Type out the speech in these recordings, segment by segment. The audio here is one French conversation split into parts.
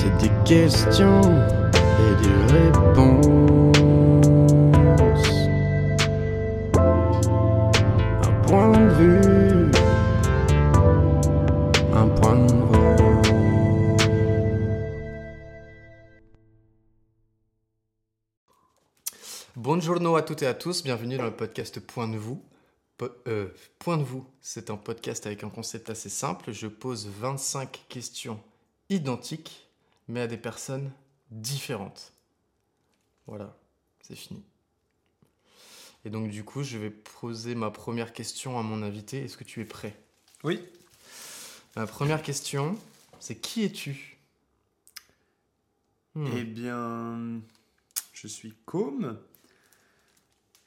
C'est des questions et des réponses. Un point de vue, un point de vue. Bonjour à toutes et à tous, bienvenue dans le podcast Point de vous. Euh, Point de vous, c'est un podcast avec un concept assez simple. Je pose 25 questions identiques, mais à des personnes différentes. Voilà, c'est fini. Et donc du coup, je vais poser ma première question à mon invité. Est-ce que tu es prêt? Oui. Ma première question, c'est qui es-tu? Hmm. Eh bien, je suis Com.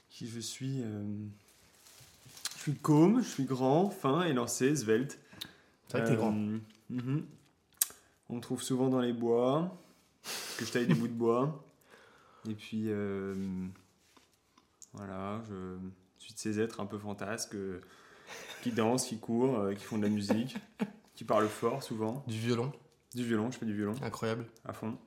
Qui je suis euh, Je suis Com, je suis grand, fin, élancé, svelte. C'est vrai que t'es grand. Euh, mhm. On me trouve souvent dans les bois, que je taille des bouts de bois. Et puis, euh, voilà, je suis de ces êtres un peu fantasques euh, qui dansent, qui courent, euh, qui font de la musique, qui parlent fort souvent. Du violon, Du violon, je fais du violon. incroyable. à fond.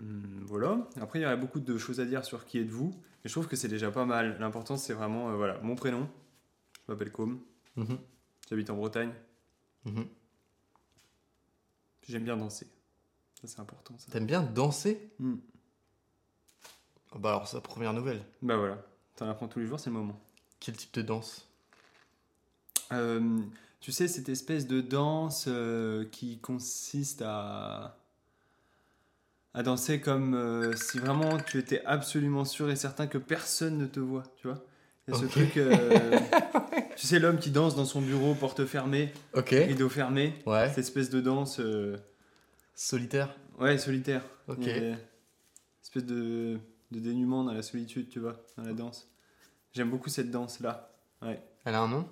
Hum, voilà. Après, il y aurait beaucoup de choses à dire sur qui êtes-vous. Mais je trouve que c'est déjà pas mal. L'important, c'est vraiment voilà, mon prénom. Je m'appelle Com. Mhm, J'habite en Bretagne. mhm. J'aime bien danser. Ça, c'est important. Ça. T'aimes bien danser Hum. Ah Bah alors, sa première nouvelle. Bah voilà. T'en apprends tous les jours, c'est le moment. Quel type de danse? Euh, tu sais, cette espèce de danse euh, qui consiste à. à danser comme euh, si vraiment tu étais absolument sûr et certain que personne ne te voit, tu vois? Il y a ce truc. euh, tu sais, l'homme qui danse dans son bureau, porte fermée, Ok. rideau fermé. Ouais. Cette espèce de danse. euh, Solitaire ouais, solitaire. Ok. Il y a une espèce de, de dénuement dans la solitude, tu vois, dans la danse. J'aime beaucoup cette danse-là. Ouais. Elle a un nom?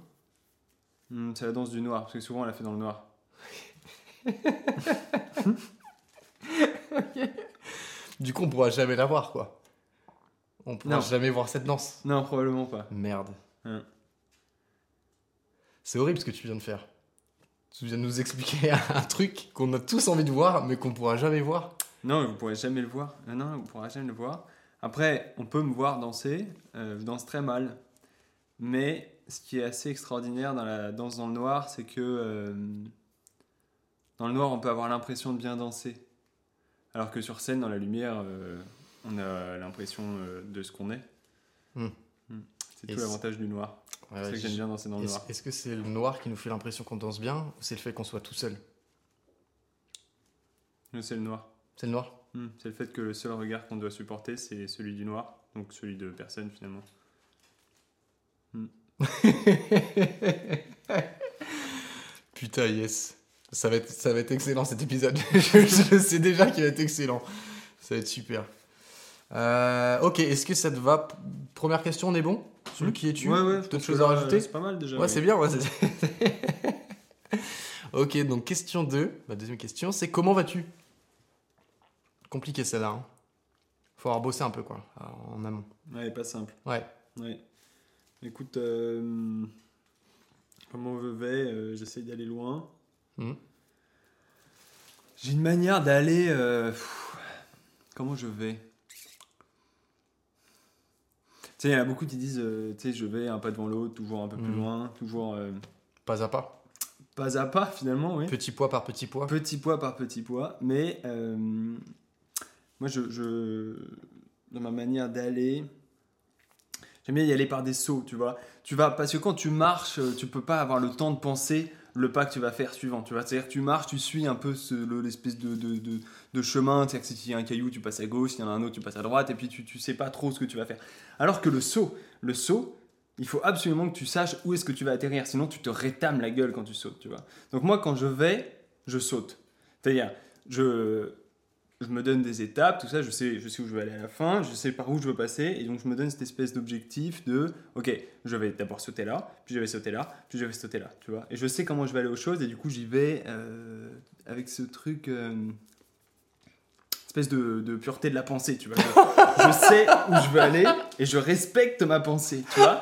Hmm, c'est la danse du noir, parce que souvent on la fait dans le noir. Du coup, on pourra jamais la voir, quoi. On pourra Non. jamais voir cette danse. Non, probablement pas. Merde. Hein. C'est horrible ce que tu viens de faire. Tu viens de nous expliquer un truc qu'on a tous envie de voir, mais qu'on pourra jamais voir. Non, vous pourrez jamais le voir. Non, non, vous pourrez jamais le voir. Après, on peut me voir danser. Euh, je danse très mal. Mais ce qui est assez extraordinaire dans la danse dans le noir, c'est que euh, dans le noir, on peut avoir l'impression de bien danser. Alors que sur scène, dans la lumière, euh, on a l'impression de ce qu'on est. Hmm. Hmm. C'est tout l'avantage du noir. Ouais, c'est ça que j'aime j- bien danser dans le Est-ce noir. est-ce que c'est le noir qui nous fait l'impression qu'on danse bien, ou c'est le fait qu'on soit tout seul? C'est le noir. C'est le noir? Hmm. C'est le fait que le seul regard qu'on doit supporter, c'est celui du noir. Donc celui de personne, finalement. Putain, yes. Ça va être, ça va être excellent cet épisode. je, je sais déjà qu'il va être excellent. Ça va être super. Euh, ok, est-ce que ça te va? Première question, on est bon? Sur le qui es-tu? Ouais, ouais. je D'autres choses à rajouter? C'est pas mal déjà. Ouais, c'est bien. ouais, ok, donc question 2. Ma deuxième question, c'est comment vas-tu? Compliqué celle-là. Hein. Faut avoir bossé un peu, quoi, en amont. Ouais, pas simple. Ouais. Ouais. Écoute, euh, comment je vais euh, J'essaie d'aller loin. Mhm. J'ai une manière d'aller. euh, comment je vais Tu sais, il y en a beaucoup qui disent euh, Tu sais, je vais un pas devant l'autre, toujours un peu plus Mhm. loin, toujours euh, Pas à pas. pas à pas finalement, oui. Petit poids par petit poids. Petit poids par petit poids, mais euh, moi, je, je- dans ma manière d'aller, j'aime bien y aller par des sauts, tu vois. Tu vas, parce que quand tu marches, euh, tu peux pas avoir le temps de penser le pas que tu vas faire suivant, tu vois. C'est-à-dire tu marches, tu suis un peu ce- le- l'espèce de, de, de, de chemin, c'est-à-dire que s'il y a un caillou, tu passes à gauche, s'il y en a un autre, tu passes à droite, et puis tu, tu sais pas trop ce que tu vas faire. Alors que le saut, le saut, il faut absolument que tu saches où est-ce que tu vas atterrir, sinon tu te rétames la gueule quand tu sautes, tu vois. Donc moi, quand je vais, je saute. C'est-à-dire, je, je me donne des étapes, tout ça, je sais, je sais où je vais aller à la fin, je sais par où je veux passer, et donc je me donne cette espèce d'objectif de, ok, je vais d'abord sauter là, puis je vais sauter là, puis je vais sauter là, tu vois. Et je sais comment je vais aller aux choses, et du coup j'y vais euh, avec ce truc, euh, espèce de, de pureté de la pensée, tu vois. Je, je sais où je veux aller, et je respecte ma pensée, tu vois.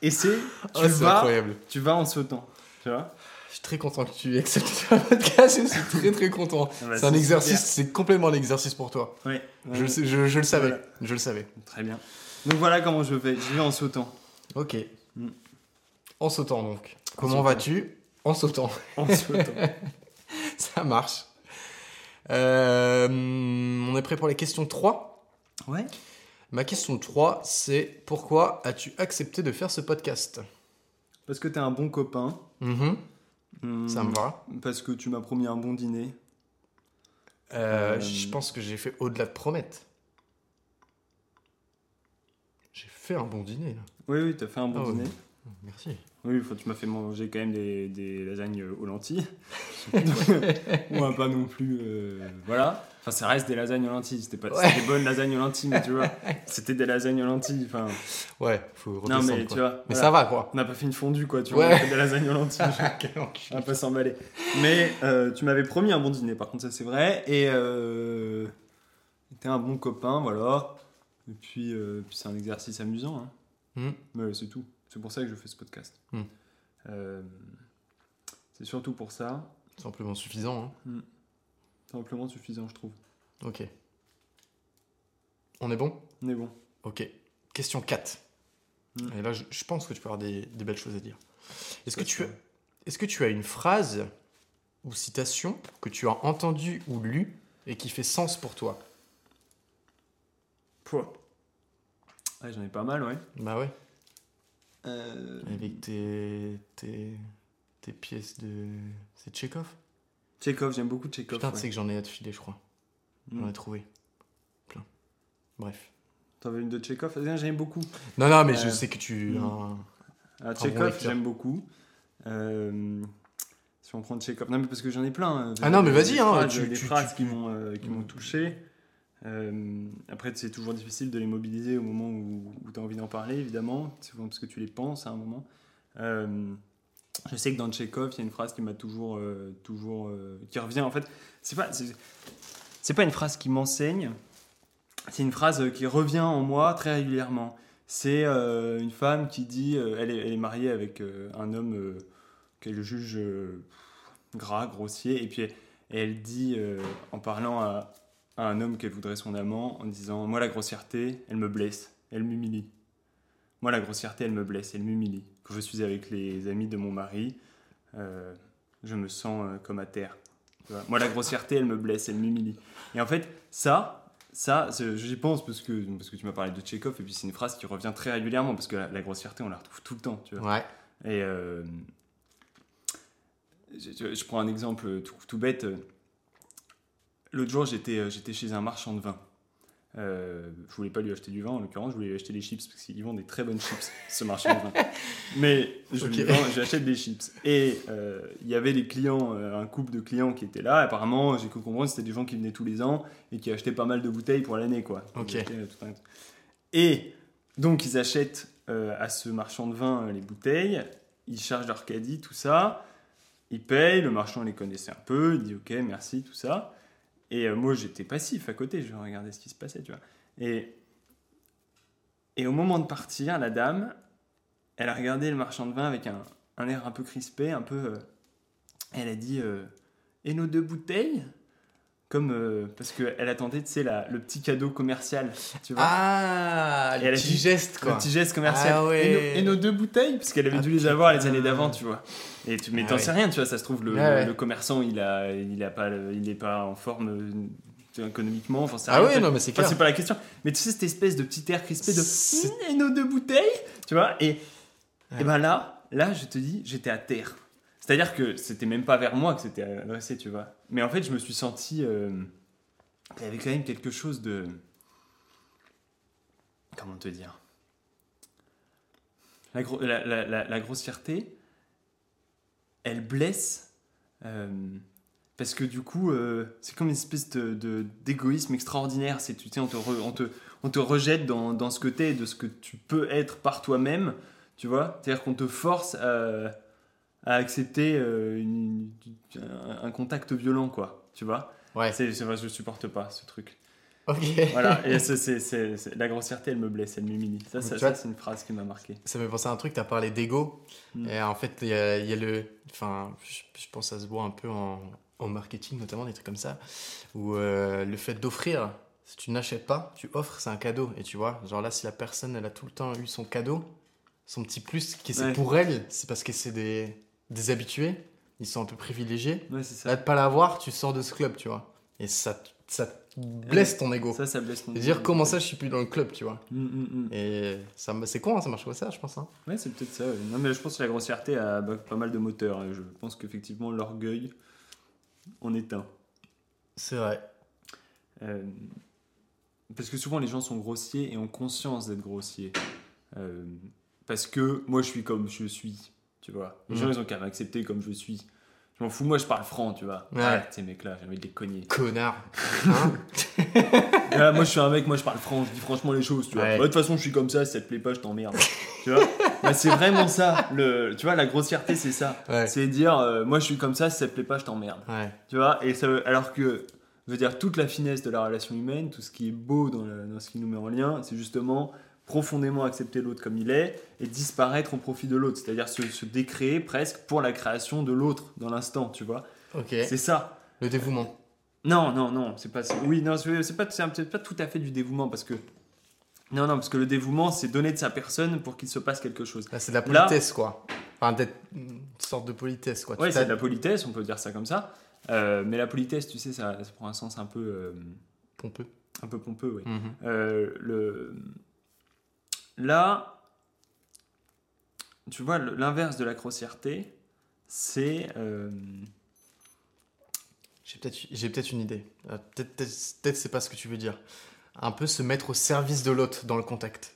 Et c'est, tu Oh, vas, incroyable. tu vas en sautant, tu vois. Je suis très content que tu acceptes un podcast. Je suis très très content. Ah bah, c'est un exercice, c'est complètement un exercice pour toi. Ouais. Je, le sais- je- je le savais. Voilà. Je le savais. Très bien. Donc voilà comment je vais. Je vais en sautant. Ok. Mm. En sautant donc. Comment vas-tu? En sautant. En sautant. Ça marche. Euh, on est prêt pour la question 3 ouais. Ma question 3, c'est pourquoi as-tu accepté de faire ce podcast? Parce que t'es un bon copain. Mhm, Hmm, Ça me va. Parce que tu m'as promis un bon dîner. Euh, Euh, Je pense que j'ai fait au-delà de promettre. J'ai fait un bon dîner là. Oui, oui, t'as fait un bon Ah dîner. Merci. Oui, faut, tu m'as fait manger quand même des, des lasagnes aux lentilles. ouais, pas non plus. euh, voilà. Enfin, ça reste des lasagnes aux lentilles. C'était pas Ouais. des bonnes lasagnes aux lentilles, mais tu vois. C'était des lasagnes aux lentilles. Enfin, Ouais, faut non, redescendre mais quoi. tu vois. Mais voilà. ça va quoi. On n'a pas fait une fondue, quoi. Tu Ouais. vois, on a fait des lasagnes aux lentilles. On va pas s'emballer. Mais euh, tu m'avais promis un bon dîner, par contre, ça c'est vrai. Et euh, t'es un bon copain, voilà. Et puis, euh, puis c'est un exercice amusant. Hein. Hmm. Mais c'est tout. C'est pour ça que je fais ce podcast. Hmm. Euh, c'est surtout pour ça. C'est amplement suffisant. hein. C'est amplement suffisant, je trouve. Ok. On est bon? On est bon. Ok. Question 4. Mm. Et là, je, je pense que tu peux avoir des, des belles choses à dire. Est-ce que, tu as, est-ce que tu as une phrase ou citation que tu as entendue ou lue et qui fait sens pour toi? Pouah. Ouais, J'en ai pas mal, ouais. Bah ouais. Euh, Avec tes, tes, tes pièces de... C'est Tchekhov Tchekhov, j'aime beaucoup Tchekhov. Putain, tu sais que j'en ai à te filer, je crois. J'en Hmm. ai trouvé. Plein. Bref. T'en veux une de Tchekhov J'aime beaucoup. Non, non, mais Euh, je sais que tu... mm. un- Ah, bon j'aime beaucoup. Euh, si on prend Tchekhov, non mais parce que j'en ai plein. euh, Ah non, mais vas-y, hein, phrases, tu- des tu- phrases tu- qui m'ont euh, qui m'ont touché. Euh, après, c'est toujours difficile de les mobiliser au moment où, tu as envie d'en parler, évidemment, souvent parce que tu les penses à un moment. Euh, je sais que dans Tchekhov, il y a une phrase qui m'a toujours, euh, toujours, qui revient. En fait, c'est pas, c'est, pas une phrase qui m'enseigne. C'est une phrase qui revient en moi très régulièrement. C'est une femme qui dit, elle, est, mariée avec un homme qu'elle juge gras, grossier, et puis elle, dit, en parlant à, à un homme qu'elle voudrait son amant, en disant, moi la grossièreté, elle me blesse, elle m'humilie. Moi la grossièreté, elle me blesse, elle m'humilie. Quand je suis avec les amis de mon mari, euh, je me sens euh, comme à terre. Tu vois? Moi la grossièreté, elle me blesse, elle m'humilie. Et en fait, ça, ça, j'y pense parce que, parce que tu m'as parlé de Tchekhov, et puis c'est une phrase qui revient très régulièrement, parce que la, la grossièreté, on la retrouve tout le temps, tu vois? Ouais. Et euh, je prends un exemple tout, tout bête. L'autre jour, j'étais euh, j'étais chez un marchand de vin. Euh, je voulais pas lui acheter du vin, en l'occurrence, je voulais lui acheter des chips, parce qu'ils vendent des très bonnes chips, ce marchand de vin. Mais je lui Ok. vends- j'achète des chips. Et euh, il y avait des clients, euh, un couple de clients qui étaient là. Apparemment, j'ai cru comprendre, c'était des gens qui venaient tous les ans et qui achetaient pas mal de bouteilles pour l'année, quoi. Et donc, ils achètent à ce marchand de vin les bouteilles, ils chargent leur caddie, tout ça, ils payent, le marchand les connaissait un peu, il dit ok, merci, tout ça. Et euh, moi, j'étais passif à côté, je regardais ce qui se passait, tu vois. Et, et au moment de partir, la dame, elle a regardé le marchand de vin avec un, air un peu crispé, un peu. euh, elle a dit euh, Et nos deux bouteilles? Comme. euh, parce qu'elle attendait, tu sais, la- le petit cadeau commercial, tu vois. Ah, Et le petit dit- geste, Le quoi. petit geste commercial. Ah ouais. et, nos, et nos deux bouteilles Parce qu'elle avait Ah, dû les avoir les années d'avant, tu vois. Et tu, mais Ah t'en ouais. sais rien, tu vois, ça se trouve, le, le commerçant, il a, il a pas, le- il est pas en forme euh, économiquement, enfin, c'est Ah oui, non, mais c'est Enfin, c'est pas la question. Mais tu sais, cette espèce de petit air crispé de Hum, et nos deux bouteilles, tu vois. Et, et ben là, là, je te dis, j'étais à terre. C'est-à-dire que c'était même pas vers moi que c'était adressé, tu vois. Mais en fait, je me suis senti. euh, il y avait quand même quelque chose de. Comment te dire la, gro- la, grossièreté, elle blesse. euh, parce que du coup, euh, c'est comme une espèce de, de- d'égoïsme extraordinaire. Tu sais, on te, on te, on te rejette dans, dans ce que t'es, de ce que tu peux être par toi-même, tu vois. C'est-à-dire qu'on te force à, à accepter euh, une- un, un contact violent, quoi, tu vois? Ouais. C'est, c'est je supporte pas ce truc. Ok. Voilà, et c'est, c'est- la grossièreté, elle me blesse, elle m'humilie. Ça, ça, c'est une phrase qui m'a marqué. Ça me fait penser à un truc, tu as parlé d'ego. Mm. Et en fait, il y a, il y a le. Enfin, je, je pense que ça se voit un peu en, en marketing, notamment, des trucs comme ça. Où euh, le fait d'offrir, si tu n'achètes pas, tu offres, c'est un cadeau. Et tu vois, genre là, si la personne, elle a tout le temps eu son cadeau, son petit plus, qui c'est Ouais. pour elle, c'est parce que c'est des, des habitués, ils sont un peu privilégiés. Ouais, c'est ça. Là, de pas l'avoir, tu sors de ce club, tu vois. Et ça, ça blesse ton ego. Ça, ça blesse mon Et dire ego. comment ça, je suis plus dans le club, tu vois. Mm, mm, mm. Et ça, c'est con, hein, ça marche comme ça, je pense. hein. Ouais, c'est peut-être ça. ouais. Non, mais je pense que la grossièreté a bah, pas mal de moteurs. Je pense qu'effectivement, l'orgueil en est un. C'est vrai. Euh, parce que souvent, les gens sont grossiers et ont conscience d'être grossiers. Euh, parce que moi, je suis comme je suis. Tu vois. Les Mhm. gens, ils ont qu'à m'accepter comme je suis. Je m'en fous, moi, je parle franc, tu vois. Ouais. Arrête, ces mecs-là, j'ai envie de les cogner. Connard. Hein moi, je suis un mec, moi, je parle franc, je dis franchement les choses, tu vois. Ouais. De toute façon, je suis comme ça, si ça te plaît pas, je t'emmerde. tu vois Bah, C'est vraiment ça. Le, tu vois, la grossièreté, c'est ça. Ouais. C'est dire, euh, moi, je suis comme ça, si ça te plaît pas, je t'emmerde. Ouais. Tu vois Et ça, alors que, je veux dire, toute la finesse de la relation humaine, tout ce qui est beau dans, le- dans ce qui nous met en lien, c'est justement profondément accepter l'autre comme il est et disparaître au profit de l'autre. C'est-à-dire se, se décréer presque pour la création de l'autre dans l'instant, tu vois Ok. C'est ça. Le dévouement. Non, non, non, c'est pas. Oui, non, c'est pas, pas tout à fait du dévouement parce que. Non, non, parce que le dévouement, c'est donner de sa personne pour qu'il se passe quelque chose. C'est de la Là- politesse, quoi. Enfin, d'être une sorte de politesse, quoi. Ouais, c'est de la politesse, on peut dire ça comme ça. Euh, mais la politesse, tu sais, ça, ça prend un sens un peu, euh, Pompeux. un peu pompeux, oui. Mhm. Euh, le... Là, tu vois, l'inverse de la grossièreté, c'est. euh, J'ai peut-être une idée. Euh, Peut-être peut-être c'est pas ce que tu veux dire. Un peu se mettre au service de l'autre dans le contact.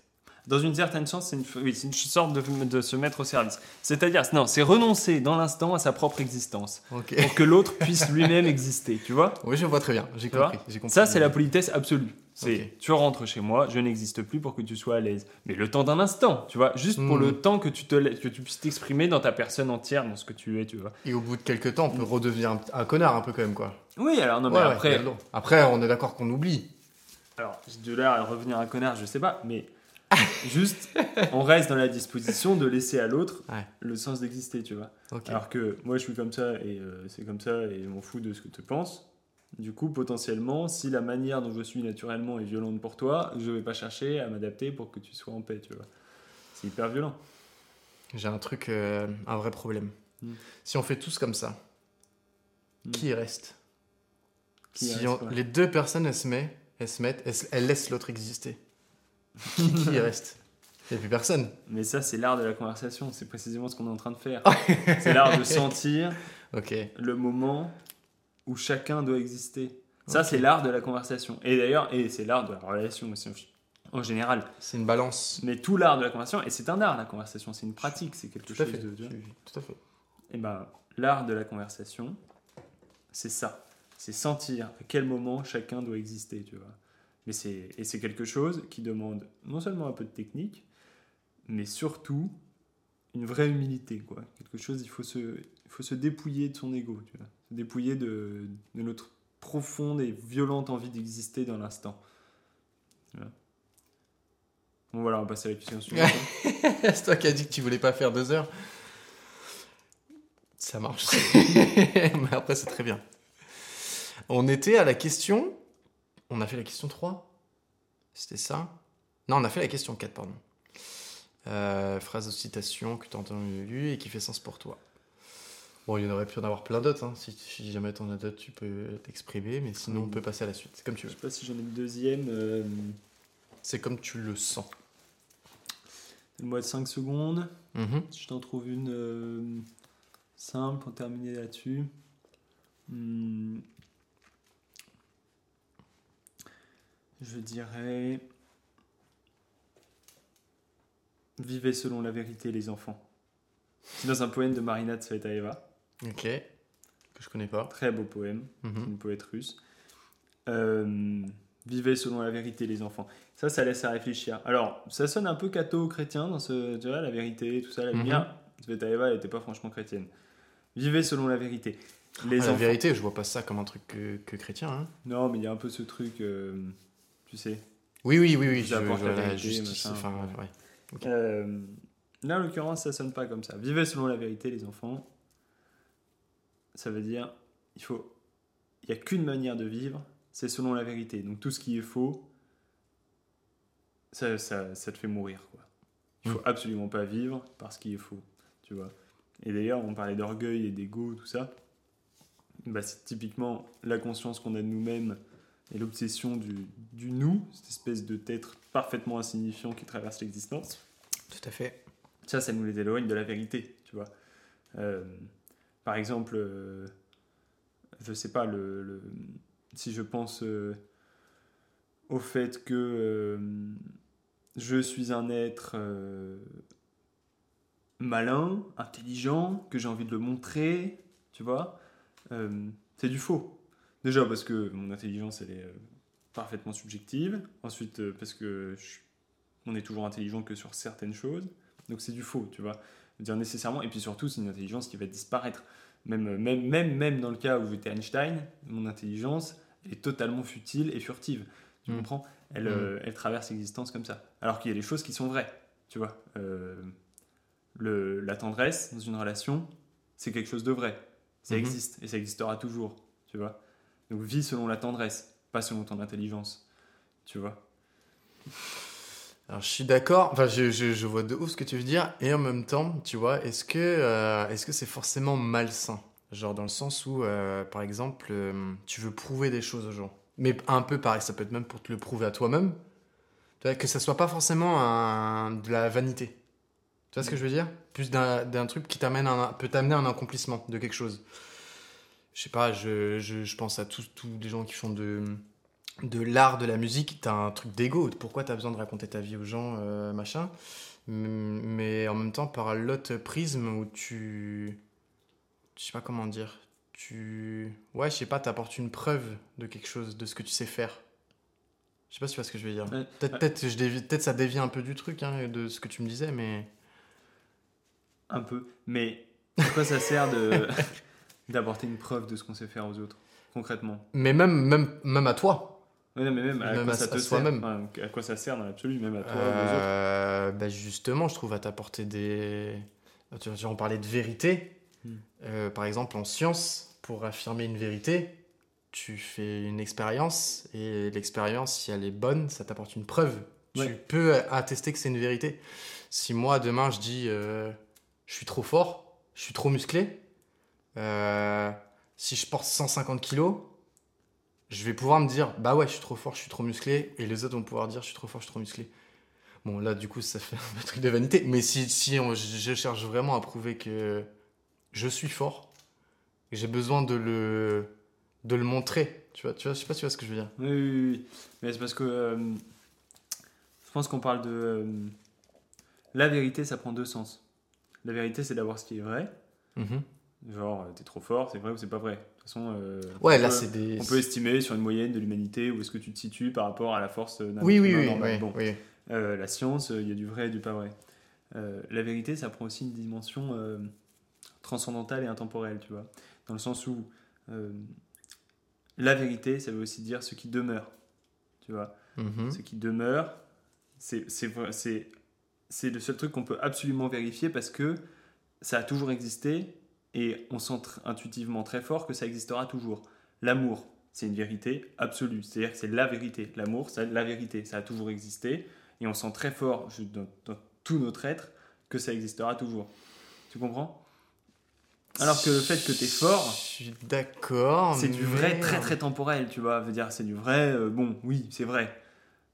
Dans une certaine sens, c'est une, oui, c'est une sorte de, de se mettre au service. C'est-à-dire, non, c'est renoncer dans l'instant à sa propre existence pour que l'autre puisse lui-même exister, tu vois? Oui, je vois très bien. Compris. j'ai compris. Ça, c'est la politesse absolue. C'est tu rentres chez moi, je n'existe plus pour que tu sois à l'aise. Mais le temps d'un instant, tu vois, juste pour Mhm. le temps que tu, te, que tu puisses t'exprimer dans ta personne entière, dans ce que tu es, tu vois. Et au bout de quelques temps, on peut redevenir un, un connard un peu quand même, quoi. Oui, alors non, mais Ouais, ouais, après, après, on est d'accord qu'on oublie. alors, de là à revenir un connard, je sais pas, mais juste, on reste dans la disposition de laisser à l'autre Ouais. le sens d'exister, tu vois. Alors que moi, je suis comme ça et euh, c'est comme ça et je m'en fous de ce que tu penses. Du coup, potentiellement, si la manière dont je suis naturellement est violente pour toi, je vais pas chercher à m'adapter pour que tu sois en paix, tu vois. C'est hyper violent. J'ai un truc, euh, un vrai problème. Mm. Si on fait tous comme ça, Mm. qui reste Qui Si reste, on- les deux personnes, elles se, mettent, elles se mettent, elles, elles laissent l'autre exister. qui, reste Il n'y a plus personne. Mais ça, c'est l'art de la conversation. C'est précisément ce qu'on est en train de faire. c'est l'art de sentir Ok. le moment où chacun doit exister. Ça, c'est l'art de la conversation. Et d'ailleurs, et c'est l'art de la relation aussi en- général. C'est une balance. Mais tout l'art de la conversation, et c'est un art la conversation, c'est une pratique, c'est quelque Tout à chose fait. de. Tout à fait. Et ben, l'art de la conversation, c'est ça. C'est sentir à quel moment chacun doit exister, tu vois. Mais c'est, et c'est quelque chose qui demande non seulement un peu de technique, mais surtout une vraie humilité, quoi. Quelque chose, il faut se, il faut se dépouiller de son ego, tu vois. Se dépouiller de, de notre profonde et violente envie d'exister dans l'instant. Bon voilà, on va passer à la question suivante. C'est toi qui as dit que tu voulais pas faire deux heures. Ça marche. Mais après, c'est très bien. On était à la question. On a fait la question 3 C'était ça Non, on a fait la question 4, pardon. Euh, phrase de citation que tu as entendu et qui fait sens pour toi. Bon, il y en aurait pu en avoir plein d'autres. hein. Si, si jamais tu en as d'autres, tu peux t'exprimer. Mais sinon, on peut passer à la suite. C'est comme tu Je veux. sais pas si j'en ai une deuxième. euh, C'est comme tu le sens. Donne-moi 5 secondes. Si je t'en trouve une euh, simple pour terminer là-dessus. Hmm. Je dirais. Vivez selon la vérité, les enfants. C'est dans un poème de Marina Tsvetaeva. Ok. Que je connais pas. Très beau poème, Mhm. une poète russe. Euh, Vivez selon la vérité, les enfants. Ça, ça laisse à réfléchir. Alors, ça sonne un peu catho-chrétien dans ce. Tu vois, la vérité, tout ça, la lumière. Tsvetaeva, elle n'était pas franchement chrétienne. Vivez selon la vérité. Les Ah, la vérité, je vois pas ça comme un truc que, que chrétien. hein. Non, mais il y a un peu ce truc. euh, tu sais. Oui, oui, oui, oui. Ils Je, apportent la voilà, vérité, justice, machin, enfin, ouais. ouais. Ok. Euh, là, en l'occurrence, ça sonne pas comme ça. Vivez selon la vérité, les enfants. Ça veut dire, il faut, il y a qu'une manière de vivre, c'est selon la vérité. Donc tout ce qui est faux, ça, ça, ça te fait mourir. Quoi. Il faut Mm. absolument pas vivre par ce qui est faux, tu vois. Et d'ailleurs, on parlait d'orgueil et d'ego, tout ça. Bah, c'est typiquement la conscience qu'on a de nous-mêmes et l'obsession du, du nous, cette espèce de être parfaitement insignifiant qui traverse l'existence. Tout à fait. Ça, ça nous les éloigne de la vérité, tu vois. Euh, par exemple, euh, je sais pas, le, si je pense euh, au fait que euh, je suis un être malin, intelligent, que j'ai envie de le montrer, tu vois, c'est du faux. Déjà parce que mon intelligence, elle est parfaitement subjective. Ensuite, parce que je- on est toujours intelligent que sur certaines choses. Donc c'est du faux, tu vois. Dire nécessairement. Et puis surtout, c'est une intelligence qui va disparaître. Même, même, même, même dans le cas où j'étais Einstein, mon intelligence elle est totalement futile et furtive. Tu Mm. comprends? Elle, Mm. euh, elle traverse l'existence comme ça. Alors qu'il y a des choses qui sont vraies, tu vois. Euh, le, la tendresse dans une relation, c'est quelque chose de vrai. Ça Mhm. existe et ça existera toujours, tu vois. Donc vis selon la tendresse, pas selon ton intelligence, tu vois. Alors, je suis d'accord. Enfin, je, je, vois de ouf ce que tu veux dire. Et en même temps, tu vois, est-ce que euh, est-ce que c'est forcément malsain? Genre dans le sens où, euh, par exemple, euh, tu veux prouver des choses aux gens. Mais un peu pareil, ça peut être même pour te le prouver à toi-même. Que ça soit pas forcément de la vanité. Tu vois ce que je veux dire? Plus d'un truc qui t'amène peut t'amener à un accomplissement de quelque chose. Je sais pas, je, je, pense à tous les gens qui font de, de l'art, de la musique, t'as un truc d'ego. Pourquoi t'as besoin de raconter ta vie aux gens, euh, machin? Mais en même temps, par l'autre prisme où tu. Je sais pas comment dire. Tu. Ouais, je sais pas, t'apportes une preuve de quelque chose, de ce que tu sais faire. Je sais pas si tu vois ce que je veux dire. Ouais. Peut-être peut-être ça dévie un peu du truc, hein, de ce que tu me disais, mais. Un peu. Mais à quoi ça sert de d'apporter une preuve de ce qu'on sait faire aux autres, concrètement? Mais même, même, même à toi. Ouais, non, mais même, à Même quoi à- ça à te sert soi-même. À quoi ça sert dans l'absolu, même à toi, aux autres Euh, bah justement, je trouve à t'apporter des. Tu tu en parlais de vérité. Hmm. Euh, par exemple, en science, pour affirmer une vérité, tu fais une expérience et l'expérience, si elle est bonne, ça t'apporte une preuve. Tu peux attester que c'est une vérité. Si moi, demain, je dis euh, je suis trop fort, je suis trop musclé, si je porte 150 kilos, je vais pouvoir me dire bah ouais, je suis trop fort, je suis trop musclé, et les autres vont pouvoir dire je suis trop fort, je suis trop musclé. Bon, là, du coup, ça fait un truc de vanité. Mais si, si on- je cherche vraiment à prouver que je suis fort, j'ai besoin de le, de le montrer. Tu vois, tu vois, je sais pas si tu vois ce que je veux dire. Oui, oui, oui. Mais c'est parce que euh, je pense qu'on parle de. euh, la vérité, ça prend deux sens. La vérité, c'est d'avoir ce qui est vrai. Genre, euh, t'es trop fort, c'est vrai ou c'est pas vrai? De toute façon, euh, Ouais, on là, peut- c'est des. On peut estimer sur une moyenne de l'humanité où est-ce que tu te situes par rapport à la force d'un Oui, être oui, oui. normal. oui, Bon. Euh, la science, euh, il y a du vrai et du pas vrai. Euh, la vérité, ça prend aussi une dimension euh, transcendantale et intemporelle, tu vois. Dans le sens où euh, la vérité, ça veut aussi dire ce qui demeure, tu vois. Mhm. Ce qui demeure, c'est le seul truc qu'on peut absolument vérifier parce que ça a toujours existé et on sent intuitivement très fort que ça existera toujours. L'amour, c'est une vérité absolue, c'est-à-dire que c'est la vérité. L'amour, c'est la vérité, ça a toujours existé et on sent très fort dans, dans tout notre être que ça existera toujours. Tu comprends? Alors que le fait que tu es fort, Je suis d'accord. c'est du vrai très très temporel, tu vois. Veut dire, c'est du vrai, euh, bon, oui, c'est vrai.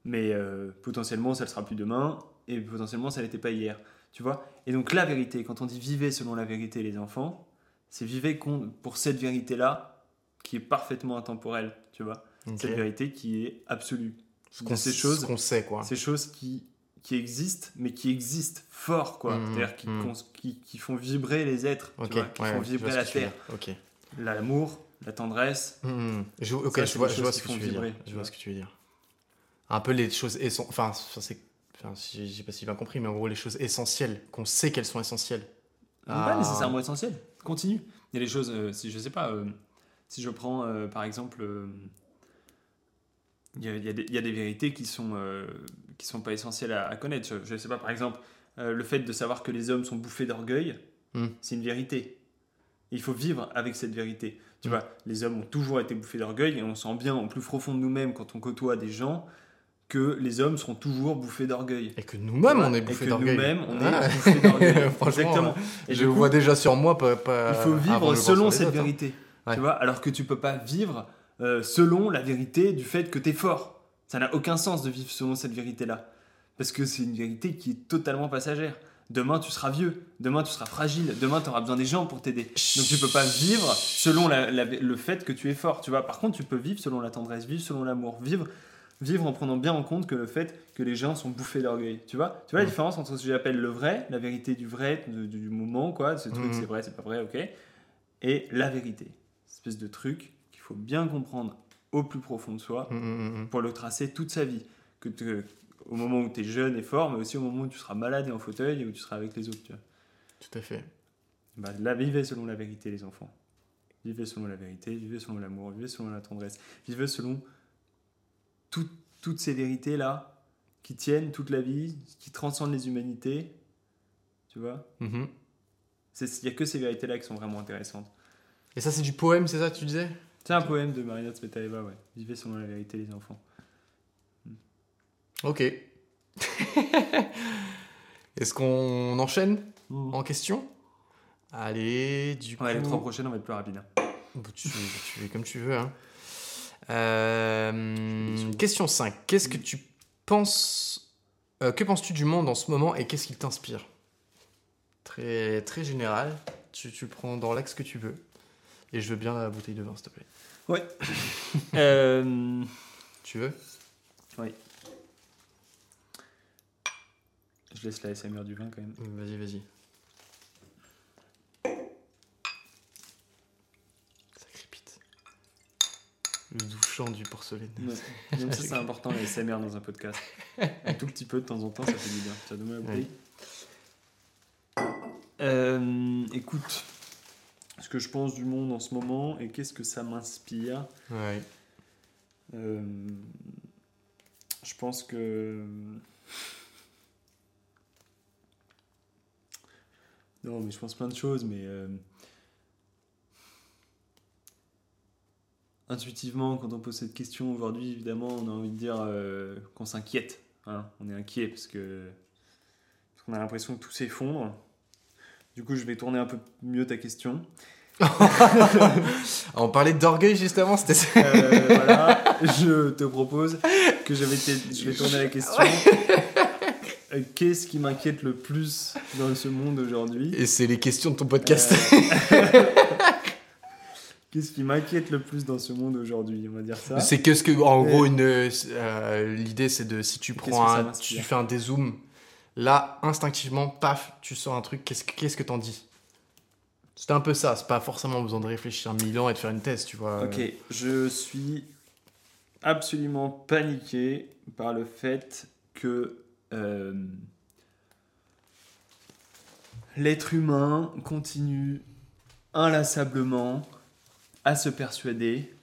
Mais euh, potentiellement, ça ne sera plus demain, et potentiellement, ça n'était pas hier, tu vois. Et donc, la vérité, quand on dit vivez selon la vérité, les enfants, c'est vivez pour cette vérité-là, qui est parfaitement intemporelle, tu vois. Ok. Cette vérité qui est absolue. Ce qu'on ces ce choses, qu'on sait, quoi. ces choses qui, qui existent, mais qui existent fort, quoi. Mhm, C'est-à-dire qui, cons- qui, qui font vibrer les êtres, tu Ok, vois, qui ouais, font je vibrer la tu terre. dire. Ok. L'amour, la tendresse, Mhm. Je, ok, Ça, je vois, je vois ce que tu veux dire. vibrer, Je tu vois ce que tu veux dire. Un peu les choses essentielles. Enfin, c'est. Enfin, j'ai pas si bien compris, mais en gros, les choses essentielles, qu'on sait qu'elles sont essentielles. Pas Ah. nécessairement essentiel. Continue. Il y a des choses, euh, si je sais pas, euh, si je prends euh, par exemple, euh, il y a, il y a des, il y a des vérités qui sont, qui sont pas essentielles à, à connaître. Je, je sais pas, par exemple, le fait de savoir que les hommes sont bouffés d'orgueil, Hmm. c'est une vérité. Il faut vivre avec cette vérité. Tu Hmm. vois, les hommes ont toujours été bouffés d'orgueil et on sent bien au plus profond de nous-mêmes quand on côtoie des gens que les hommes seront toujours bouffés d'orgueil. Et que nous-mêmes, on est et bouffés que d'orgueil. Nous-mêmes, on Ah. est bouffés d'orgueil. Exactement. Et je coup, vois déjà sur moi, pas. pas- il faut vivre selon cette autres, hein. vérité. Ouais. Tu vois, alors que tu peux pas vivre euh, selon la vérité du fait que tu es fort. Ça n'a aucun sens de vivre selon cette vérité-là. Parce que c'est une vérité qui est totalement passagère. Demain, tu seras vieux. Demain, tu seras fragile. Demain, tu auras besoin des gens pour t'aider. Donc, tu peux pas vivre selon la- la- le fait que tu es fort. Tu vois, par contre, tu peux vivre selon la tendresse, vivre selon l'amour, vivre, vivre en prenant bien en compte que le fait que les gens sont bouffés d'orgueil. Tu vois, tu vois la Mhm. différence entre ce que j'appelle le vrai, la vérité du vrai, du, du moment, quoi. Ce truc, Mhm. c'est vrai, c'est pas vrai, ok. Et la vérité. Espèce de truc qu'il faut bien comprendre au plus profond de soi mm, mm. pour le tracer toute sa vie. Que au moment où tu es jeune et fort, mais aussi au moment où tu seras malade et en fauteuil et où tu seras avec les autres. Tu vois. Tout à fait. Bah, là, vivez selon la vérité, les enfants. Vivez selon la vérité, vivez selon l'amour, vivez selon la tendresse, vivez selon tout- toutes ces vérités-là qui tiennent toute la vie, qui transcendent les humanités. Tu vois Mhm. Il n'y a que ces vérités-là qui sont vraiment intéressantes. Et ça, c'est du poème, c'est ça, tu disais? C'est un poème de Marina Tsvetaeva, ouais. Vivez selon la vérité, les enfants. Ok. Est-ce qu'on enchaîne? En question? Allez, du coup. Ouais, les trois prochaines, on va être plus rapide. hein. Tu, tu fais comme tu veux. Hein. Euh, question 5. Qu'est-ce que tu penses. euh, que penses-tu du monde en ce moment et qu'est-ce qui t'inspire? Très, très général. Tu, tu prends dans l'axe que tu veux. Et je veux bien la bouteille de vin, s'il te plaît. Ouais. Euh, Tu veux? Je laisse la SMR du vin quand même. Vas-y, vas-y. Ça crépite. Le doux chant du porcelaine. Ouais. Même ça, c'est important la SMR dans un podcast. Un tout petit peu de temps en temps, ça fait du bien. Ça donne la bouteille. Euh, écoute, ce que je pense du monde en ce moment et qu'est-ce que ça m'inspire. Ouais. Euh, je pense que. Non, mais je pense plein de choses, mais. euh, Intuitivement, quand on pose cette question aujourd'hui, évidemment, on a envie de dire euh, qu'on s'inquiète. hein. On est inquiet parce que. parce qu'on a l'impression que tout s'effondre. Du coup, je vais tourner un peu mieux ta question. On parlait d'orgueil juste avant, c'était ça. Euh, voilà, je te propose que je vais, te- je vais tourner la question. Euh, Qu'est-ce qui m'inquiète le plus dans ce monde aujourd'hui? Et c'est les questions de ton podcast. Euh, Qu'est-ce qui m'inquiète le plus dans ce monde aujourd'hui On va dire ça. C'est que ce que, en gros, une, euh, l'idée c'est de si tu Qu'est-ce prends un, tu fais un dézoom, là instinctivement, paf, tu sors un truc. Qu'est-ce que qu'est-ce que t'en dis C'était un peu ça. C'est pas forcément besoin de réfléchir mille ans et de faire une thèse, tu vois. Ok, je suis absolument paniqué par le fait que euh, l'être humain continue inlassablement à se persuader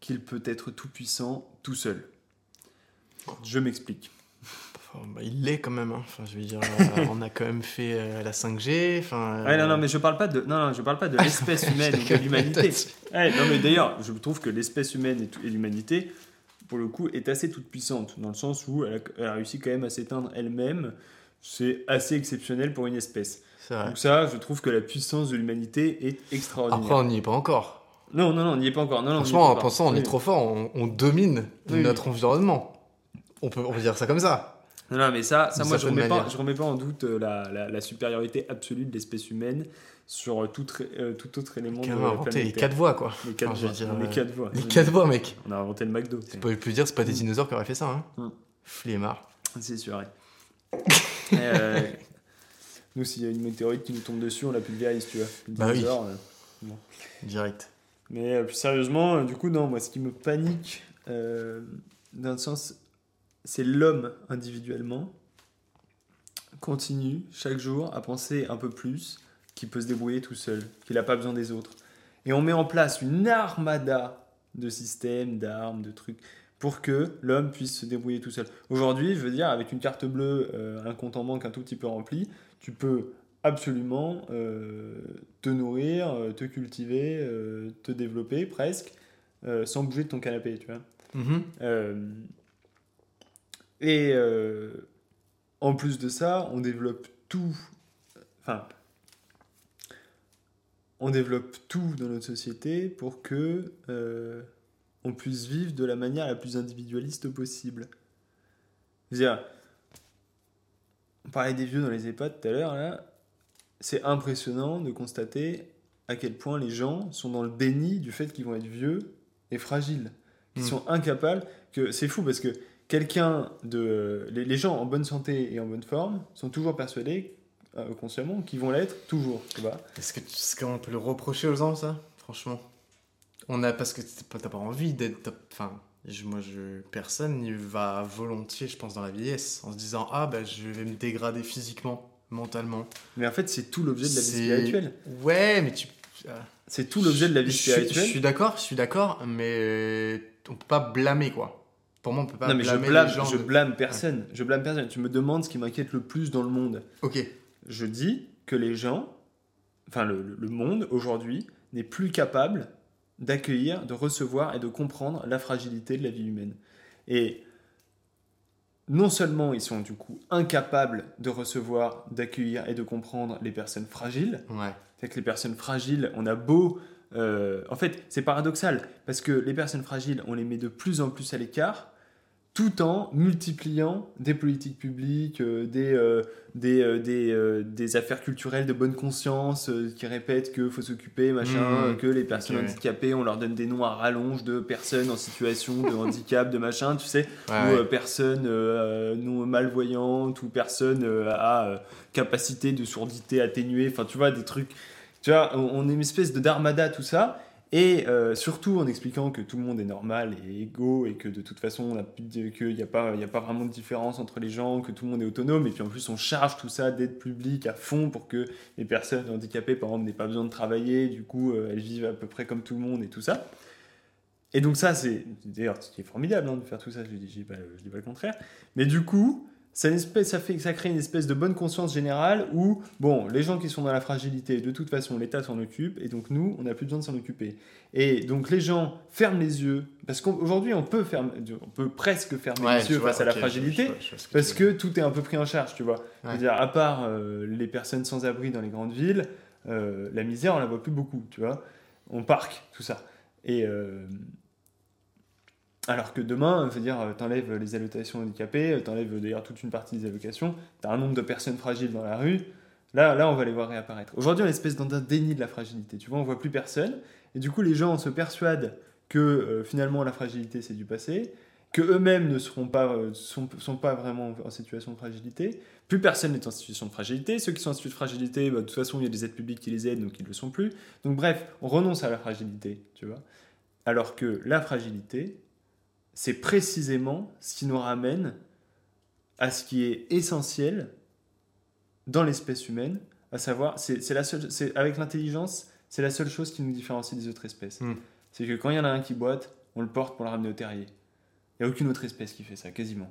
qu'il peut être tout puissant tout seul. Je m'explique. Bah, il l'est quand même. hein. Enfin, je veux dire, euh, on a quand même fait euh, la 5G. Enfin. Ouais, non, euh, non, mais je parle pas de, non, non, je parle pas de l'espèce humaine ou de l'humanité. Ouais, non, mais d'ailleurs, je trouve que l'espèce humaine et, et l'humanité, pour le coup, est assez toute puissante, dans le sens où elle a, elle a réussi quand même à s'éteindre elle-même. C'est assez exceptionnel pour une espèce. Vrai. Donc ça, je trouve que la puissance de l'humanité est extraordinaire. Après, on n'y est pas encore. Non, non, non, on n'y est pas encore. Non, Franchement, en pensant, on Oui. est trop fort. On, on domine Oui, notre environnement. On peut, on peut dire ça comme ça. Non, non, mais ça, ça moi, je certaine remets, pas, je remets pas en doute euh, la, la, la supériorité absolue de l'espèce humaine sur tout, ré- euh, tout autre élément de Quand même la inventé planète les quatre voies, quoi. Les quatre Enfin, voies. dire, les euh, quatre voies. Les quatre voies, mec. On a inventé le McDo. Tu peux plus dire, c'est pas des dinosaures qui auraient fait ça, hein. Mm. Flemmard. C'est sûr. ouais. Euh, nous, s'il y a une météorite qui nous tombe dessus, on l'a pulvérise, tu vois. Le Bah oui. dinosaure, euh. Direct. Mais euh, plus sérieusement, euh, du coup, non, moi, ce qui me panique, euh, d'un sens, c'est l'homme individuellement continue chaque jour à penser un peu plus qu'il peut se débrouiller tout seul, qu'il n'a pas besoin des autres. Et on met en place une armada de systèmes, d'armes, de trucs pour que l'homme puisse se débrouiller tout seul. Aujourd'hui, je veux dire, avec une carte bleue, euh, un compte en banque un tout petit peu rempli, tu peux absolument euh, te nourrir, euh, te cultiver, euh, te développer presque, euh, sans bouger de ton canapé, tu vois. Mhm. Et en plus de ça, on développe tout. Enfin, on développe tout dans notre société pour que on puisse vivre de la manière la plus individualiste possible. C'est-à-dire, on parlait des vieux dans les EHPAD tout à l'heure, là. C'est impressionnant de constater à quel point les gens sont dans le déni du fait qu'ils vont être vieux et fragiles. Qu'ils Mm. sont incapables. Que c'est fou parce que quelqu'un de. Les, gens en bonne santé et en bonne forme sont toujours persuadés, euh, consciemment, qu'ils vont l'être toujours. Est-ce que tu sais comment on peut le reprocher aux gens, ça? Franchement. On a, parce que t'as pas envie d'être. Enfin, je- moi, je, personne n'y va volontiers, je pense, dans la vieillesse, en se disant Ah, bah, je vais me dégrader physiquement, mentalement. Mais en fait, c'est tout l'objet de la vie spirituelle. Ouais, mais tu. ah, C'est tout l'objet de la vie spirituelle. Je suis d'accord, je suis d'accord, mais on peut pas blâmer, quoi. Pour moi, on peut pas non mais je blâmer blâme, les gens. je de- blâme personne. Je blâme personne. Tu me demandes ce qui m'inquiète le plus dans le monde. Ok. Je dis que les gens, enfin le monde aujourd'hui, n'est plus capable d'accueillir, de recevoir et de comprendre la fragilité de la vie humaine. Et non seulement ils sont du coup incapables de recevoir, d'accueillir et de comprendre les personnes fragiles, Ouais. c'est que les personnes fragiles, on a beau... euh, en fait, c'est paradoxal, parce que les personnes fragiles, on les met de plus en plus à l'écart, tout en multipliant des politiques publiques, euh, des, euh, des, euh, des, des affaires culturelles de bonne conscience qui répètent qu'il faut s'occuper, machin, Mmh. euh, que les personnes handicapées, on leur donne des noms à rallonge de personnes en situation de handicap, de machin, tu sais, Ouais, ou ouais. personnes non malvoyantes, ou personnes à capacité de surdité atténuée, enfin tu vois, des trucs. Tu vois, on, on est une espèce de d'armada, tout ça. Et euh, surtout en expliquant que tout le monde est normal et égaux et que de toute façon, qu'il n'y a, pas- vraiment de différence entre les gens, que tout le monde est autonome. Et puis en plus, on charge tout ça d'aide publique à fond pour que les personnes handicapées, par exemple, n'aient pas besoin de travailler. Du coup, euh, elles vivent à peu près comme tout le monde et tout ça. Et donc ça, c'est d'ailleurs ce formidable hein, de faire tout ça, je je dis pas le contraire. Mais du coup, ça, une espèce, ça, fait, ça crée une espèce de bonne conscience générale où, bon, les gens qui sont dans la fragilité, de toute façon, l'État s'en occupe, et donc nous, on n'a plus besoin de s'en occuper. Et donc les gens ferment les yeux, parce qu'aujourd'hui, on, peut fermer- on peut presque fermer Ouais, les yeux vois, face à la je- fragilité, je je que parce que tout est un peu pris en charge, tu vois. Ouais. veux dire, à part euh, les personnes sans abri dans les grandes villes, euh, la misère, on la voit plus beaucoup, tu vois. On parque, tout ça. Et euh, alors que demain, je veux dire, euh, t'enlèves les allocations handicapées, euh, t'enlèves d'ailleurs toute une partie des allocations, t'as un nombre de personnes fragiles dans la rue, là, là on va les voir réapparaître. Aujourd'hui, on est espèce d'un déni de la fragilité, tu vois, on voit plus personne, et du coup, les gens se persuadent que euh, finalement la fragilité c'est du passé, que eux-mêmes ne seront pas, sont, sont pas vraiment en situation de fragilité. Plus personne n'est en situation de fragilité. Ceux qui sont en situation de fragilité, bah, de toute façon, il y a des aides publiques qui les aident, donc ils ne le sont plus. Donc bref, on renonce à la fragilité, tu vois. Alors que la fragilité, c'est précisément ce qui nous ramène à ce qui est essentiel dans l'espèce humaine, à savoir, c'est c'est la seule, c'est avec l'intelligence, c'est la seule chose qui nous différencie des autres espèces. Hmm. C'est que quand il y en a un qui boite, on le porte pour le ramener au terrier. Il n'y a aucune autre espèce qui fait ça, quasiment.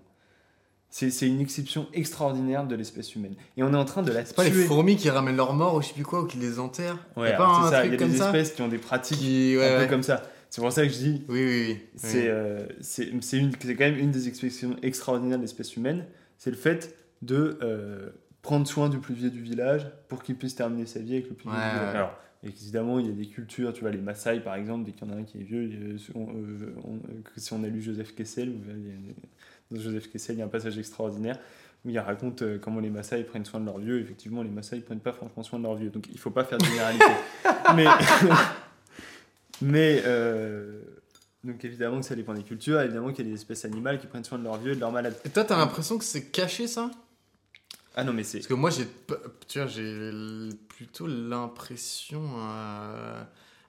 C'est c'est une exception extraordinaire de l'espèce humaine. Et on est en train de la C'est pas les fourmis qui ramènent leurs morts ou je sais plus quoi, ou qui les enterrent Ouais, Y a pas alors, un c'est ça, il y a des ça espèces qui ont des pratiques qui... ouais, un ouais. peu comme ça. C'est pour ça que je dis, Oui, oui, oui. c'est euh, c'est quand même une des expressions extraordinaires de l'espèce humaine, c'est le fait de euh, prendre soin du plus vieux du village pour qu'il puisse terminer sa vie avec le plus vieux Ouais, du village. Alors, évidemment, il y a des cultures, tu vois, les Maasai par exemple, dès qu'il y en a un qui est vieux, a- on- euh, on- si on a lu Joseph Kessel, dans Joseph Kessel, il y a un passage extraordinaire où il raconte comment les Maasai prennent soin de leurs vieux. Effectivement, les Maasai prennent pas franchement soin de leurs vieux, donc il faut pas faire de généralité. mais mais euh, donc évidemment que ça dépend des cultures, évidemment qu'il y a des espèces animales qui prennent soin de leurs vieux et de leurs malades. Et toi, t'as l'impression que c'est caché, ça? Ah non, mais c'est Parce que moi, j'ai, tu vois, j'ai plutôt l'impression euh,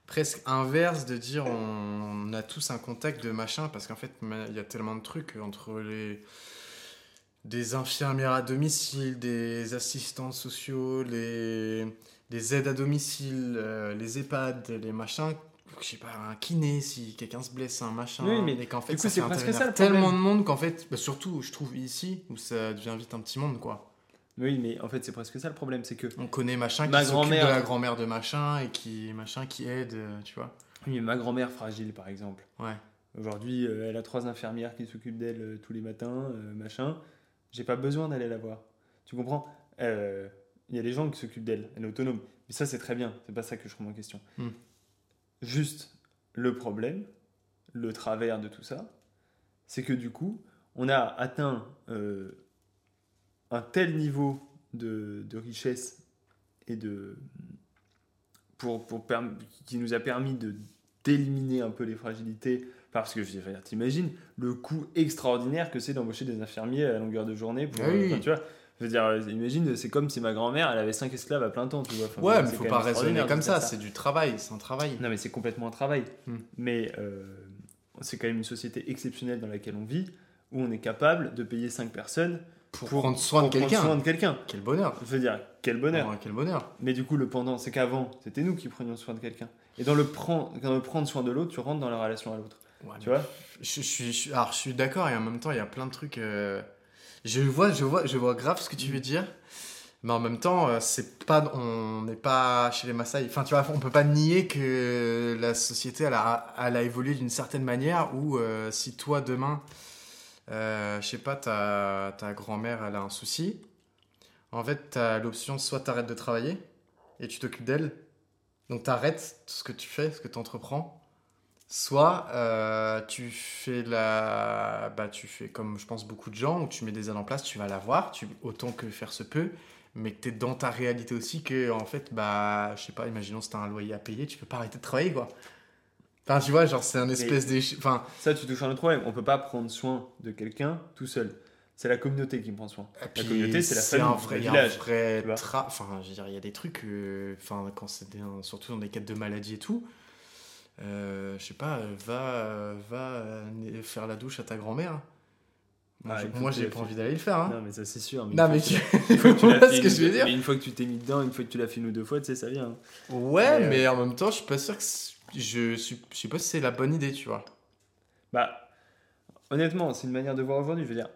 presque inverse de dire on, on a tous un contact de machin parce qu'en fait, il y a tellement de trucs entre les des infirmières à domicile, des assistants sociaux, les, les aides à domicile, euh, les EHPAD, les machins. Je sais pas, un kiné, si quelqu'un se blesse, un machin. Oui, mais et qu'en fait, du coup, ça fait ça, le tellement de monde qu'en fait, bah, surtout, je trouve ici, où ça devient vite un petit monde, quoi. Oui, mais en fait, c'est presque ça le problème, c'est que On connaît machin Ma qui s'occupe de la grand-mère de machin et qui, machin, qui aide, euh, tu vois. oui, ma grand-mère fragile, par exemple. Ouais. Aujourd'hui, euh, elle a trois infirmières qui s'occupent d'elle euh, tous les matins, euh, machin. J'ai pas besoin d'aller la voir. Tu comprends? Il y a des gens qui s'occupent d'elle, elle est autonome. Mais ça, c'est très bien, c'est pas ça que je remets en question. Hmm. Juste, le problème, le travers de tout ça, c'est que du coup, on a atteint euh, un tel niveau de, de richesse et de. Pour, qui nous a permis de d'éliminer un peu les fragilités parce que je veux dire, t'imagines le coût extraordinaire que c'est d'embaucher des infirmiers à longueur de journée pour, Ah oui. enfin, tu vois je veux dire euh, imagine c'est comme si ma grand-mère elle avait cinq esclaves à plein temps tu vois Enfin, Ouais, mais faut pas raisonner comme ça, c'est du travail, c'est un travail. non mais c'est complètement un travail Hmm. mais euh, c'est quand même une société exceptionnelle dans laquelle on vit où on est capable de payer cinq personnes Pour, prendre soin de pour prendre quelqu'un. Quel bonheur. je veux dire quel bonheur Ouais, quel bonheur. mais du coup, le pendant, c'est qu'avant, c'était nous qui prenions soin de quelqu'un. Et dans le, prend- dans le prendre soin de l'autre, tu rentres dans la relation à l'autre. Ouais, Tu vois je, je suis, je suis- alors, je suis d'accord et en même temps, il y a plein de trucs. euh, je vois, je vois, je vois grave ce que tu veux dire. Mais en même temps, euh, c'est pas, on n'est pas chez les Maasai. Enfin, tu vois, on peut pas nier que la société, elle a, elle a évolué d'une certaine manière où euh, si toi demain, euh, je sais pas, ta, ta grand-mère, elle a un souci, en fait, tu as l'option soit t'arrêtes de travailler et tu t'occupes d'elle. Donc t'arrêtes tout ce que tu fais, ce que tu entreprends. Soit euh, tu fais la, bah tu fais comme je pense beaucoup de gens où tu mets des aides en place, tu vas la voir, tu autant que faire se peut, mais que tu es dans ta réalité aussi que en fait bah je sais pas, imaginons si t'as un loyer à payer, tu peux pas arrêter de travailler quoi. Enfin tu vois genre c'est un espèce d'éche- enfin Ça, tu touches un autre problème. On peut pas prendre soin de quelqu'un tout seul. C'est la communauté qui prend soin. La communauté, c'est la famille, un vrai, le un vrai tra- enfin je veux dire il y a des trucs euh, enfin quand c'est des- surtout dans des cas de maladie et tout euh, je sais pas euh, va euh, va euh, faire la douche à ta grand-mère moi, Ah, je- moi j'ai la pas envie d'aller le faire hein. Non, mais ça, c'est sûr. non mais tu, vois ce que je veux dire une fois que tu t'es mis dedans, une fois que tu l'as fait une ou deux fois, tu sais, ça vient. ouais Mais, mais, euh, en même temps je suis pas sûr que c'est- je suis je sais pas si c'est la bonne idée tu vois Bah, honnêtement, c'est une manière de voir aujourd'hui. Je veux dire,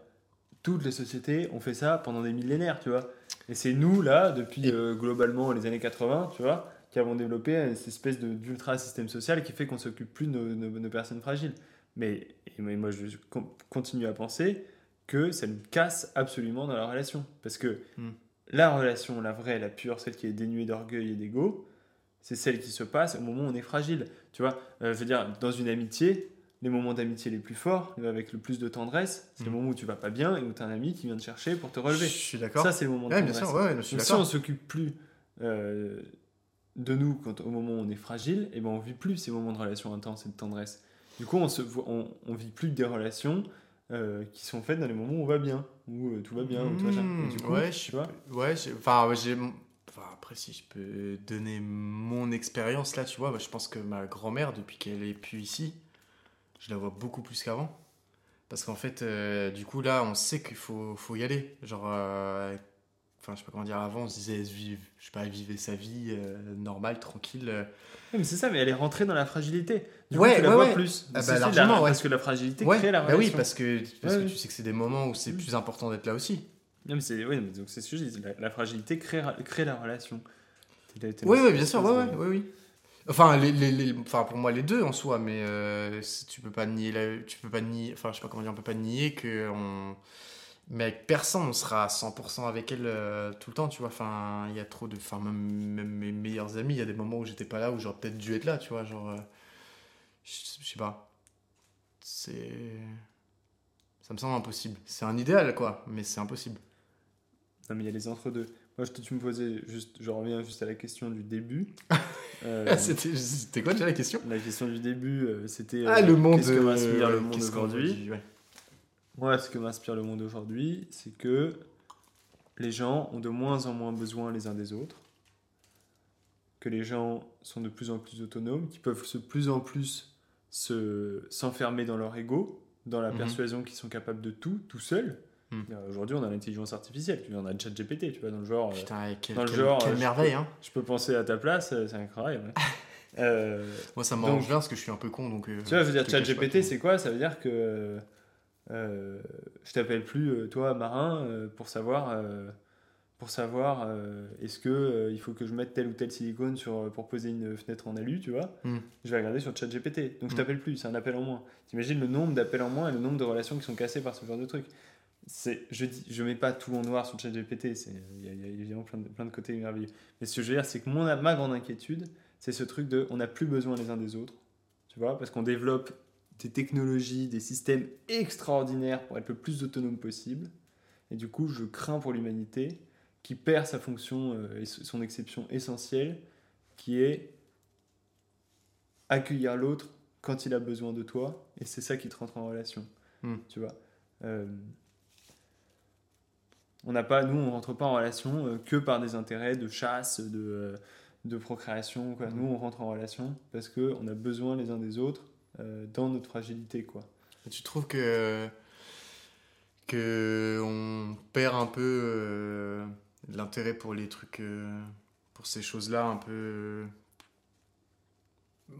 toutes les sociétés ont fait ça pendant des millénaires, tu vois. Et c'est nous, là, depuis euh, globalement les années 80, tu vois, qui avons développé cette espèce d'ultra système social qui fait qu'on s'occupe plus de nos, nos- nos personnes fragiles. Mais et moi, je con- continue à penser que ça nous casse absolument dans la relation. Parce que Hmm. la relation, la vraie, la pure, celle qui est dénuée d'orgueil et d'ego, c'est celle qui se passe au moment où on est fragile. Tu vois, Euh, je veux dire, dans une amitié, les moments d'amitié les plus forts, avec le plus de tendresse, c'est le Mm. moment où tu vas pas bien et où tu as un ami qui vient te chercher pour te je relever. suis d'accord Ça, c'est le moment de ouais bien tendresse. sûr ouais, je suis Donc, si on s'occupe plus euh, de nous quand, au moment où on est fragile, et ben on vit plus ces moments de relation intense et de tendresse. Du coup, on, se, voit- on, on vit plus des relations euh, qui sont faites dans les moments où on va bien, où euh, tout va bien, où tout va bien. Et du coup, Mmh, ouais, je tu vois, Ouais, enfin, j'ai. Enfin, après, si je peux donner mon expérience là, tu vois, bah, je pense que ma grand-mère, depuis qu'elle est plus ici, je la vois beaucoup plus qu'avant. Parce qu'en fait, euh, du coup, là, on sait qu'il faut, faut y aller. Genre, enfin, je sais pas comment dire, avant, on se disait, elle vive, je sais pas, vivait sa vie euh, normale, tranquille. euh. Ouais, mais c'est ça, mais elle est rentrée dans la fragilité. Du coup, Ouais, tu la ouais, vois plus. Ah bah, largement, la-. Parce que la fragilité crée la bah relation. oui, parce que, parce que tu sais que c'est des moments où c'est plus important d'être là aussi. Non, mais c'est oui, donc c'est ce que je dis. La, la fragilité crée, crée la relation. Oui, oui, bien sûr, ouais, ouais, oui, oui. Enfin, les, les, les- enfin, pour moi, les deux en soi, mais euh, tu peux pas nier, la- tu peux pas nier, enfin, je sais pas comment dire, on peut pas nier que on, mais avec personne, on sera à 100% avec elle euh, tout le temps, tu vois. Enfin, il y a trop de, enfin, même, même mes meilleurs amis, il y a des moments où j'étais pas là, où j'aurais peut-être dû être là, tu vois, genre, euh, je sais pas, c'est, ça me semble impossible. C'est un idéal, quoi, mais c'est impossible. Non, mais il y a les entre-deux. Moi, je, tu me posais juste, je reviens juste à la question du début. Euh, Ah, C'était, c'était quoi déjà la question? La question du début, euh, c'était Ah, le monde. Qu'est-ce que m'inspire euh, le monde aujourd'hui? ouais. Moi, ce que m'inspire le monde aujourd'hui, c'est que les gens ont de moins en moins besoin les uns des autres, que les gens sont de plus en plus autonomes, qu'ils peuvent de plus en plus se s'enfermer dans leur ego, dans la Mhm. persuasion qu'ils sont capables de tout, tout seuls. Euh, Aujourd'hui, on a l'intelligence artificielle, tu vois, on a le chat GPT, tu vois, dans le genre, euh, Putain, quel, dans le quel- genre, quelle euh, je merveille, hein. je peux penser à ta place, euh, c'est incroyable. hein. Euh, Moi, ça m'arrange bien parce que je suis un peu con. Donc, tu vois, je veux dire, ChatGPT, c'est quoi? Ça veut dire que euh, je t'appelle plus, euh, toi, marin, euh, pour savoir, pour savoir est-ce que il faut que je mette tel ou tel silicone sur, pour poser une fenêtre en alu, tu vois Mm. Je vais regarder sur ChatGPT. Donc je Mm. t'appelle plus, c'est un appel en moins. T'imagines le nombre d'appels en moins et le nombre de relations qui sont cassées par ce genre de truc c'est, je dis, je mets pas tout en noir sur ChatGPT, c'est, il y, a- il y a évidemment plein de, plein de côtés merveilleux. Mais ce que je veux dire, c'est que mon, ma grande inquiétude, c'est ce truc de, on n'a plus besoin les uns des autres, tu vois, parce qu'on développe des technologies, des systèmes extraordinaires pour être le plus autonome possible. Et du coup, je crains pour l'humanité qui perd sa fonction euh, et son exception essentielle, qui est accueillir l'autre quand il a besoin de toi, et c'est ça qui te rentre en relation. Hmm. Tu vois. Euh, on n'a pas, nous, on rentre pas en relation euh, que par des intérêts de chasse, de, de procréation. Quoi. Hmm. Nous, on rentre en relation parce que on a besoin les uns des autres dans notre fragilité, quoi. Tu trouves que que on perd un peu euh, l'intérêt pour les trucs, euh, pour ces choses-là un peu, euh,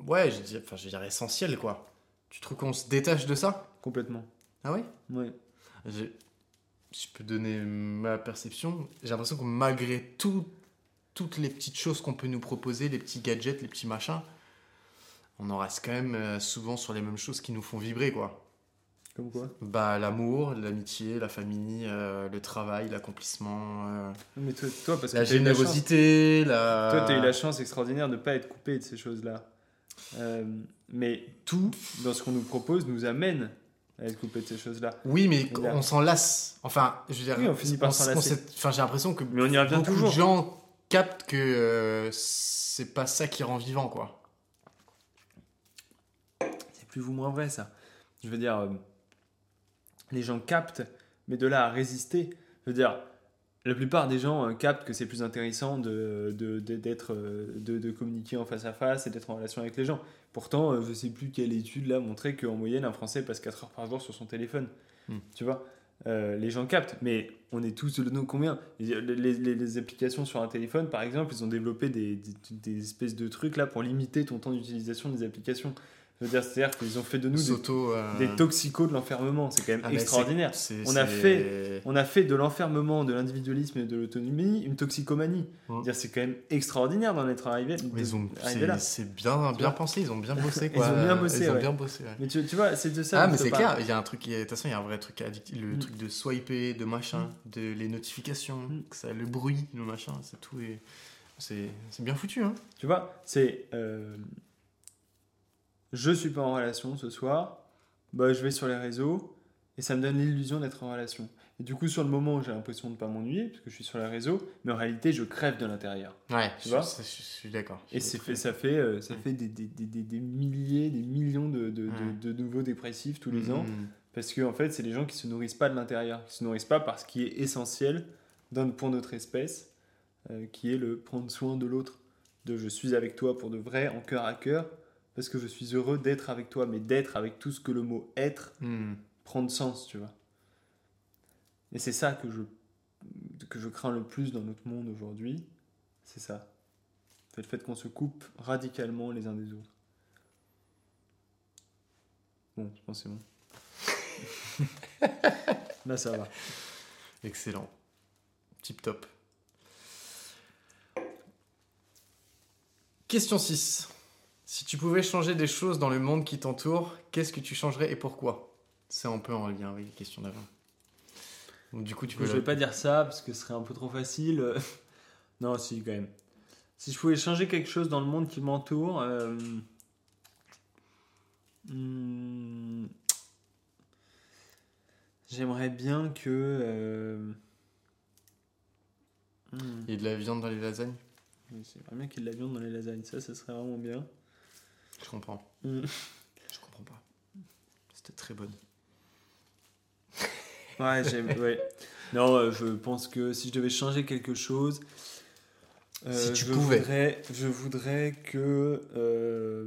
ouais, je dis, enfin, je veux dire essentielles quoi. Tu trouves qu'on se détache de ça? Complètement. Ah oui. J'ai- Si je peux donner ma perception, j'ai l'impression que malgré tout, toutes les petites choses qu'on peut nous proposer, les petits gadgets, les petits machins, on en reste quand même euh, souvent sur les mêmes choses qui nous font vibrer quoi. Comme quoi Bah, l'amour, l'amitié, la famille, euh, le travail, l'accomplissement, euh, Mais toi, toi parce que la t'as eu la chance- générosité, la... Toi, tu as eu la chance extraordinaire de ne pas être coupé de ces choses-là. Euh, mais tout, dans ce qu'on nous propose, nous amène à être coupé de ces choses-là. Oui, mais là- on s'en lasse. Enfin, je veux dire, Oui, on finit par s'en lasser. Enfin, j'ai l'impression que Mais on y revient beaucoup toujours. de gens captent que c'est pas ça qui rend vivant, quoi. Plus ou moins vrai, ça. Je veux dire, euh, les gens captent, mais de là à résister, je veux dire, la plupart des gens euh, captent que c'est plus intéressant de, de, de- d'être, euh, de, de communiquer en face à face et d'être en relation avec les gens. Pourtant, euh, je sais plus quelle étude là montrait qu'en moyenne, un Français passe 4 heures par jour sur son téléphone. Hmm. Tu vois? Euh, les gens captent, mais on est tous de nos combien? Les, les- les- les applications sur un téléphone, par exemple, ils ont développé des, des- des espèces de trucs là pour limiter ton temps d'utilisation des applications. Je veux dire, c'est-à-dire qu'ils ont fait de nous des, euh, des toxicos de l'enfermement. C'est quand même ah, extraordinaire. On a fait- On a fait de l'enfermement, de l'individualisme et de l'autonomie une toxicomanie. Dire, C'est quand même extraordinaire d'en être arrivé, là. c'est bien, bien pensé, ils ont bien bossé, Ils ont bien bossé, Ils ont bien bossé, ouais. Mais tu, tu vois, c'est de ça. Ah, mais c'est clair, il y a un truc qui est. De toute façon, il y a un vrai truc addictif. Le Mm. truc de swiper, de machin, de les notifications, Mm. que ça, le bruit, le machin, c'est tout. Et... C'est, c'est bien foutu, hein. Tu vois, c'est. euh, je suis pas en relation ce soir, bah, je vais sur les réseaux et ça me donne l'illusion d'être en relation. Et du coup, sur le moment, j'ai l'impression de pas m'ennuyer parce que je suis sur les réseaux, mais en réalité, je crève de l'intérieur. Ouais, Tu je, vois je- je suis d'accord. Et c'est fait, ça fait, euh, ça Mm. fait des, des, des, des- milliers, des millions de, de, de- Mm. de nouveaux dépressifs tous les Mm, ans. Parce que en fait, c'est les gens qui se nourrissent pas de l'intérieur, qui se nourrissent pas par ce qui est essentiel dans- pour notre espèce, euh, qui est le prendre soin de l'autre. De je suis avec toi pour de vrai, en cœur à cœur, parce que je suis heureux d'être avec toi, mais d'être avec tout ce que le mot être Mm. prend de sens, tu vois. Et c'est ça que je, que je crains le plus dans notre monde aujourd'hui, c'est ça. C'est le fait qu'on se coupe radicalement les uns des autres. Bon, je pense que c'est bon. Là, ça va. Excellent. Tip top. Question 6. Si tu pouvais changer des choses dans le monde qui t'entoure, qu'est-ce que tu changerais et pourquoi? C'est un peu en lien avec les questions d'avant. Donc, du coup, tu peux. Je vais pas dire ça parce que ce serait un peu trop facile. non, si, quand même. Si je pouvais changer quelque chose dans le monde qui m'entoure. euh, hmm, J'aimerais bien que. euh, hmm, Il y a de la viande dans les lasagnes? J'aimerais bien qu'il y ait de la viande dans les lasagnes. Ça, ça serait vraiment bien. Je comprends. Hmm. Je comprends pas. C'était très bonne. Ouais, j'aime. ouais. Non, euh, je pense que si je devais changer quelque chose. euh, Si tu je pouvais. Voudrais, je voudrais que euh,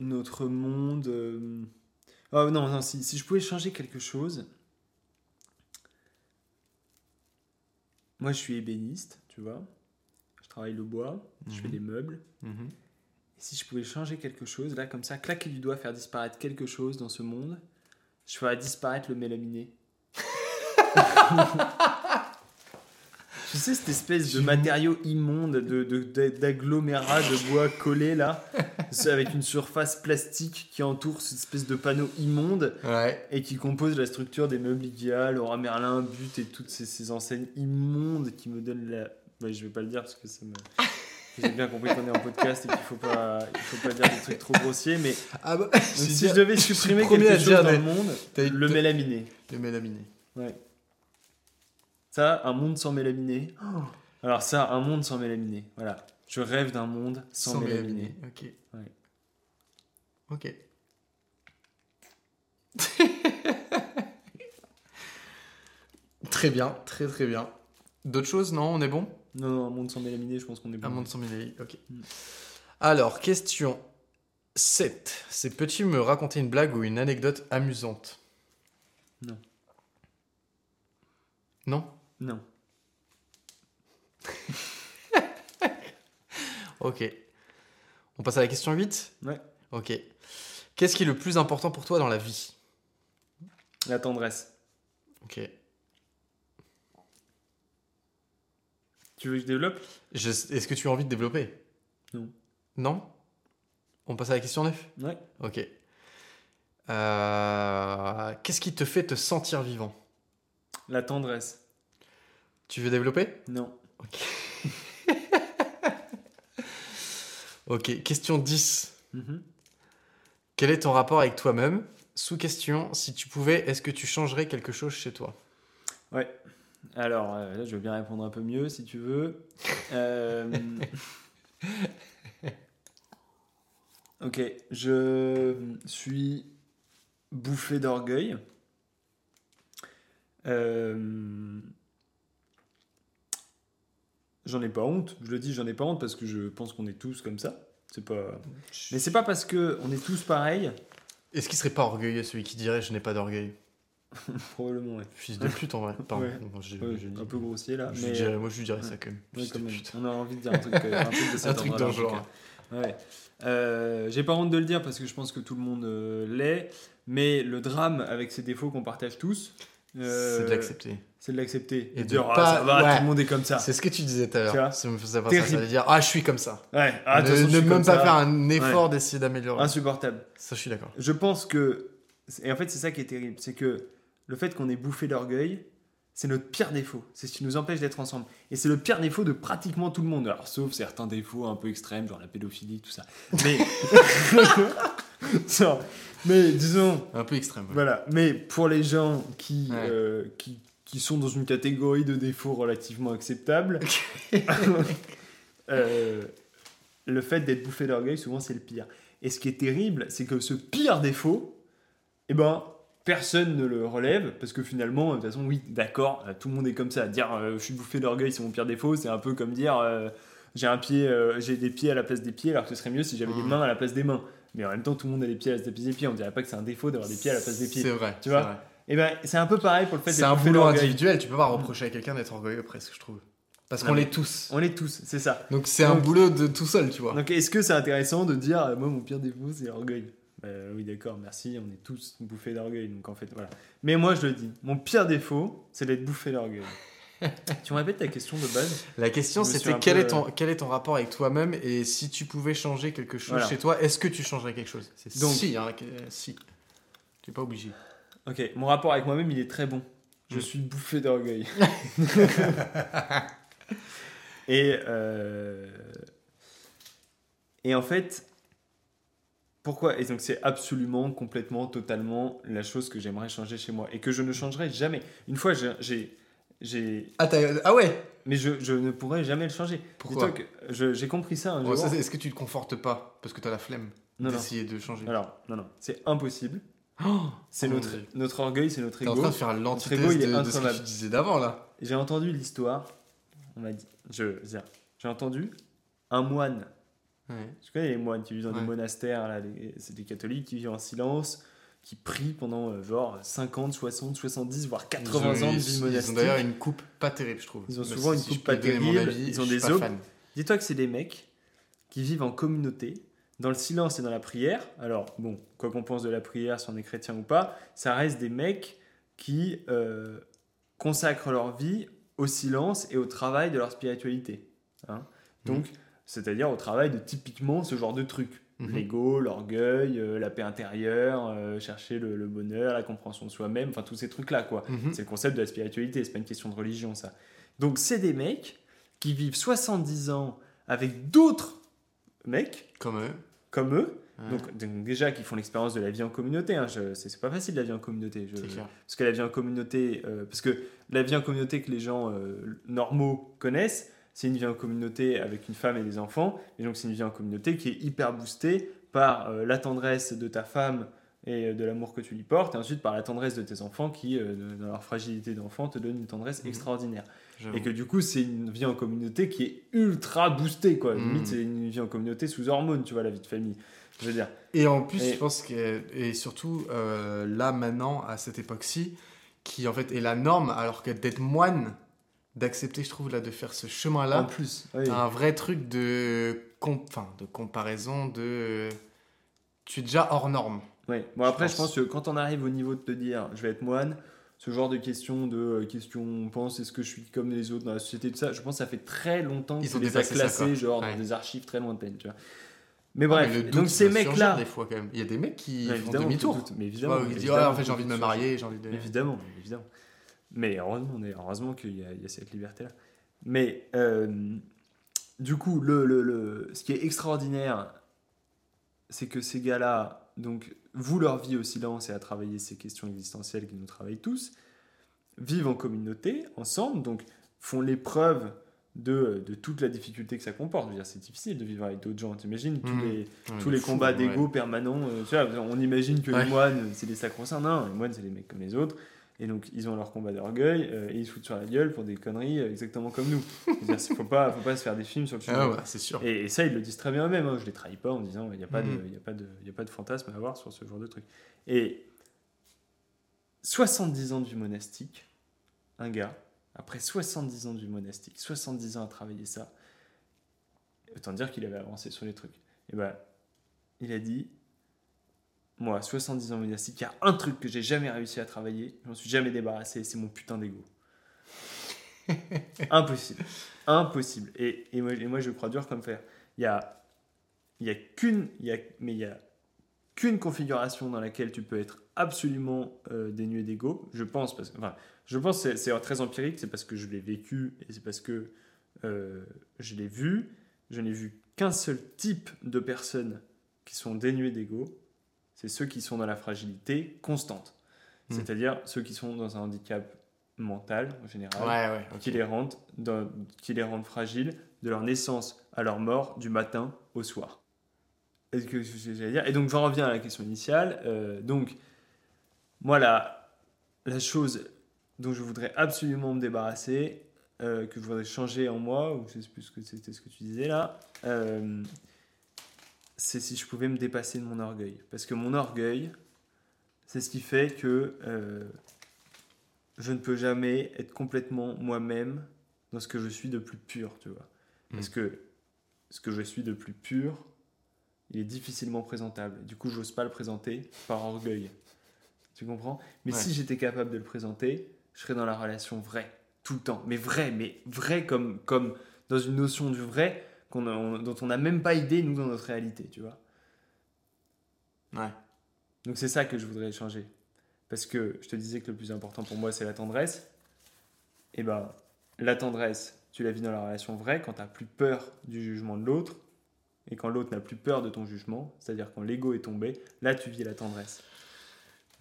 notre monde. euh, Oh non, non, si, si je pouvais changer quelque chose. Moi, je suis ébéniste, tu vois. Je travaille le bois, je fais Mhm. des meubles. Mhm. Si je pouvais changer quelque chose, là, comme ça, claquer du doigt, faire disparaître quelque chose dans ce monde, je ferais disparaître le mélaminé. tu sais, cette espèce de matériau immonde, de, de- de- d'agglomérat de bois collé là, avec une surface plastique qui entoure cette espèce de panneau immonde Ouais. et qui compose la structure des meubles Ikea, Laura Merlin, But et toutes ces, ces enseignes immondes qui me donnent la. Ouais, je vais pas le dire parce que ça me. J'ai bien compris qu'on est en podcast et qu'il faut pas, il faut pas dire des trucs trop grossiers, mais Ah bah, donc, si je devais supprimer quelque chose dire dans le monde, le mélaminé. Le mélaminé. Ouais. Ça, un monde sans mélaminé. Oh. Alors ça, un monde sans mélaminé. Voilà. Je rêve d'un monde sans, Sans mélaminé. mélaminé. Ok. Ouais. Ok. très bien, très très bien. D'autres choses Non, on est bon? Non, non, un monde sans mélaminé, je pense qu'on est bon. Un monde sans mélaminé, ok. Mm. Alors, question 7. C'est peux-tu me raconter une blague ou une anecdote amusante? Non. Non? Non. Ok. On passe à la question 8 Ouais. Ok. Qu'est-ce qui est le plus important pour toi dans la vie? La tendresse. Ok. Tu veux que je développe? Je- Est-ce que tu as envie de développer? Non. Non? On passe à la question 9 Ouais. Ok. Euh, Qu'est-ce qui te fait te sentir vivant? La tendresse. Tu veux développer? Non. Ok. Question 10. Mhm. Quel est ton rapport avec toi-même? Sous question, si tu pouvais, est-ce que tu changerais quelque chose chez toi? Ouais. Alors, euh, là, je veux bien répondre un peu mieux si tu veux. Euh, ok, je suis bouffé d'orgueil. Euh, J'en ai pas honte, je le dis, j'en ai pas honte parce que je pense qu'on est tous comme ça. C'est pas. Mais c'est pas parce que on est tous pareils. Est-ce qu'il serait pas orgueilleux celui qui dirait je n'ai pas d'orgueil Probablement, ouais. Fils de pute en vrai. Pardon. Ouais. Non, Ouais, un peu grossier là. je mais... dirais- moi je lui dirais ça quand même. Ouais, Fils quand de même. pute. On a envie de dire un truc, euh, un truc de cet Un truc dans genre. Ouais. Euh, J'ai pas honte de le dire parce que je pense que tout le monde euh, l'est, mais le drame avec ces défauts qu'on partage tous, euh, C'est de l'accepter. c'est de l'accepter Et et de de dire ah, pas- ça va, ouais. tout le monde est comme ça. C'est ce que tu disais tout à l'heure. Ça me faisait penser ça. Veut dire ah je suis comme ça. Ouais, ah, de ne je suis même pas ça. faire un effort d'essayer d'améliorer. Insupportable. Ça je suis d'accord. Je pense que. Et en fait, c'est ça qui est terrible. C'est que le fait qu'on ait bouffé d'orgueil, c'est notre pire défaut. C'est ce qui nous empêche d'être ensemble. Et c'est le pire défaut de pratiquement tout le monde. Alors, sauf certains défauts un peu extrêmes, genre la pédophilie, tout ça. Mais. Disons. Un peu extrême. ouais. Voilà. Mais pour les gens qui, Ouais. euh, qui, qui sont dans une catégorie de défauts relativement acceptable, euh, le fait d'être bouffé d'orgueil, souvent, c'est le pire. Et ce qui est terrible, c'est que ce pire défaut, eh ben, personne ne le relève, parce que finalement, de toute façon, oui, d'accord, euh, tout le monde est comme ça. Dire euh, je suis bouffé d'orgueil, c'est mon pire défaut, c'est un peu comme dire euh, j'ai un pied, euh, j'ai des pieds à la place des pieds, alors que ce serait mieux si j'avais des Mhm. mains à la place des mains. Mais en même temps, tout le monde a des pieds à la place des pieds. On dirait pas que c'est un défaut d'avoir des pieds à la place des pieds. C'est vrai. Tu vois vrai. Et ben, c'est un peu pareil pour le fait C'est un boulot individuel. Tu peux pas reprocher à quelqu'un d'être orgueilleux presque, je trouve. Parce qu'on l'est tous. On est tous, c'est ça. Donc c'est un boulot de tout seul, tu vois. Donc est-ce que c'est intéressant de dire moi mon pire défaut c'est l'orgueil? Euh, Oui d'accord, merci, on est tous bouffés d'orgueil donc en fait voilà. Mais moi je le dis, mon pire défaut c'est d'être bouffé d'orgueil. tu me répètes ta question de base? La question c'était quel, peu, est ton, quel est ton rapport avec toi-même et si tu pouvais changer quelque chose Voilà. chez toi, est-ce que tu changerais quelque chose? C'est Donc- si, hein, que- si. Tu n'es pas obligé. Ok, mon rapport avec moi-même il est très bon. Je Mm. suis bouffé d'orgueil. et euh, et en fait pourquoi? Et donc c'est absolument, complètement, totalement la chose que j'aimerais changer chez moi et que je ne changerai jamais. Une fois j'ai- j'ai Ah, ah ouais? Mais je, je ne pourrais jamais le changer. Pourquoi? J'ai compris ça c'est- Est-ce que tu te confortes pas Parce que tu as la flemme non, non. d'essayer de changer? Alors, non, non, c'est impossible. Oh, C'est mon notre, notre orgueil, c'est notre T'es en ego. train de faire ego, l'antithèse est de, de ce que tu disais d'avant là. J'ai entendu l'histoire. On m'a dit. Je, j'ai entendu un moine. Ouais. Tu connais les moines qui vivent dans Ouais. des monastères, là, c'est des catholiques qui vivent en silence, qui prient pendant euh, genre 50, 60, 70, voire 80 Ils ont- ans de vie Ils ont monastique. d'ailleurs une coupe pas terrible, je trouve. Ils ont Mais souvent si une coupe pas terrible, avis, ils ont des fan. Dis-toi que c'est des mecs qui vivent en communauté, dans le silence et dans la prière. Alors, bon, quoi qu'on pense de la prière, si on est chrétien ou pas, ça reste des mecs qui euh, consacrent leur vie au silence et au travail de leur spiritualité. hein. Donc, c'est-à-dire au travail de typiquement ce genre de trucs. Mhm. L'ego, l'orgueil, euh, la paix intérieure, euh, chercher le, le bonheur, la compréhension de soi-même, enfin tous ces trucs-là, quoi. Mhm. C'est le concept de la spiritualité, c'est pas une question de religion, ça. Donc, c'est des mecs qui vivent 70 ans avec d'autres mecs Comme eux. comme eux. Ouais. Donc, donc déjà, qui font l'expérience de la vie en communauté. Hein. C'est pas facile la vie en communauté. Je- clair. parce que la vie en communauté, euh, parce que la vie en communauté que les gens normaux connaissent, c'est une vie en communauté avec une femme et des enfants. Et donc c'est une vie en communauté qui est hyper boostée par euh, la tendresse de ta femme et euh, de l'amour que tu lui portes, et ensuite par la tendresse de tes enfants qui, euh, dans leur fragilité d'enfant, te donnent une tendresse Mhm. extraordinaire. Et que du coup, c'est une vie en communauté qui est ultra boostée, quoi. Mhm. Limite, c'est une vie en communauté sous hormones, tu vois, la vie de famille. Je veux dire. Et en plus, Et- je pense que, et surtout euh, là maintenant, à cette époque-ci, qui en fait est la norme, alors que d'être moine, d'accepter, je trouve, là, de faire ce En chemin-là, plus, oui. un vrai truc de, com- enfin, de comparaison, de. Tu es déjà hors norme. Ouais. Bon, après, je Je pense. pense. que quand on arrive au niveau de te dire, je vais être moine, ce genre de questions, de euh, questions, on pense, est-ce que je suis comme les autres dans la société, tout ça, je pense que ça fait très longtemps Ils que ont les a classés, genre, Ouais. dans des archives très lointaines, tu vois. Mais Ah, bref, mais le doute donc ces des fois quand même. Il y a des mecs qui Ouais, font évidemment, demi-tour. tout doute, mais évidemment. vois, ils disent, évidemment, ouais, en fait, j'ai envie de me marier, j'ai envie de. Évidemment, évidemment. Mais heureusement, on est- heureusement qu'il y, a- il y a cette liberté-là. Mais euh, du coup, le, le, le- ce qui est extraordinaire, c'est que ces gars-là, donc, vouent leur vie au silence et à travailler ces questions existentielles qui nous travaillent tous, vivent en communauté, ensemble, donc font l'épreuve de, de toute la difficulté que ça comporte. C'est difficile de vivre avec d'autres gens. T'imagines? Tous les, Ouais, tous les fou, combats ouais. d'ego permanents. euh, tu vois, on imagine que Ouais. les moines, c'est des sacro-saints. Non, les moines, c'est des mecs comme les autres. Et donc, ils ont leur combat d'orgueil euh, et ils se foutent sur la gueule pour des conneries euh, exactement comme nous. Il faut pas, faut pas se faire des films sur le sujet. Ah, ouais, c'est sûr. Et, et ça, ils le disent très bien eux-mêmes. hein. Je les trahis pas en disant il n'y a, pas de- il y a, pas de- il y a pas de fantasme à avoir sur ce genre de truc. Et 70 ans de vie monastique, un gars, après 70 ans de vie monastique, 70 ans à travailler ça, autant dire qu'il avait avancé sur les trucs. Et ben, il a dit Moi, 70 ans monastique, il y a un truc que j'ai jamais réussi à travailler, je m'en suis jamais débarrassé, c'est mon putain d'ego. Impossible. Impossible. Et, et, moi, et moi, je crois dur comme fer. Il y a, il y a qu'une, il y a, mais il y a qu'une configuration dans laquelle tu peux être absolument euh, dénué d'ego. Je pense, parce que, enfin, je pense c'est- c'est très empirique, c'est parce que je l'ai vécu et c'est parce que euh, je l'ai vu. Je n'ai vu qu'un seul type de personnes qui sont dénuées d'ego. C'est ceux qui sont dans la fragilité constante. Hmm. C'est-à-dire ceux qui sont dans un handicap mental en général Ouais, ouais. ok. qui les rendent, dans- qui les rendent fragiles de leur naissance à leur mort du matin au soir. Est-ce que j'allais dire? Et donc j'en reviens à la question initiale. Euh, donc moi la, la chose dont je voudrais absolument me débarrasser, euh, que je voudrais changer en moi, ou je sais plus ce que c'était ce que tu disais là, euh, c'est si je pouvais me dépasser de mon orgueil. Parce que mon orgueil, c'est ce qui fait que euh, je ne peux jamais être complètement moi-même dans ce que je suis de plus pur, tu vois. Parce que ce que je suis de plus pur, il est difficilement présentable. Du coup, j'ose pas le présenter par orgueil. Tu comprends? Mais Ouais. si j'étais capable de le présenter, je serais dans la relation vraie, tout le temps. Mais vrai, mais vrai comme, comme dans une notion du vrai qu'on a- on- dont on n'a même pas idée, nous, dans notre réalité, tu vois. Ouais. Donc c'est ça que je voudrais changer. Parce que je te disais que le plus important pour moi, c'est la tendresse. Et ben, la tendresse, tu la vis dans la relation vraie quand tu n'as plus peur du jugement de l'autre. Et quand l'autre n'a plus peur de ton jugement, c'est-à-dire quand l'ego est tombé, là tu vis la tendresse.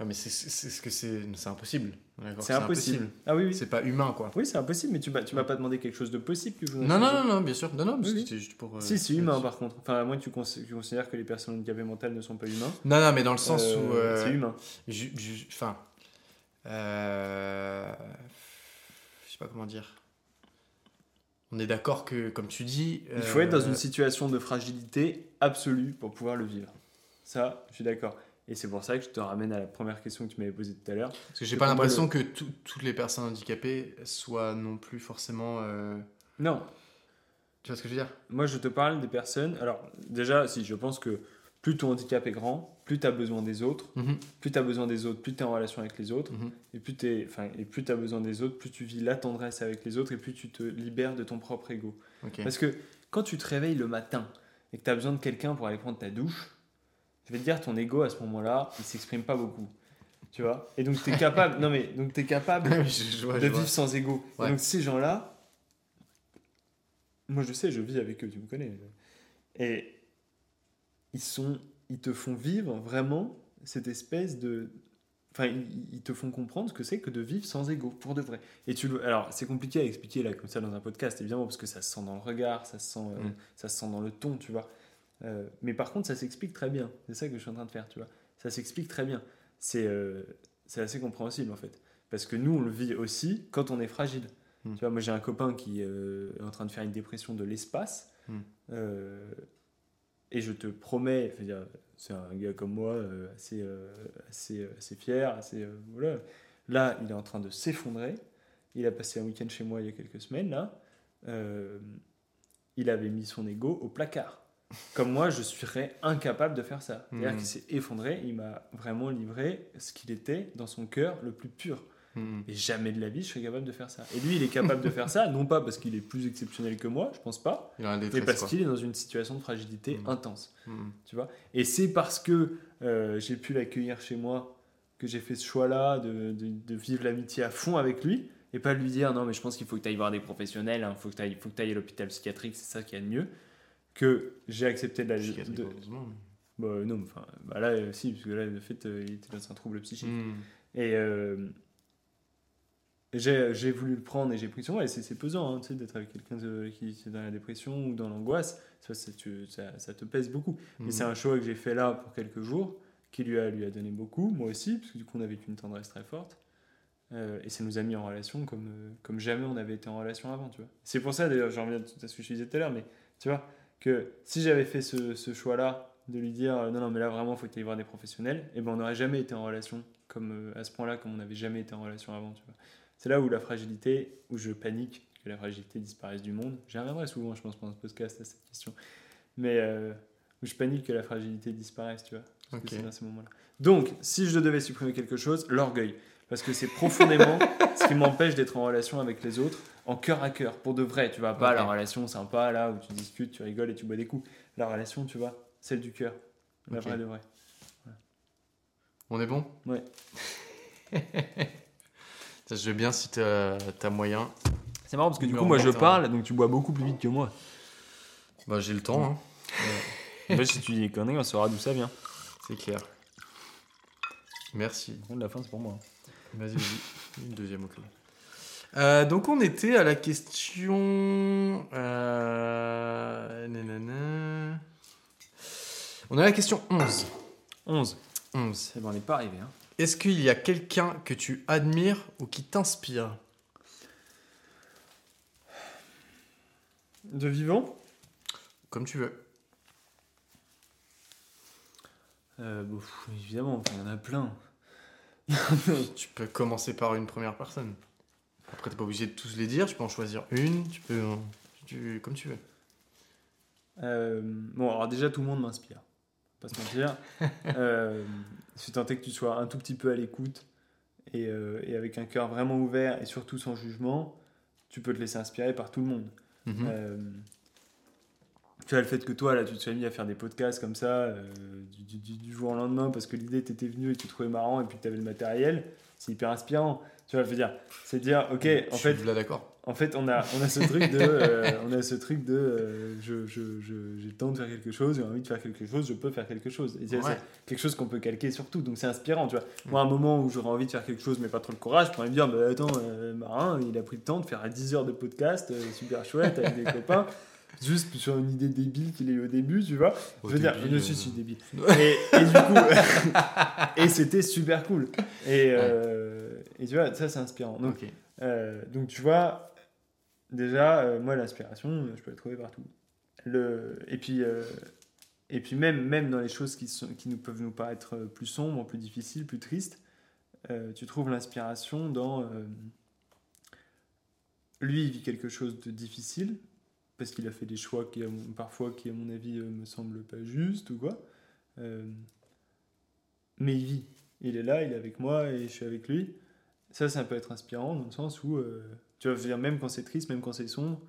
Mais c'est c'est- c'est ce que c'est c'est impossible. C'est impossible. Ah oui, oui. C'est pas humain, quoi. Oui, c'est impossible, mais tu m'as tu m'as pas demandé quelque chose de possible que je Non, non, non, non, bien sûr. Non, non, mais Oui, c'était juste pour. euh, Si, c'est humain par contre. Enfin, à moins que tu, cons- tu considères que les personnes handicapées mentales ne sont pas humains. Non, non, mais dans le sens Euh, où. euh, C'est humain. ju- ju- Enfin. euh, Je sais pas comment dire. On est d'accord que, comme tu dis. Il faut être dans euh, une situation de fragilité absolue pour pouvoir le vivre. Ça, je suis d'accord. Et c'est pour ça que je te ramène à la première question que tu m'avais posée tout à l'heure. Parce que j'ai pas l'impression que tout- toutes les personnes handicapées soient non plus forcément. euh, Non. Tu vois ce que je veux dire? Moi, je te parle des personnes. Alors, déjà, si je pense que plus ton handicap est grand, plus tu as besoin des autres. Mhm. Plus tu as besoin des autres, plus tu es en relation avec les autres. Mhm. Et plus tu as besoin des autres, plus tu vis la tendresse avec les autres et plus tu te libères de ton propre ego. Parce que quand tu te réveilles le matin et que tu as besoin de quelqu'un pour aller prendre ta douche, je vais te dire, ton ego à ce moment-là, il s'exprime pas beaucoup. Tu vois? Et donc tu es capable, non mais, donc es capable je, je vois, de vois. vivre sans ego. Et donc ces gens-là, moi je sais, je vis avec eux, tu me connais. Et ils sont, ils te font vivre vraiment cette espèce de, enfin ils, ils te font comprendre ce que c'est que de vivre sans ego pour de vrai. Et tu le, alors c'est compliqué à expliquer là comme ça dans un podcast évidemment parce que ça se sent dans le regard, ça se sent, euh, Mm. ça se sent dans le ton, tu vois. Euh, mais par contre ça s'explique très bien. C'est ça que je suis en train de faire, tu vois. Ça s'explique très bien. C'est, euh, assez compréhensible en fait. Parce que nous, on le vit aussi quand on est fragile. Mm. Tu vois, moi j'ai un copain qui euh, est en train de faire une dépression de l'espace. Mm. Euh, et je te promets, c'est un gars comme moi, assez, assez, assez fier, assez, voilà. Là, il est en train de s'effondrer. Il a passé un week-end chez moi il y a quelques semaines, là. Il avait mis son ego au placard. Comme moi, je serais incapable de faire ça. C'est-à-dire Mm. qu'il s'est effondré, il m'a vraiment livré ce qu'il était dans son cœur le plus pur. Mhm. Et jamais de la vie, je serais capable de faire ça. Et lui, il est capable de faire ça, non pas parce qu'il est plus exceptionnel que moi, je pense pas, Il a mais parce qu'il est dans une situation de fragilité Mm. intense. Tu vois? Et c'est parce que euh, j'ai pu l'accueillir chez moi que j'ai fait ce choix-là de, de- de vivre l'amitié à fond avec lui et pas lui dire non, mais je pense qu'il faut que tu ailles voir des professionnels, il faut que tu ailles, ailles à l'hôpital psychiatrique, c'est ça qui est de mieux. Que j'ai accepté de la. De-. Bah, non, mais enfin, bah là, euh, si, parce que là, de fait, euh, il était dans un trouble psychique. Mhm. Et euh, j'ai voulu le prendre et j'ai pris sur moi. Et c'est pesant hein, tu sais, d'être avec quelqu'un qui est dans la dépression ou dans l'angoisse. Ça, ça, ça te pèse beaucoup. Mais Mhm. c'est un choix que j'ai fait là pour quelques jours qui lui a, lui a donné beaucoup, moi aussi, parce que du coup, on a vécu une tendresse très forte. Euh, et ça nous a mis en relation comme, euh, comme jamais on avait été en relation avant, tu vois. C'est pour ça, d'ailleurs, j'en reviens à ce que je disais tout à l'heure, mais tu vois, que si j'avais fait ce, ce choix-là, de lui dire euh, non, non, mais là vraiment, il faut que tu ailles voir des professionnels, et ben on n'aurait jamais été en relation comme, euh, à ce point-là, comme on n'avait jamais été en relation avant, tu vois. C'est là où la fragilité, où je panique que la fragilité disparaisse du monde. J'y reviendrai souvent, je pense, pendant ce podcast à cette question. Mais euh, où je panique que la fragilité disparaisse, tu vois. Parce que c'est dans ces moments-là. Donc, si je devais supprimer quelque chose, l'orgueil. Parce que c'est profondément ce qui m'empêche d'être en relation avec les autres, en cœur à cœur, pour de vrai. Tu vois, pas la relation sympa, là, où tu discutes, tu rigoles et tu bois des coups. La relation, tu vois, celle du cœur. La vraie de vrai. On est bon? Ouais. Ça, Je veux bien si t'as as moyen. C'est marrant parce que du coup, en moi, je parle, donc tu bois beaucoup plus vite que moi. Bah, j'ai le temps, hein. Bah, si tu dis des conneries, on saura d'où ça vient. c'est clair. Merci. La fin, c'est pour moi. Vas-y, vas-y. Une deuxième au cas où. Euh, donc on était à la question. euh, nanana. On est à la question 11. 11. 11. C'est bon, on n'est pas arrivé. Hein. Est-ce qu'il y a quelqu'un que tu admires ou qui t'inspire? De vivant? Comme tu veux. euh, bon, pff, Évidemment, il y en a plein. Tu peux commencer par une première personne. Après, t'es pas obligé de tous les dire. Tu peux en choisir une. Tu peux. tu- comme tu veux. Euh, bon, alors déjà, tout le monde m'inspire. Pas se mentir. euh, je suis tenté que tu sois un tout petit peu à l'écoute et, euh, et avec un cœur vraiment ouvert et surtout sans jugement, tu peux te laisser inspirer par tout le monde. Mhm. Euh, tu vois, le fait que toi, là, tu te sois mis à faire des podcasts comme ça, du, du- du jour au lendemain, parce que l'idée t'était venue et tu trouvais marrant et puis tu avais le matériel, c'est hyper inspirant. Tu vois, je veux dire, c'est dire, ok, en Je fait, suis là d'accord. en fait, on a, on a ce truc de, euh, on a ce truc de, euh, je, je, je- j'ai le temps de faire quelque chose, j'ai envie de faire quelque chose, je peux faire quelque chose. Et c'est Ouais. c'est quelque chose qu'on peut calquer sur tout, donc c'est inspirant, tu vois. Mm. Moi, à un moment où j'aurais envie de faire quelque chose, mais pas trop le courage, je pourrais me dire, bah, attends, euh, Marin, il a pris le temps de faire 10 heures de podcast, super chouette, avec des copains, juste sur une idée débile qu'il a eu au début, tu vois. Au je veux dire, je suis, suis débile. Et, et du coup, et c'était super cool. Et, euh, et tu vois, ça c'est inspirant. Donc, euh, donc tu vois, déjà, euh, moi l'inspiration, euh, je peux la trouver partout. Le, et puis, euh, et puis même, même dans les choses qui, sont, qui nous peuvent nous paraître plus sombres, plus difficiles, plus tristes, tu trouves l'inspiration dans... lui, il vit quelque chose de difficile, parce qu'il a fait des choix qui, parfois, qui, à mon avis, me semblent pas justes ou quoi. Mais il vit. Il est là, il est avec moi et je suis avec lui. Ça, ça peut être inspirant dans le sens où, euh, tu vas dire, même quand c'est triste, même quand c'est sombre,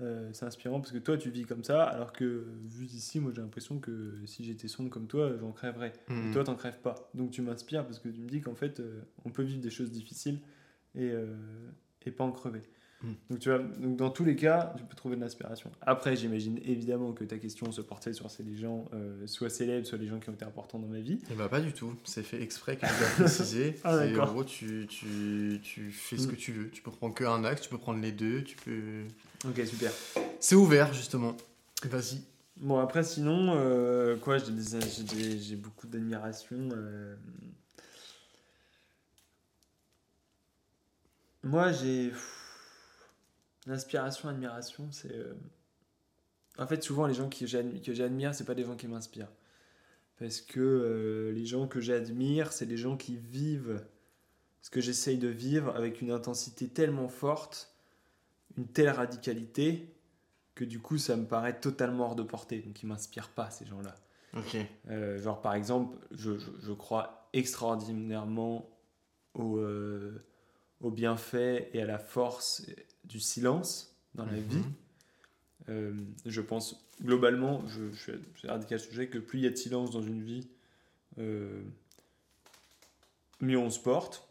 euh, c'est inspirant parce que toi, tu vis comme ça, alors que, vu d'ici, moi, j'ai l'impression que si j'étais sombre comme toi, j'en crèverais. Mhm. Et toi, t'en crèves pas. Donc tu m'inspires parce que tu me dis qu'en fait, euh, on peut vivre des choses difficiles et, et pas en crever. Mm. Donc, tu vois, donc dans tous les cas, tu peux trouver de l'inspiration. Après, j'imagine évidemment que ta question se portait sur ces les gens, euh, soit célèbres, soit les gens qui ont été importants dans ma vie. Eh bah pas du tout, c'est fait exprès que je dois préciser. Ah, en gros, tu, tu, tu fais ce Mm. que tu veux. Tu peux prendre que un axe, tu peux prendre les deux, tu peux... Ok, super. C'est ouvert, justement. Vas-y. Bon, après, sinon, euh, quoi, j'ai des- j'ai des- j'ai beaucoup d'admiration. euh. Moi, j'ai. L'inspiration, admiration, c'est. euh, En fait, souvent, les gens que j'admire, c'est pas des gens qui m'inspirent. Parce que euh, les gens que j'admire, c'est des gens qui vivent ce que j'essaye de vivre avec une intensité tellement forte, une telle radicalité, que du coup ça me paraît totalement hors de portée, donc ils m'inspirent pas ces gens-là. Ok. Euh, genre par exemple, je, je- je crois extraordinairement au, euh, au bienfait et à la force du silence dans la Mhm. vie. Euh, je pense globalement, je, je suis radical sujet, que plus il y a de silence dans une vie, euh, mieux on se porte.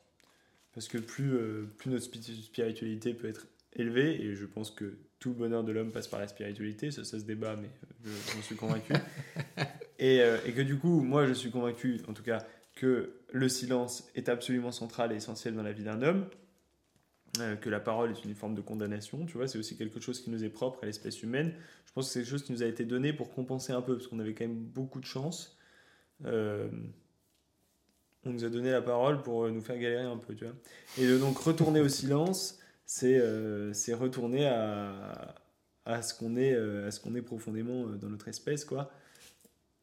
Parce que plus, euh, plus notre spi- spiritualité peut être élevée, et je pense que tout le bonheur de l'homme passe par la spiritualité, ça, ça se débat, mais je- j'en suis convaincu. et, et que du coup, moi je suis convaincu, en tout cas, que le silence est absolument central et essentiel dans la vie d'un homme, euh, que la parole est une forme de condamnation, tu vois, c'est aussi quelque chose qui nous est propre à l'espèce humaine. Je pense que c'est quelque chose qui nous a été donné pour compenser un peu, parce qu'on avait quand même beaucoup de chance. Euh, on nous a donné la parole pour euh, nous faire galérer un peu, tu vois. Et de donc retourner au silence, c'est euh, retourner à, à ce qu'on est, à ce qu'on est profondément dans notre espèce, quoi.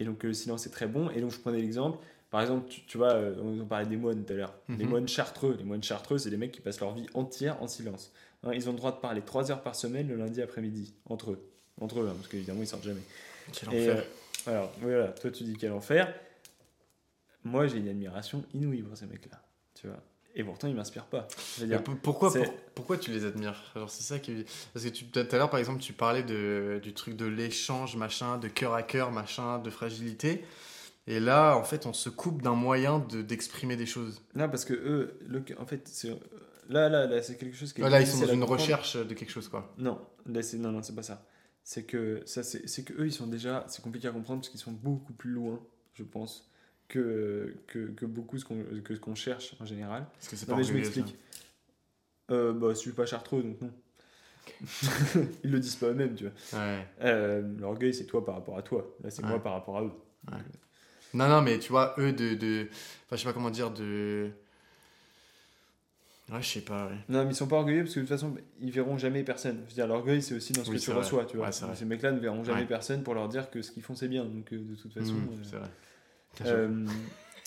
Et donc le silence est très bon. Et donc je prenais l'exemple, par exemple, tu, tu vois, euh, on parlait des moines tout à l'heure. Les Mhm. moines chartreux, les moines chartreux, c'est des mecs qui passent leur vie entière en silence. Hein, ils ont le droit de parler 3 heures par semaine le lundi après-midi, entre eux. Entre eux, hein, parce qu'évidemment, ils sortent jamais. Quel Et, enfer. euh, alors, voilà, toi tu dis quel enfer. Moi, j'ai une admiration inouïe pour ces mecs-là, tu vois. Et pourtant, ils m'inspirent pas. Je veux dire, pour- pourquoi, pour- pourquoi tu les admires? C'est ça qui parce que tu tout à l'heure par exemple tu parlais de, du truc de l'échange machin, de cœur à cœur machin, de fragilité. Et là en fait on se coupe d'un moyen de d'exprimer des choses. non, parce que eux, le- en fait, c'est là, là, là, c'est quelque chose qui est Là ils sont dans une comprendre. recherche de quelque chose quoi. Non, là, c'est non, non, c'est pas ça. C'est que ça, c'est que eux, ils sont déjà, c'est compliqué à comprendre parce qu'ils sont beaucoup plus loin, je pense, que que, que beaucoup ce qu'on que ce qu'on cherche en général. Parce que c'est Non, pas mais je m'explique. Euh, bah, je suis pas chartreux, donc non. Ils le disent pas eux-mêmes, tu vois. Ouais. Euh, L'orgueil, c'est toi par rapport à toi. Là, c'est Ouais. moi par rapport à eux. Non non mais tu vois eux de de enfin je sais pas comment dire de Ouais, je sais pas. ouais. Non, mais ils sont pas orgueilleux parce que de toute façon, ils verront jamais personne. Je veux dire, l'orgueil, c'est aussi dans ce Oui, que tu vrai. reçois, tu vois. Ouais. Ces mecs-là ne verront jamais Ouais. personne pour leur dire que ce qu'ils font, c'est bien. Donc, euh, de toute façon. Mmh, euh, c'est vrai. euh,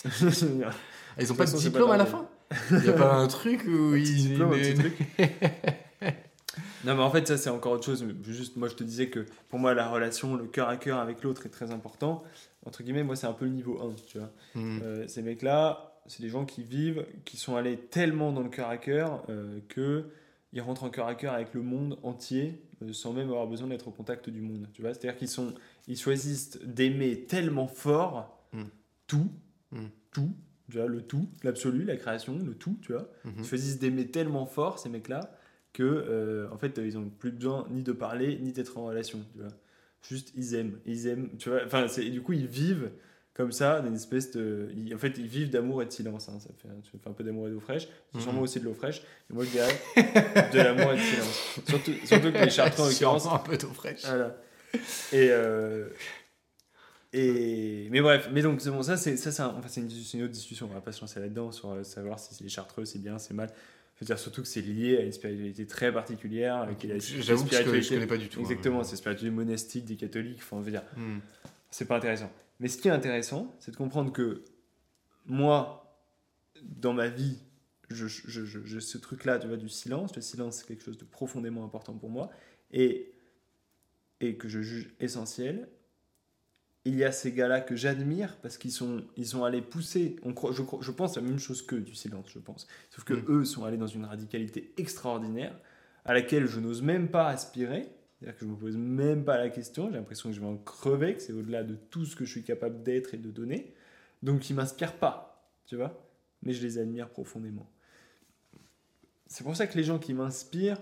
Ah, ils ont pas de façon, pas diplôme à la fin Il y a pas un truc où ils diplôme, un petit truc. Non, mais en fait, ça, c'est encore autre chose. Juste, moi, je te disais que pour moi, la relation, le cœur à cœur avec l'autre est très important. Entre guillemets, moi, c'est un peu le niveau 1, tu vois. Mmh. Euh, ces mecs-là, c'est des gens qui vivent, qui sont allés tellement dans le cœur à cœur euh, que ils rentrent en cœur à cœur avec le monde entier euh, sans même avoir besoin d'être au contact du monde. Tu vois, c'est-à-dire qu'ils sont, ils choisissent d'aimer tellement fort Mm. tout, Mm. tout, tu vois, le tout, l'absolu, la création, le tout, tu vois. Ils choisissent d'aimer tellement fort ces mecs-là que euh, en fait ils ont plus besoin ni de parler ni d'être en relation tu vois juste ils aiment ils aiment tu vois enfin du coup ils vivent comme ça d'une espèce de ils- en fait ils vivent d'amour et de silence hein. ça fait tu fais un peu d'amour et d'eau fraîche Mhm. sûrement aussi de l'eau fraîche et moi je dirais de l'amour et de silence surtout, surtout que les chartreux en l'occurrence un peu d'eau fraîche. voilà. Et, euh, et mais bref, mais donc bon, ça c'est ça c'est un- enfin, une, une autre discussion. On va pas se lancer là-dedans sur euh, savoir si les chartreux c'est bien, c'est mal. Je veux dire surtout que c'est lié à une spiritualité très particulière. J'avoue que je je connais pas du tout. hein. Exactement, c'est spiritualité monastique des catholiques. Enfin, on veut dire, Hmm. c'est pas intéressant. Mais ce qui est intéressant, c'est de comprendre que moi, dans ma vie, je, je, je- je- ce truc-là, tu vois, du silence, le silence, c'est quelque chose de profondément important pour moi. Et et que je juge essentiels. Il y a ces gars-là que j'admire parce qu'ils sont, ils sont allés pousser, on croit, je, je pense la même chose qu'eux du silence, je pense. Sauf que Mm. eux sont allés dans une radicalité extraordinaire à laquelle je n'ose même pas aspirer. C'est-à-dire que je me pose même pas la question, j'ai l'impression que je vais en crever, que c'est au-delà de tout ce que je suis capable d'être et de donner. Donc ils m'inspirent pas, tu vois. Mais je les admire profondément. C'est pour ça que les gens qui m'inspirent,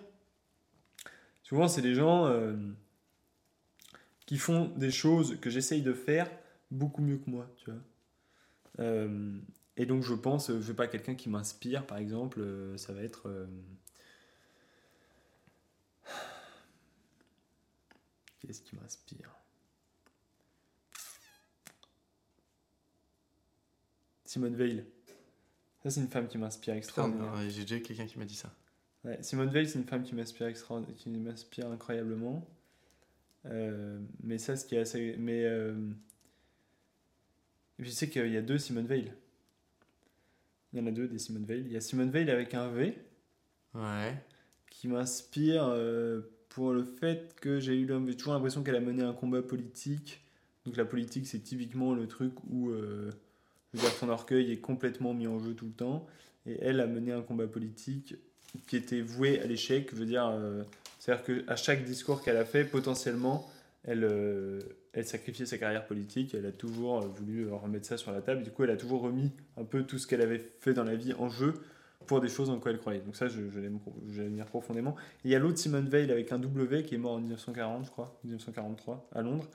souvent c'est des gens euh, qui font des choses que j'essaye de faire beaucoup mieux que moi, tu vois. Euh, et donc je pense, je veux pas quelqu'un qui m'inspire, par exemple, euh, ça va être... euh, Qu'est-ce qui m'inspire? Simone Veil. Ça, c'est une femme qui m'inspire extraordinairement. J'ai déjà quelqu'un qui m'a dit ça. Ouais, Simone Veil, c'est une femme qui m'inspire extra... qui m'inspire incroyablement. Euh, mais ça, ce qui est assez. Mais. euh, et puis, tu sais qu'il y a deux Simone Veil. Il y en a deux des Simone Veil. Il y a Simone Veil avec un V Ouais. qui m'inspire euh, pour le fait que j'ai eu toujours l'impression qu'elle a mené un combat politique. Donc la politique, c'est typiquement le truc où euh, je veux dire, ton orgueil est complètement mis en jeu tout le temps. Et elle a mené un combat politique qui était voué à l'échec. Je veux dire, euh, c'est-à-dire qu'à chaque discours qu'elle a fait, potentiellement, elle, euh, elle sacrifiait sa carrière politique. Elle a toujours euh, voulu remettre ça sur la table. Du coup, elle a toujours remis un peu tout ce qu'elle avait fait dans la vie en jeu pour des choses en quoi elle croyait. Donc ça, je, je l'admire profondément. Il y a l'autre Simone Veil avec un W qui est mort en 1940, je crois, 1943, à Londres,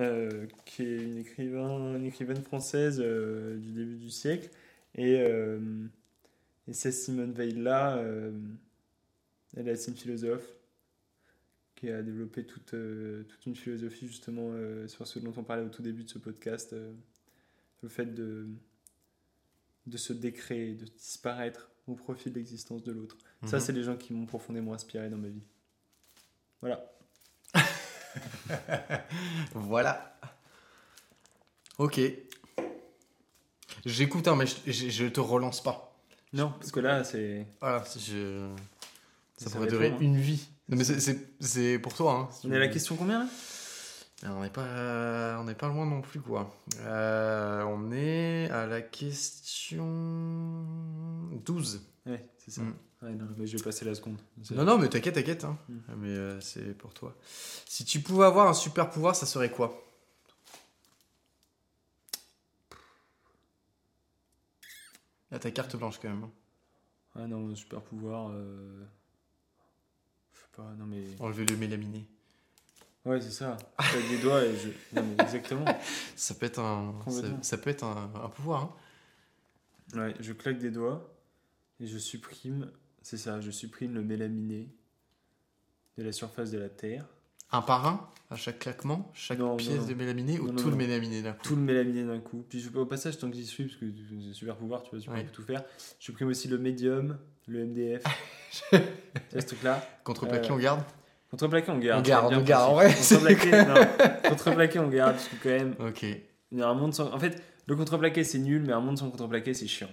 euh, qui est une, écrivain, une écrivaine française du début du siècle. Et, et cette Simone Veil-là, elle est une philosophe qui a développé toute, euh, toute une philosophie justement euh, sur ce dont on parlait au tout début de ce podcast, euh, le fait de, de se décréer, de disparaître au profit de l'existence de l'autre. Ça, Mhm. c'est les gens qui m'ont profondément inspiré dans ma vie. Voilà. Voilà. Ok. J'écoute, hein, mais je, je, je te relance pas. Non, parce que là, c'est. Voilà, je... ça, Ça pourrait durer hein. une vie. Non, mais c'est- pour toi. Hein, si On est à la question combien là? On n'est pas, on pas loin non plus, quoi. Euh, on est à la question 12. Ouais, c'est ça. Mm. Ouais, non, mais je vais passer la seconde. Non, non, mais t'inquiète, t'inquiète. hein. Mm. Mais euh, c'est pour toi. Si tu pouvais avoir un super pouvoir, ça serait quoi? Là, ta carte blanche quand même. hein. Ah non, super pouvoir. Je sais pas, non mais. Enlever le mélaminé. Ouais, c'est ça. Avec des doigts et je. Non, mais exactement. Ça peut être un, ça, peut être un, un pouvoir. hein. Ouais, je claque des doigts et je supprime. C'est ça, je supprime le mélaminé de la surface de la Terre. Un par un, à chaque claquement, chaque Non, pièce non. de mélaminé ou Non, tout le mélaminé d'un coup Tout le mélaminé d'un coup. Puis je, au passage, tant que j'y suis, parce que c'est super pouvoir, tu vois, tu peux Ouais. tout faire. Je supprime aussi le médium, le MDF. tu vois ce truc-là Contreplaqué, Euh, on garde Contreplaqué, on garde. On garde, on garde, en vrai. Contreplaqué. Contreplaqué, on garde, parce que quand même, Ok, il y a un monde sans. En fait, le contreplaqué, c'est nul, mais un monde sans contreplaqué, c'est chiant.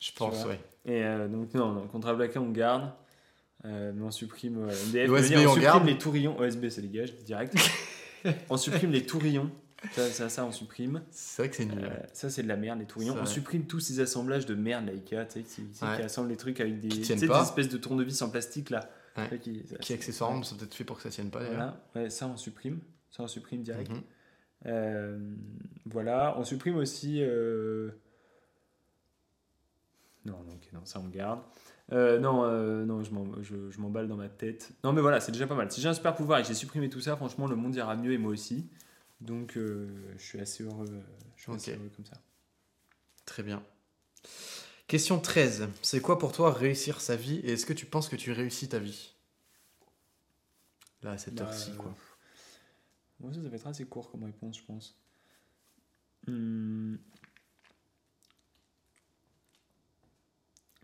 je pense, ouais. Et euh, donc, non, non, contreplaqué, on garde. Euh, mais on supprime euh, MDF. Veux dire, on supprime garde. les tourillons. OSB, ça dégage, direct. on supprime les tourillons. Ça, ça, ça, on supprime. C'est vrai que c'est nul. Euh, ça, c'est de la merde, les tourillons. C'est On supprime tous ces assemblages de merde, là, Ikea, tu sais, qui, Ouais. qui assemblent les trucs avec des, des espèces de tournevis en plastique, là. Ouais. Sais, qui, ça- Qui accessoirement sont peut-être fait pour que ça tienne pas. Voilà, ouais, ça, on supprime. Ça, on supprime direct. Mhm. Euh, voilà, on supprime aussi. euh, Non, non, ok, non, ça on garde. Euh, non, euh, non, je m'en- je, je m'emballe dans ma tête. Non, mais voilà, c'est déjà pas mal. Si j'ai un super pouvoir et que j'ai supprimé tout ça, franchement, le monde ira mieux et moi aussi. Donc, euh, je suis assez heureux. euh, Je suis assez heureux comme ça. Très bien. Question 13. C'est quoi pour toi réussir sa vie et est-ce que tu penses que tu réussis ta vie? Là, à cette Là, heure-ci, quoi. Moi, ça, ça va être assez court comme réponse, je pense. Hmm.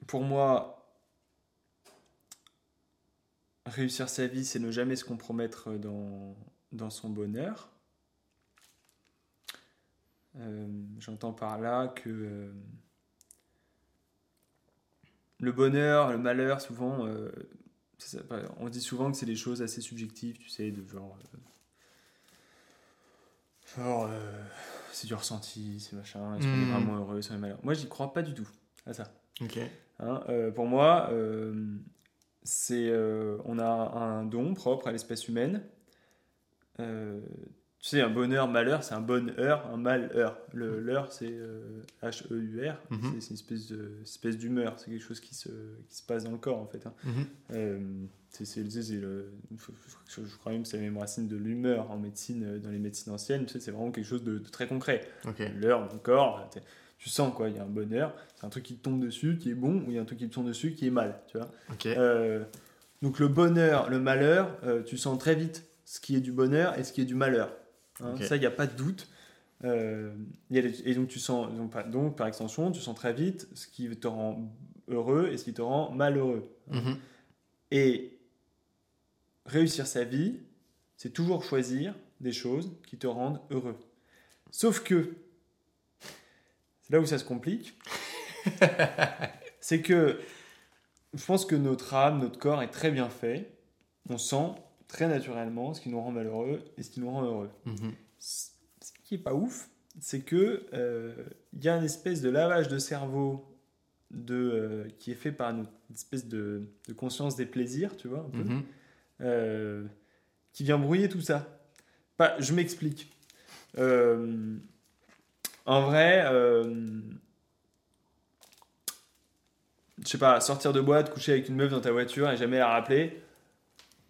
Pour moi, réussir sa vie, c'est ne jamais se compromettre dans, dans son bonheur. Euh, J'entends par là que euh, le bonheur, le malheur, souvent, euh, ça, on dit souvent que c'est des choses assez subjectives, tu sais, de genre. euh, c'est du ressenti, c'est machin, est-ce qu'on est Hmm. vraiment heureux, est-ce qu'on est malheureux? Moi, j'y crois pas du tout à ça. Ok. Hein, pour moi, c'est, euh, on a un don propre à l'espèce humaine. Euh, tu sais, un bonheur, malheur, c'est un bonheur, un malheur. Le leurre, c'est euh, H-E-U-R. Mhm. C'est- C'est une espèce, de, espèce d'humeur. C'est quelque chose qui se, qui se passe dans le corps, en fait. hein. Mhm. Euh, c'est, le- je, crois même que c'est la même racine de l'humeur en médecine, dans les médecines anciennes. Tu sais, c'est vraiment quelque chose de, de très concret. Ok. L'heure, mon corps, tu sens quoi, il y a un bonheur, c'est un truc qui te tombe dessus qui est bon, ou il y a un truc qui te tombe dessus qui est mal, tu vois. Euh, donc le bonheur, le malheur, euh, tu sens très vite ce qui est du bonheur et ce qui est du malheur. Hein. Ça, il n'y a pas de doute. Euh, il y a les- et donc tu sens, donc par, donc par extension, tu sens très vite ce qui te rend heureux et ce qui te rend malheureux. Mhm. Et réussir sa vie, c'est toujours choisir des choses qui te rendent heureux. Sauf que, c'est là où ça se complique, c'est que je pense que notre âme, notre corps est très bien fait. On sent très naturellement ce qui nous rend malheureux et ce qui nous rend heureux. Mhm. Ce qui est pas ouf, c'est que euh, il y a une espèce de lavage de cerveau de, euh, qui est fait par une espèce de, de conscience des plaisirs, tu vois, un peu, Mhm. euh, qui vient brouiller tout ça. Pas, je m'explique. En vrai, euh, je sais pas, sortir de boîte, coucher avec une meuf dans ta voiture et jamais la rappeler,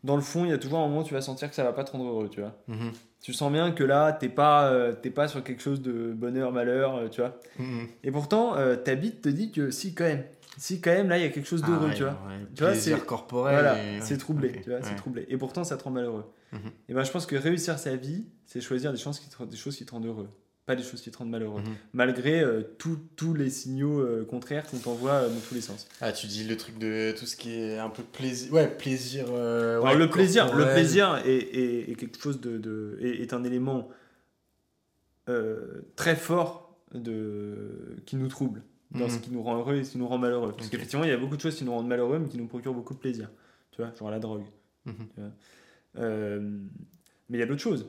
dans le fond, il y a toujours un moment où tu vas sentir que ça va pas te rendre heureux, tu vois. Mhm. Tu sens bien que là, t'es pas, euh, t'es pas sur quelque chose de bonheur, malheur, euh, tu vois. Mhm. Et pourtant, ta bite te dit que si, quand même. Si, quand même, là, il y a quelque chose d'heureux, Ah ouais, tu vois. ouais, Tu vois, c'est- corporel. Voilà, et- c'est troublé, tu vois, c'est troublé. Et pourtant, ça te rend malheureux. Mhm. Et ben, je pense que réussir sa vie, c'est choisir des choses qui te, des choses qui te rendent heureux, pas des choses qui te rendent malheureux. Mhm. Malgré euh, tous- tous les signaux euh, contraires qu'on t'envoie euh, dans tous les sens. Ah, tu dis le truc de tout ce qui est un peu plaisir. Ouais, plaisir. euh, Alors, le plaisir, le plaisir est, est- est quelque chose de, de- est, est un élément euh, très fort de, qui nous trouble dans Mhm. ce qui nous rend heureux et ce qui nous rend malheureux. Parce qu'effectivement, il y a beaucoup de choses qui nous rendent malheureux, mais qui nous procurent beaucoup de plaisir. Tu vois, genre la drogue. Mhm. Tu vois. Mais il y a d'autres choses.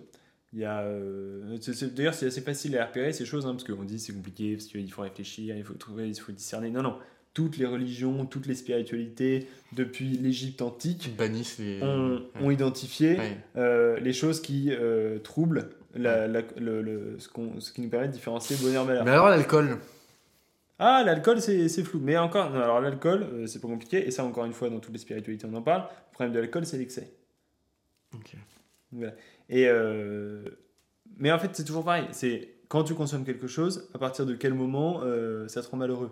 Il y a, euh, D'ailleurs, c'est assez facile à repérer ces choses, hein, parce qu'on dit c'est compliqué, parce qu'il faut réfléchir, il faut trouver, il faut discerner. Non, non. Toutes les religions, toutes les spiritualités, depuis l'Égypte antique, bannissent les. ont, ouais. identifié Ouais. euh, les choses qui euh, troublent la- la- le, le- ce, qui nous permet de différencier bonheur-malheur. Mais alors, l'alcool Ah, l'alcool, c'est c'est flou. Mais encore, non, alors l'alcool, c'est pas compliqué. Et ça, encore une fois, dans toutes les spiritualités, on en parle. Le problème de l'alcool, c'est l'excès. Ok. Voilà. Et euh, mais en fait, c'est toujours pareil. C'est quand tu consommes quelque chose, à partir de quel moment euh, ça te rend malheureux.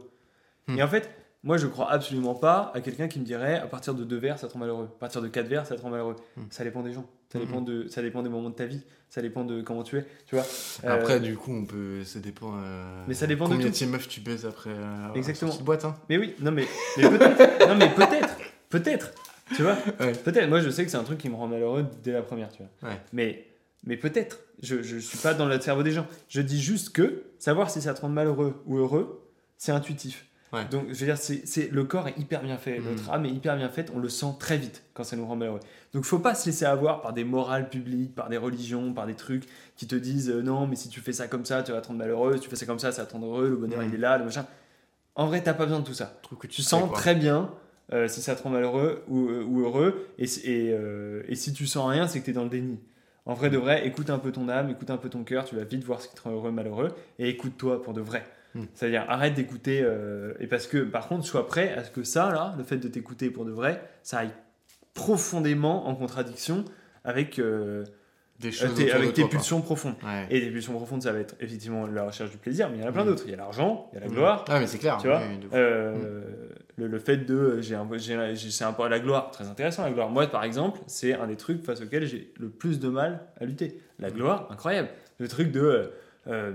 Hmm. Et en fait, moi, je crois absolument pas à quelqu'un qui me dirait à partir de deux verres, ça te rend malheureux. À partir de quatre verres, ça te rend malheureux. Hmm. Ça dépend des gens. Ça Hmm. dépend, de, ça dépend des moments de ta vie. Ça dépend de comment tu es. Tu vois. Euh, Après, du coup, on peut. Ça dépend. euh, Mais ça dépend de Combien de meufs tu baises après. Exactement. boîte, hein Mais oui, non mais, mais peut-être. non mais peut-être. Peut-être. Tu vois. Ouais. Peut-être. Moi, je sais que c'est un truc qui me rend malheureux dès la première. Tu vois. Ouais. Mais, mais peut-être. Je ne suis pas dans le cerveau des gens. Je dis juste que savoir si ça te rend malheureux ou heureux, c'est intuitif. Ouais. Donc, je veux dire, c'est, c'est- le corps est hyper bien fait. Mm. Notre âme est hyper bien faite. On le sent très vite quand ça nous rend malheureux. Donc, faut pas se laisser avoir par des morales publiques, par des religions, par des trucs qui te disent euh, non, mais si tu fais ça comme ça, tu vas te rendre malheureux. Si tu fais ça comme ça, ça va te rendre heureux. Le bonheur, Mm. il est là, le machin. En vrai, t'as pas besoin de tout ça. Truc que Tu sens quoi. très bien euh, si ça te rend malheureux ou, euh, ou heureux. Et, si- et, euh, et si tu sens rien, c'est que tu es dans le déni. En vrai de vrai, écoute un peu ton âme, écoute un peu ton cœur, tu vas vite voir ce qui te rend heureux, malheureux, et écoute-toi pour de vrai. Hmm. C'est-à-dire, arrête d'écouter, euh, et parce que, par contre, sois prêt à ce que ça, là, le fait de t'écouter pour de vrai, ça aille profondément en contradiction avec, Des choses autour avec de tes pulsions profondes. Ouais. Et les pulsions profondes, ça va être effectivement la recherche du plaisir, mais il y en a plein Hmm. d'autres. Il y a l'argent, il y a la Mhm. gloire, Ah, mais c'est clair. tu vois euh, le, le fait de j'ai un, j'ai- c'est un peu la gloire très intéressant la gloire moi par exemple c'est un des trucs face auxquels j'ai le plus de mal à lutter la Mm. gloire incroyable le truc de euh, euh,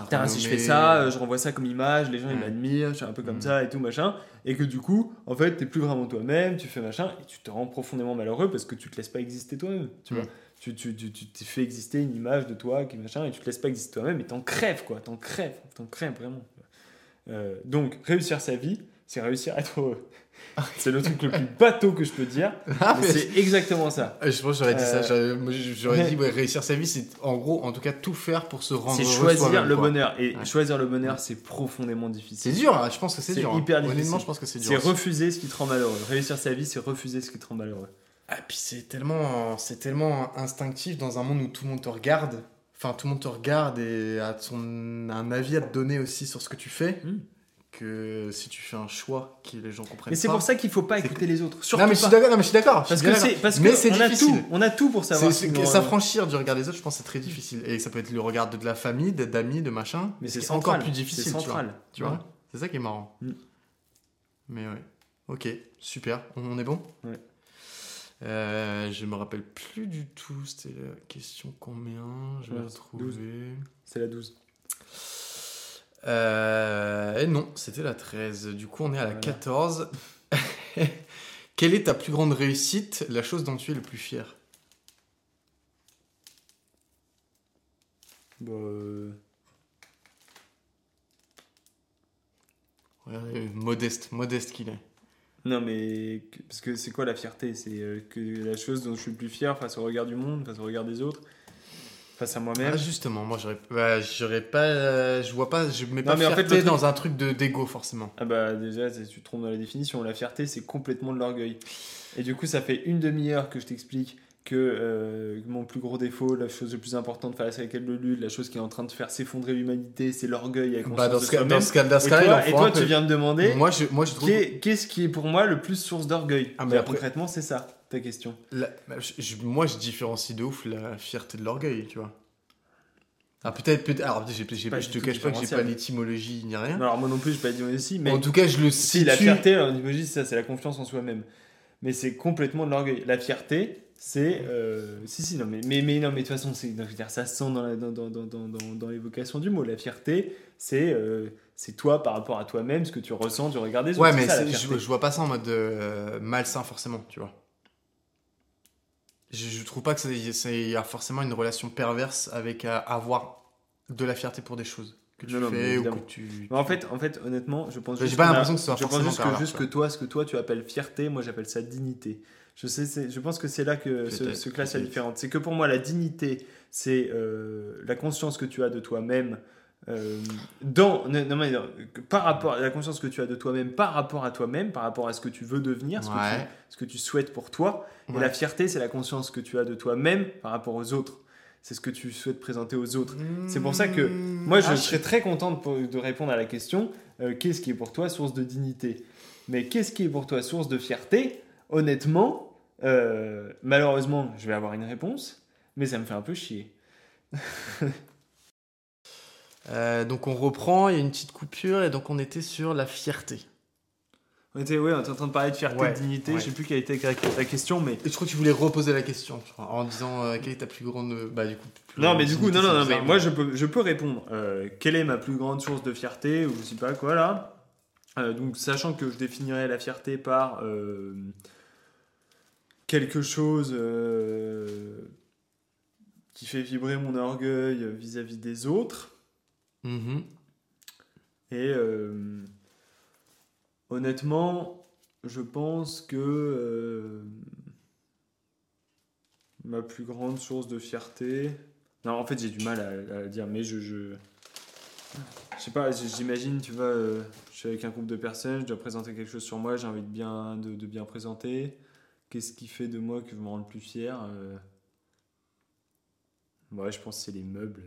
putain si je fais ça euh, je renvoie ça comme image les gens ils m'admirent je suis un peu comme Mm. ça et tout machin et que du coup en fait t'es plus vraiment toi-même tu fais machin et tu te rends profondément malheureux parce que tu te laisses pas exister toi-même tu Mm. vois tu tu tu tu t'es fait exister une image de toi qui machin et tu te laisses pas exister toi-même et t'en crèves quoi t'en crèves t'en crèves vraiment euh, donc, réussir sa vie, c'est réussir à être heureux. c'est le truc le plus bateau que je peux dire. Ah, mais mais c'est exactement ça. je pense que j'aurais dit ça. Euh, J'aurais moi, j'aurais mais- dit ouais, réussir sa vie, c'est en gros, en tout cas, tout faire pour se rendre C'est choisir le bonheur. Et Ouais. choisir le bonheur, c'est profondément C'est difficile. dur, hein, je pense que c'est C'est dur. hein. hyper difficile. Honnêtement, je pense que c'est dur. C'est refuser ce qui te rend malheureux. Réussir sa vie, c'est refuser ce qui te rend malheureux. Ah, puis c'est tellement, c'est tellement instinctif dans un monde où tout le monde te regarde. Enfin, tout le monde te regarde et a son, un avis à te donner aussi sur ce que tu fais. Mm. Que si tu fais un choix que les gens comprennent Mais c'est pour ça qu'il faut pas écouter les autres. Surtout Non, mais je suis d'accord. non, mais je suis d'accord. Parce que c'est parce Mais que c'est on a difficile. tout, on a tout pour savoir. S'affranchir du regard des autres, je pense c'est très difficile. Et ça peut être le regard de, de la famille, d'amis, de machin. Mais c'est encore plus difficile. C'est tu vois. central. Tu vois, C'est ça qui est marrant. Mm. Mais ouais. Ok, super. On, on est bon? Ouais. Euh, je me rappelle plus du tout. C'était la question combien Je vais retrouver. 12. C'est la 12. Euh, et non, c'était la 13. Du coup, on est à la Voilà. 14. Quelle est ta plus grande réussite, la chose dont tu es le plus fier? Bah, euh, euh, Modeste, modeste qu'il est. Non, mais parce que c'est quoi la fierté? C'est euh, que la chose dont je suis le plus fier face au regard du monde, face au regard des autres, face à moi-même. Ah, justement, moi j'aurais bah, j'aurais pas. euh, je vois pas. Je mets pas mais en fait, fierté le truc- dans un truc de d'ego forcément. Ah bah déjà, tu te trompes dans la définition. La fierté, c'est complètement de l'orgueil. Et du coup, ça fait une demi-heure que je t'explique que euh, mon plus gros défaut, la chose la plus importante face à laquelle le lutte, la chose qui est en train de faire s'effondrer l'humanité, c'est l'orgueil avec Bah, dans ce, cas, dans ce cas, Et toi, et toi tu viens me demander Moi je, moi, je trouve. qu'est- qu'est-ce qui est pour moi le plus source d'orgueil? Ah, mais après- Concrètement, c'est ça, ta question. la- bah, je- moi, je différencie de ouf la fierté de l'orgueil, tu vois. Ah, peut-être, peut alors, j'ai- j'ai- Pas je te cache pas que j'ai pas l'étymologie ni rien. Alors moi non plus, je vais pas aussi, mais En tout cas, je le si situe. la fierté, l'étymologie, c'est ça, c'est la confiance en soi-même. Mais c'est complètement de l'orgueil. La fierté, c'est euh, si si non mais mais, mais non mais de toute façon c'est ça se sent dans la- dans, dans, dans, dans, l'évocation du mot. La fierté, c'est euh, c'est toi par rapport à toi-même, ce que tu ressens du regard des. Ouais, mais ça, je, je vois pas ça en mode euh, malsain forcément, tu vois. Je, je trouve pas que il y a forcément une relation perverse avec euh, avoir de la fierté pour des choses que tu Non, non, mais fais ou que tu. En fait, en fait, honnêtement, je pense. J'ai juste pas l'impression que ce soit Je pense juste que toi, ce que toi tu appelles fierté, moi j'appelle ça dignité. Je sais, je pense que c'est là que se, classe la différence. C'est que pour moi, la dignité, c'est euh, la conscience que tu as de toi-même. euh, dans non, non, mais non, par rapport à la conscience que tu as de toi-même par rapport à toi-même par rapport à ce que tu veux devenir ce, que, tu, ce que tu souhaites pour toi. Et la fierté c'est la conscience que tu as de toi-même par rapport aux autres. C'est ce que tu souhaites présenter aux autres. C'est pour ça que moi, je Ah, serais très contente de répondre à la question euh, qu'est-ce qui est pour toi source de dignité? Mais qu'est-ce qui est pour toi source de fierté? Honnêtement, euh, malheureusement, je vais avoir une réponse, mais ça me fait un peu chier. Euh, donc on reprend, il y a une petite coupure et donc on était sur la fierté. On était, ouais, on était en train de parler de fierté, Ouais, de dignité. ouais. Je sais plus quelle était la question, mais Et je crois que tu voulais reposer la question tu vois, en disant euh, quelle est ta plus grande. Bah du coup. plus non, grande mais du coup, non, non, non, mais moi, je peux, je peux répondre. Euh, quelle est ma plus grande source de fierté ou je sais pas quoi là Euh, Donc, sachant que je définirais la fierté par euh, quelque chose euh, qui fait vibrer mon orgueil vis-à-vis des autres. Mhm. Et euh, honnêtement, je pense que euh, ma plus grande source de fierté. Non, en fait, j'ai du mal à, dire, mais je. Je, je sais pas, j'imagine, tu vois, euh, je suis avec un groupe de personnes, je dois présenter quelque chose sur moi, j'ai envie de bien, de, de bien présenter. Qu'est-ce qui fait de moi que je me rends le plus fier euh, Ouais, je pense que c'est les meubles.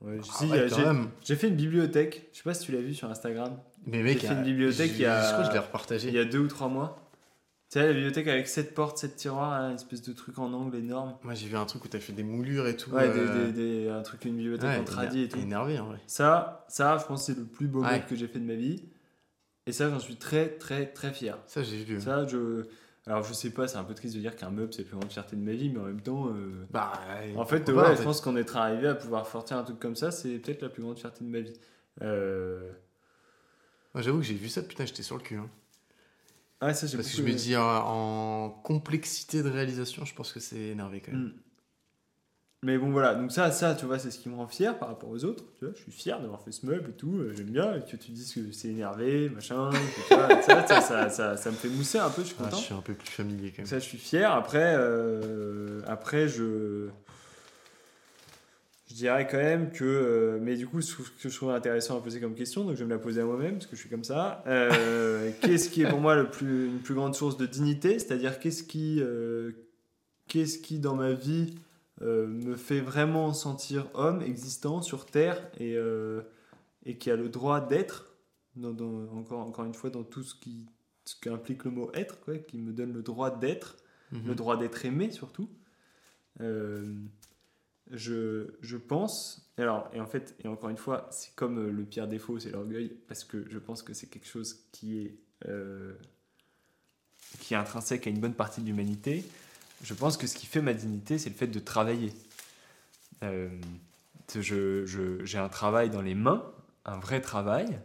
Ouais, Ah si, ouais, euh, j'ai- fait une bibliothèque, je sais pas si tu l'as vu sur Instagram, Mais mec, J'ai fait une bibliothèque il y a- Je crois que je l'ai repartagé. il y a deux ou trois mois. Tu sais, la bibliothèque avec sept portes, sept tiroirs, là, une espèce de truc en angle énorme. Moi j'ai vu un truc où t'as fait des moulures et tout. Ouais, euh, des, des- des- un truc, une bibliothèque ouais, en tradi et tout. Énervé en vrai. Ça, ça, je pense que c'est le plus beau meuble que j'ai fait de ma vie. Et ça, j'en suis très, très, très fier. Ça j'ai vu. Ça, je. Alors, je sais pas, c'est un peu triste de dire qu'un meuble, c'est la plus grande fierté de ma vie, mais en même temps. euh, Bah, En fait, ouais, pas, je pense qu'en être arrivé à pouvoir sortir un truc comme ça, c'est peut-être la plus grande fierté de ma vie. Euh... J'avoue que j'ai vu ça, putain, j'étais sur le cul. hein. Ah, ça, j'ai Parce que je me dis, en, en complexité de réalisation, je pense que c'est énervé quand même. Mm. Mais bon, voilà. Donc, ça, ça, tu vois, c'est ce qui me rend fier par rapport aux autres. Tu vois, je suis fier d'avoir fait ce meuble et tout. euh, J'aime bien. Et que tu dises que c'est énervé, machin. vois, ça, ça, ça, ça, ça me fait mousser un peu. Je suis Ah, content. je suis un peu plus familier quand Donc même. ça, je suis fier. Après, euh, après je, je dirais quand même que. euh, mais du coup, ce que je trouve intéressant à poser comme question, donc je vais me la poser à moi-même parce que je suis comme ça. Euh, qu'est-ce qui est pour moi le plus, une plus grande source de dignité? C'est-à-dire, qu'est-ce qui, qu'est-ce qui dans ma vie euh, me fait vraiment sentir homme, existant sur Terre et, euh, et qui a le droit d'être, dans, dans- encore, encore une fois, dans tout ce qui ce qu'implique le mot être, quoi, qui me donne le droit d'être Mhm. le droit d'être aimé surtout. Euh, je, je pense, alors, et en fait, et encore une fois, c'est comme le pire défaut, c'est l'orgueil, parce que je pense que c'est quelque chose qui est, qui est intrinsèque à une bonne partie de l'humanité. Je pense que ce qui fait ma dignité, c'est le fait de travailler. Euh, je, je- j'ai un travail dans les mains, un vrai travail.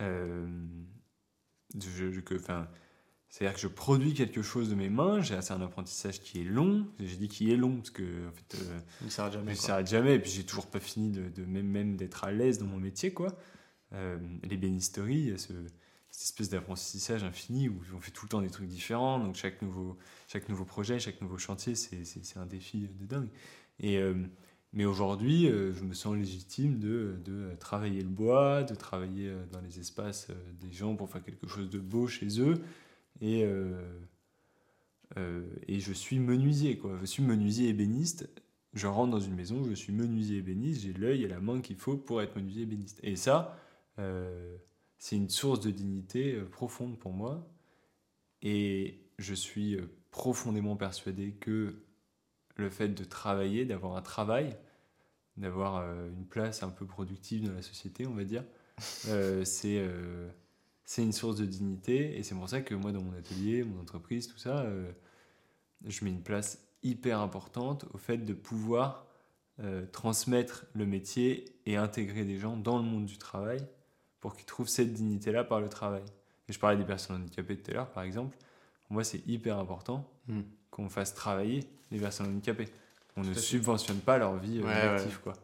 Euh, je, que, c'est-à-dire que je produis quelque chose de mes mains, j'ai c'est un apprentissage qui est long, j'ai dit qui est long parce que en fait, euh, Il ne s'arrête jamais. s'arrête jamais et puis j'ai toujours pas fini de, de même, même d'être à l'aise dans mon métier quoi. Euh, l'ébénisterie, il y a ce, cette espèce d'apprentissage infini où on fait tout le temps des trucs différents, donc chaque nouveau, chaque nouveau projet, chaque nouveau chantier, c'est, un défi de dingue. Et, euh, mais aujourd'hui, euh, je me sens légitime de, de travailler le bois, de travailler euh, dans les espaces des gens pour faire quelque chose de beau chez eux. Et, et je suis menuisier, quoi. Je suis menuisier ébéniste. Je rentre dans une maison, je suis menuisier ébéniste, j'ai l'œil et la main qu'il faut pour être menuisier ébéniste. Et ça, c'est une source de dignité euh, profonde pour moi. Et je suis euh, profondément persuadé que le fait de travailler, d'avoir un travail, d'avoir euh, une place un peu productive dans la société, on va dire, euh, c'est euh, une source de dignité. Et c'est pour ça que moi, dans mon atelier, mon entreprise, tout ça, euh, je mets une place hyper importante au fait de pouvoir transmettre le métier et intégrer des gens dans le monde du travail pour qu'ils trouvent cette dignité-là par le travail. Et je parlais des personnes handicapées tout à l'heure, par exemple. Pour moi, c'est hyper important Mm. qu'on fasse travailler les personnes handicapées. On ne subventionne pas leur vie euh, Ouais, active, quoi.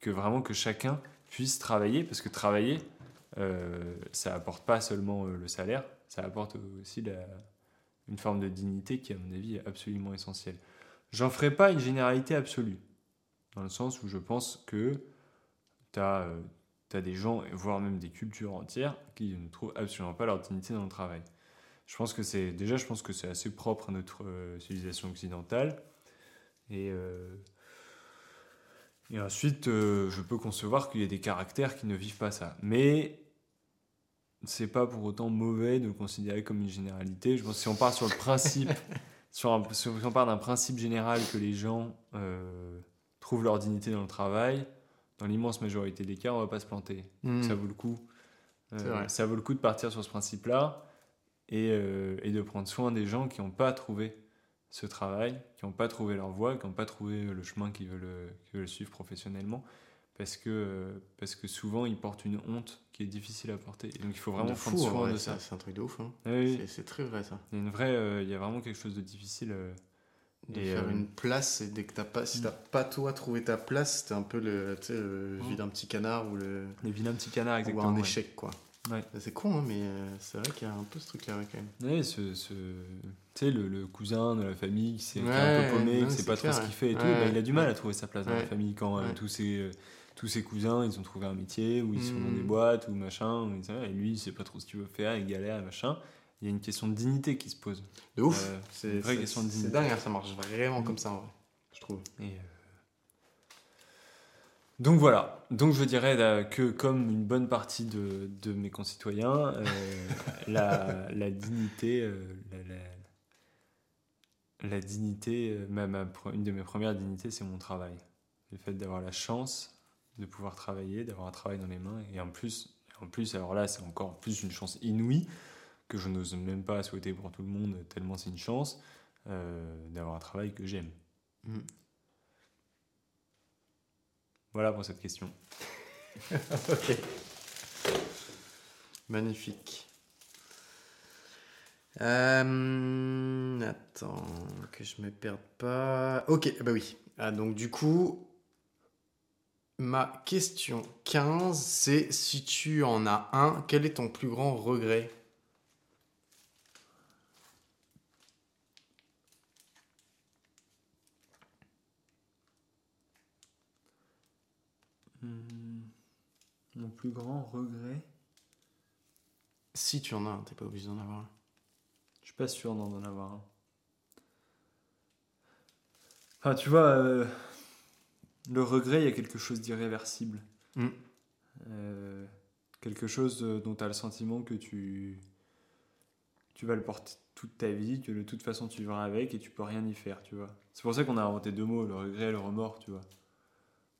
Que vraiment que chacun puisse travailler, parce que travailler, euh, ça apporte pas seulement euh, le salaire, ça apporte aussi la- une forme de dignité qui, à mon avis, est absolument essentielle. J'en ferai pas une généralité absolue, dans le sens où je pense que tu as, des gens, voire même des cultures entières, qui ne trouvent absolument pas leur dignité dans le travail. Je pense que c'est déjà, je pense que c'est assez propre à notre euh, civilisation occidentale. Et, euh, et ensuite, euh, je peux concevoir qu'il y a des caractères qui ne vivent pas ça. Mais c'est pas pour autant mauvais de le considérer comme une généralité. Je pense que si on part sur le principe, sur un- si on part d'un principe général que les gens trouvent leur dignité dans le travail, dans l'immense majorité des cas, on va pas se planter. Mm. Ça vaut le coup. Euh, ça vaut le coup de partir sur ce principe-là et, euh, et de prendre soin des gens qui n'ont pas trouvé ce travail, qui n'ont pas trouvé leur voie, qui n'ont pas trouvé le chemin qu'ils veulent, suivre professionnellement. Parce que, euh, parce que souvent, ils portent une honte qui est difficile à porter. Et donc, il faut vraiment De prendre fou, soin vrai, de ça. C'est un truc de ouf. hein. Oui. C'est- C'est très vrai ça. Il y a une vraie, euh, il y a vraiment quelque chose de difficile. De Et, faire euh, une place, et dès que t'as pas, si Mm. t'as pas toi trouvé ta place, t'es un peu le, tu sais, le Mm. vide un petit canard ou le les vilains petits canards, ou exactement. un ouais. échec quoi. Ouais. C'est con hein, mais euh, c'est vrai qu'il y a un peu ce truc là quand même. Ouais, ce, ce- tu sais, le, le cousin de la famille qui, s'est- Ouais, un peu paumé, qui sait pas trop ce qu'il fait et tout, bah, il a du mal à trouver sa place dans la famille quand euh, tous, ses, tous ses cousins ils ont trouvé un métier ou ils sont dans Mm. des boîtes ou machin, et, ça, et lui il sait pas trop ce qu'il veut faire, il galère et machin. Il y a une question de dignité qui se pose. De ouf. Euh, c'est une vraie c'est- question de C'est dignité. dingue, hein, ça marche vraiment Mm. comme ça en vrai, je trouve. Et, euh, Donc voilà, donc je dirais là, que comme une bonne partie de, de mes concitoyens, euh, la, la dignité, la, la- la dignité, ma, ma une de mes premières dignités, c'est mon travail. Le fait d'avoir la chance de pouvoir travailler, d'avoir un travail dans les mains, et en plus, en plus alors là, c'est encore plus une chance inouïe que je n'ose même pas souhaiter pour tout le monde, tellement c'est une chance euh, d'avoir un travail que j'aime. Mm. Voilà pour cette question. ok. Magnifique. Euh, attends, que je me perde pas. Ok, bah oui. Ah, donc du coup, ma question 15, c'est si tu en as un, quel est ton plus grand regret? Mon plus grand regret Si tu en as un, t'es pas obligé d'en avoir un. Je suis pas sûr d'en avoir un. Enfin, tu vois, euh, le regret, il y a quelque chose d'irréversible. Mm. Euh, quelque chose euh, dont tu as le sentiment que tu, tu vas le porter toute ta vie, que de toute façon tu vivras avec et tu peux rien y faire, tu vois. C'est pour ça qu'on a inventé deux mots, le regret et le remords, tu vois.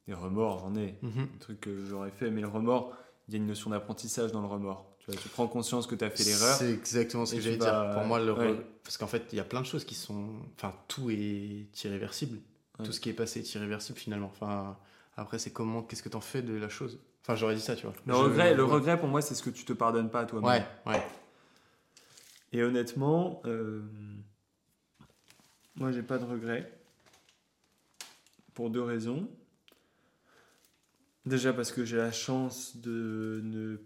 Les remords, j'en ai. Mhm. Un truc que j'aurais fait, mais le remords, il y a une notion d'apprentissage dans le remords. Tu, vois, tu prends conscience que tu as fait l'erreur. C'est exactement ce que j'allais dire. Pour moi, le ouais. re- parce qu'en fait, il y a plein de choses qui sont. Enfin, tout est irréversible. Ouais. Tout ce qui est passé est irréversible finalement. Enfin, après, c'est comment, qu'est-ce que t'en fais de la chose? Enfin, j'aurais dit ça, tu vois. Le Je- regret, le ouais. regret, pour moi, c'est ce que tu te pardonnes pas à toi-même. Ouais, ouais. Et honnêtement, euh, moi, j'ai pas de regret. Pour deux raisons. Déjà parce que j'ai la chance de ne,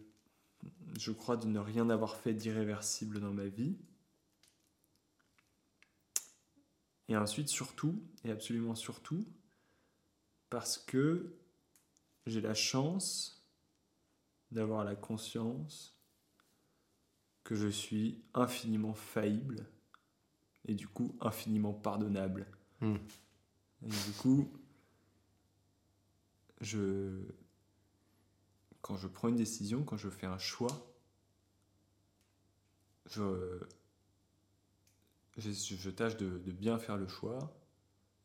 je crois, de ne rien avoir fait d'irréversible dans ma vie. Et ensuite, surtout, et absolument surtout, parce que j'ai la chance d'avoir la conscience que je suis infiniment faillible et du coup infiniment pardonnable. Hmm. Et du coup, je, quand je prends une décision, quand je fais un choix, je, je, je tâche de, de bien faire le choix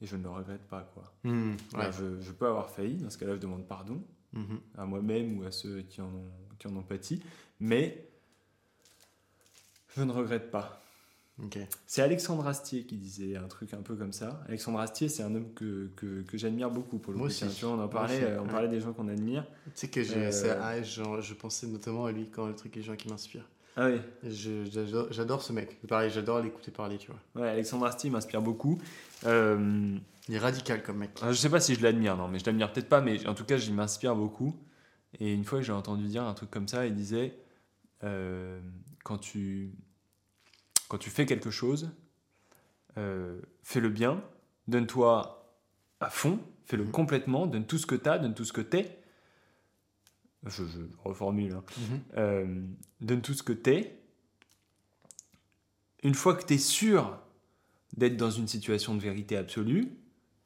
et je ne le regrette pas. Quoi. Ouais. Alors, je, je peux avoir failli, dans ce cas-là, je demande pardon Mhm. à moi-même ou à ceux qui en ont, qui en ont pâti, mais je ne regrette pas. C'est Alexandre Astier qui disait un truc un peu comme ça. Alexandre Astier, c'est un homme que, que, que j'admire beaucoup pour le Moi aussi. On en parlait, aussi, euh, on ouais. parlait des gens qu'on admire. Tu sais que j'ai, Euh, ah, genre, je pensais notamment à lui quand le truc les gens qui m'inspirent. Ah oui, Je- J'adore, ce mec. Pareil, j'adore l'écouter parler, tu vois. ouais, Alexandre Astier m'inspire beaucoup. Euh, Il est radical comme mec. je sais pas si je l'admire, non, mais je l'admire peut-être pas, mais en tout cas, il m'inspire beaucoup. Et une fois, j'ai entendu dire un truc comme ça, il disait euh, quand, tu, quand tu fais quelque chose, euh, fais-le bien, donne-toi à fond, fais-le Mhm. complètement, donne tout ce que tu as, donne tout ce que t'es. Je, je reformule. hein. Mhm. Euh, donne tout ce que t'es. Une fois que tu es sûr d'être dans une situation de vérité absolue,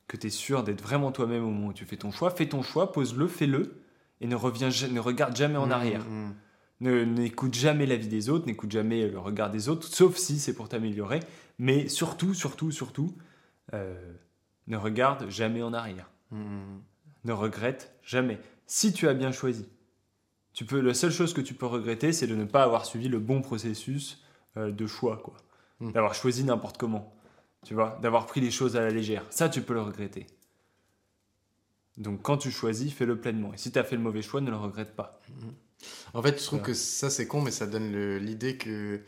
que tu es sûr d'être vraiment toi-même au moment où tu fais ton choix, fais ton choix, pose-le, fais-le, et ne, reviens, ne regarde jamais en arrière. Ne- N'écoute jamais l'avis des autres, n'écoute jamais le regard des autres, sauf si c'est pour t'améliorer. Mais surtout, surtout, surtout, euh, ne regarde jamais en arrière. Mhm. Ne regrette jamais. Si tu as bien choisi, tu peux, la seule chose que tu peux regretter, c'est de ne pas avoir suivi le bon processus euh, de choix, quoi. Mm. D'avoir choisi n'importe comment, tu vois, d'avoir pris les choses à la légère. Ça, tu peux le regretter. Donc, quand tu choisis, fais-le pleinement. Et si tu as fait le mauvais choix, ne le regrette pas. En fait, je trouve que ça c'est con, mais ça donne l'idée que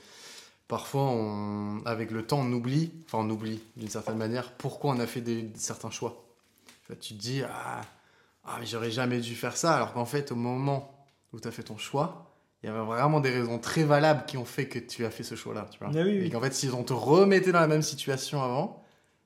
parfois, on, avec le temps, on oublie, enfin on oublie d'une certaine manière, pourquoi on a fait des, certains choix. Tu, te dis, ah, ah, mais j'aurais jamais dû faire ça, alors qu'en fait, au moment où tu as fait ton choix, il y avait vraiment des raisons très valables qui ont fait que tu as fait ce choix-là. Tu vois. Ah oui, oui. Et qu'en fait, si on te remettait dans la même situation avant,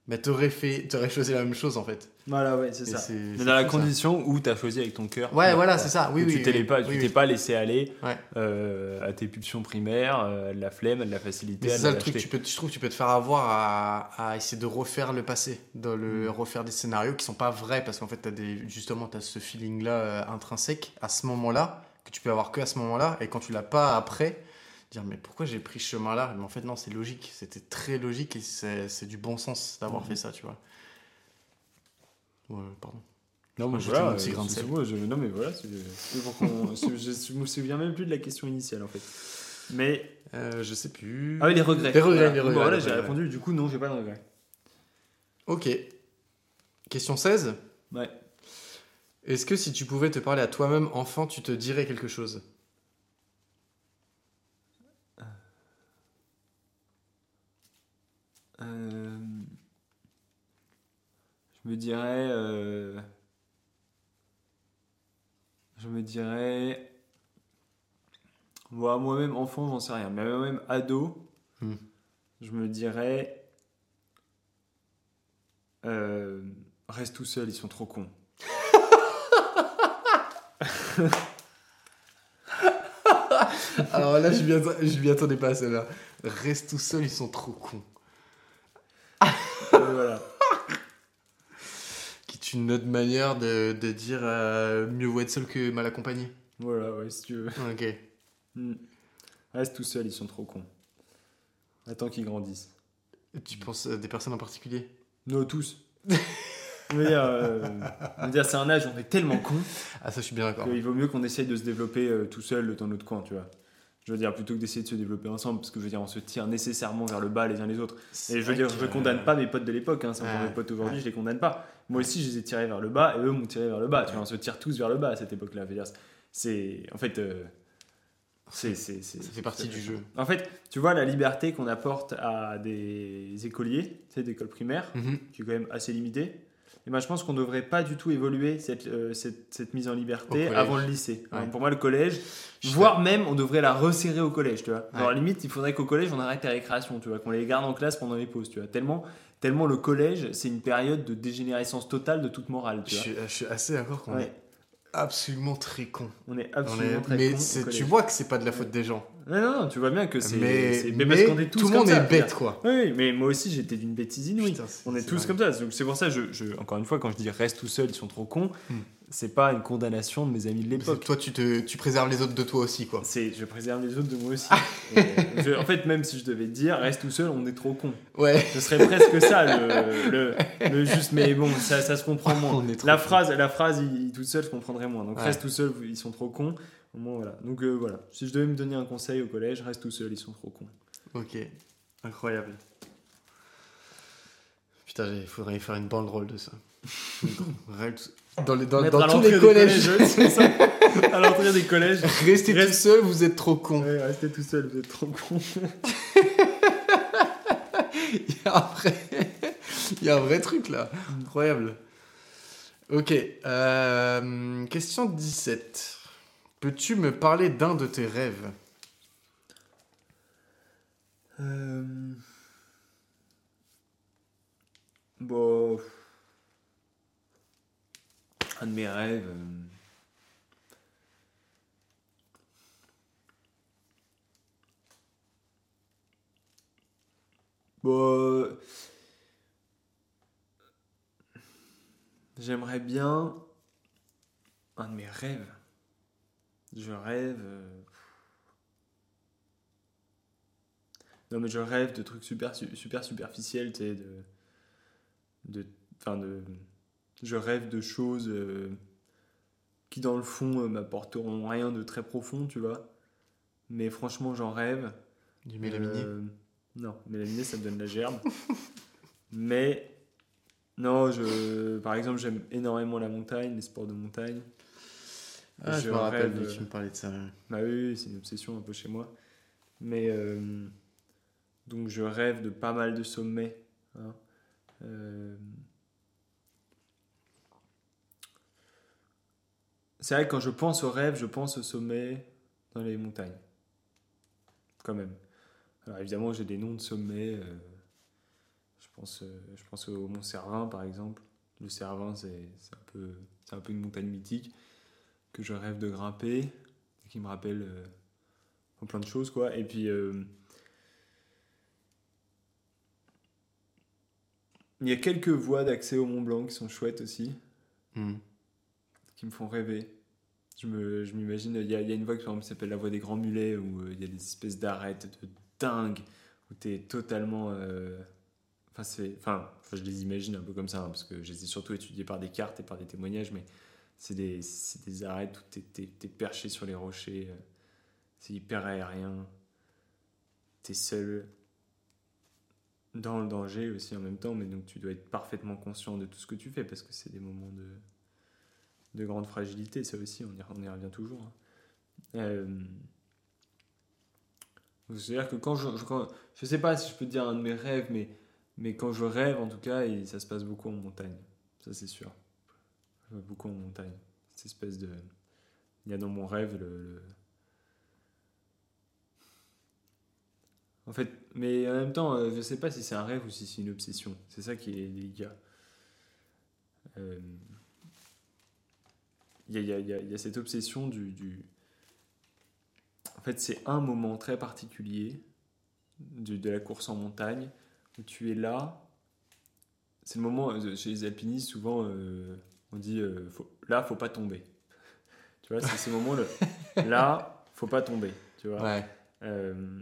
bah, t'aurais fait, t'aurais choisi la même chose en fait. Voilà, ouais, c'est Et c'est- dans la fou, ça. condition où tu as choisi avec ton cœur. Ouais, voilà, c'est ça. Oui, oui. tu t'es oui, pas, oui, tu oui. t'es pas laissé aller Ouais. euh, à tes pulsions primaires, euh, à de la flemme, à de la facilité. Mais à c'est ça la le truc, tu peux, je trouve que tu peux te faire avoir à, à essayer de refaire le passé, de le Mm. refaire des scénarios qui sont pas vrais parce qu'en fait, as des, justement, tu as ce feeling-là euh, intrinsèque à ce moment-là que tu peux avoir que à ce moment-là et quand tu l'as pas après, dire mais pourquoi j'ai pris ce chemin-là? Mais en fait, non, c'est logique, c'était très logique et c'est c'est du bon sens d'avoir Mhm. fait ça, tu vois. Ouais, pardon. Non, mais voilà, mon petit grain de je- non, mais voilà, je, me souviens même plus de la question initiale en fait. Mais. Euh, je sais plus. Ah oui, les regrets. Les regrets, Voilà. les Bon, regrets, voilà, j'ai regrets. répondu, du coup, non, j'ai pas de regrets. Ok. Question 16. Ouais. Est-ce que si tu pouvais te parler à toi-même enfant, tu te dirais quelque chose? Euh, je me dirais. euh, je me dirais. Moi, moi-même, enfant, j'en sais rien. Mais moi-même, ado, Hmm. je me dirais. euh, reste tout seul, ils sont trop cons. Alors là, je m'y atta- je m'y attendais pas à celle-là. Reste tout seul, ils sont trop cons. Euh, voilà. Une autre manière de, de dire euh, mieux vaut être seul que mal accompagné. Voilà, ouais, si tu veux. Ok. Hmm. Reste tout seul, ils sont trop cons. Attends qu'ils grandissent. Tu penses à des personnes en particulier? Nous tous. Je veux dire, euh, dire, c'est un âge on est tellement con Ah, ça, je suis bien d'accord. qu'il vaut mieux qu'on essaye de se développer euh, tout seul dans notre coin, tu vois. Je veux dire, plutôt que d'essayer de se développer ensemble, parce que je veux dire, on se tire nécessairement vers le bas les uns les autres. Et je veux dire, je condamne pas mes potes de l'époque, hein, c'est encore mes potes aujourd'hui, je les condamne pas. Moi aussi, je les ai tirés vers le bas et eux m'ont tiré vers le bas. Tu vois, on se tire tous vers le bas à cette époque-là. C'est, en fait, euh, c'est, c'est, c'est- Ça fait partie du jeu. En fait, tu vois, la liberté qu'on apporte à des écoliers, tu sais, d'école primaire, Mhm. qui est quand même assez limitée, et ben, je pense qu'on ne devrait pas du tout évoluer cette, euh, cette, cette mise en liberté avant le lycée. Ouais. Pour moi, le collège, Je voire même, on devrait la resserrer au collège, tu vois. Genre, Ouais. limite, il faudrait qu'au collège, on arrête les récréations, tu vois, qu'on les garde en classe pendant les pauses, tu vois. Tellement, tellement le collège, c'est une période de dégénérescence totale de toute morale, tu Je suis, je suis assez d'accord qu'on Ouais. est absolument très con. On est On absolument est- très mais c'est- collège. tu vois que c'est pas de la faute des gens. Non, non, non, tu vois bien que c'est. mais parce qu'on est tous tout le monde ça, est dire. bête, quoi. Oui, mais moi aussi j'étais d'une bêtise inouïe. Putain, On est, tous vrai. comme ça. Donc c'est pour ça, je, je- encore une fois, quand je dis reste tout seul, ils sont trop cons, Hmm. C'est pas une condamnation de mes amis de l'époque. Toi, tu, te, tu préserves les autres de toi aussi, quoi. C'est je préserve les autres de moi aussi. Et, je- en fait, même si je devais te dire reste tout seul, on est trop cons. Ouais. Ce serait presque ça le, le, le juste, mais bon, ça, ça se comprend moins. On est trop La phrase, la phrase, il, il- tout seul, je comprendrais moins. Donc Ouais. reste tout seul, ils sont trop cons. Au moins, voilà. Donc euh, voilà. Si je devais me donner un conseil au collège, reste tout seul, ils sont trop cons. Ok. Incroyable. Putain, il faudrait y faire une banderole de ça. Dans, les, dans, dans tous les collèges. c'est ça. à l'entrée des collèges. Restez Reste- tout seul, vous êtes trop con. Ouais, restez tout seul, vous êtes trop cons. Il y a un vrai, il y a un vrai truc là. Incroyable. Ok. euh, question 17. Peux-tu me parler d'un de tes rêves? Euh... Bon. Un de mes rêves. euh, Bon. euh, J'aimerais bien. Un de mes rêves. Je rêve. euh, Non, mais je rêve de trucs super, su- super superficiels, tu sais, de. de. Enfin, de. Je rêve de choses euh, qui, dans le fond, euh, m'apporteront rien de très profond, tu vois. Mais franchement, j'en rêve. Du mélaminé Euh, Non, mélaminé, ça me donne la gerbe. mais. Non, je, par exemple, j'aime énormément la montagne, les sports de montagne. Ah, je, je me rappelle, rêve, tu me parlais de ça. Bah oui, oui, c'est une obsession un peu chez moi. Mais euh, donc je rêve de pas mal de sommets. hein. Euh, c'est vrai que quand je pense au rêve, je pense au sommet dans les montagnes. Quand même. Alors évidemment, j'ai des noms de sommets. euh, je, pense, euh, je pense au Mont Cervin par exemple. Le Cervin, c'est un, peu- un peu une montagne mythique que je rêve de grimper qui me rappelle euh, plein de choses quoi et puis il y a quelques voies d'accès au Mont Blanc qui sont chouettes aussi Hmm. Qui me font rêver je me je m'imagine il y, a, une voie qui s'appelle la voie des grands mulets où euh, il y a des espèces d'arêtes de dingue où tu es totalement euh, enfin enfin je les imagine un peu comme ça hein, parce que je les ai surtout étudiés par des cartes et par des témoignages mais c'est des, des arêtes où t'es, es, perché sur les rochers. euh, C'est hyper aérien. T'es seul dans le danger aussi en même temps, mais donc tu dois être parfaitement conscient de tout ce que tu fais parce que c'est des moments de, de grande fragilité. Ça aussi, on y, revient toujours. hein. Euh, C'est-à-dire que quand je, je- sais pas si je peux dire un de mes rêves, mais quand je rêve, en tout cas, ça se passe beaucoup en montagne. Ça, c'est sûr. Beaucoup en montagne. Cette espèce de. Il y a dans mon rêve le. En fait, mais en même temps, euh, je sais pas si c'est un rêve ou si c'est une obsession. C'est ça qui est délicat. Euh, Il y, a, y y y cette obsession du, du- En fait, c'est un moment très particulier de, de la course en montagne où tu es là. C'est le moment, euh, chez les alpinistes, souvent, euh, on dit euh, faut, là, faut pas tomber. Tu vois, c'est ce moment là, là, faut pas tomber. Tu vois. Ouais. Euh,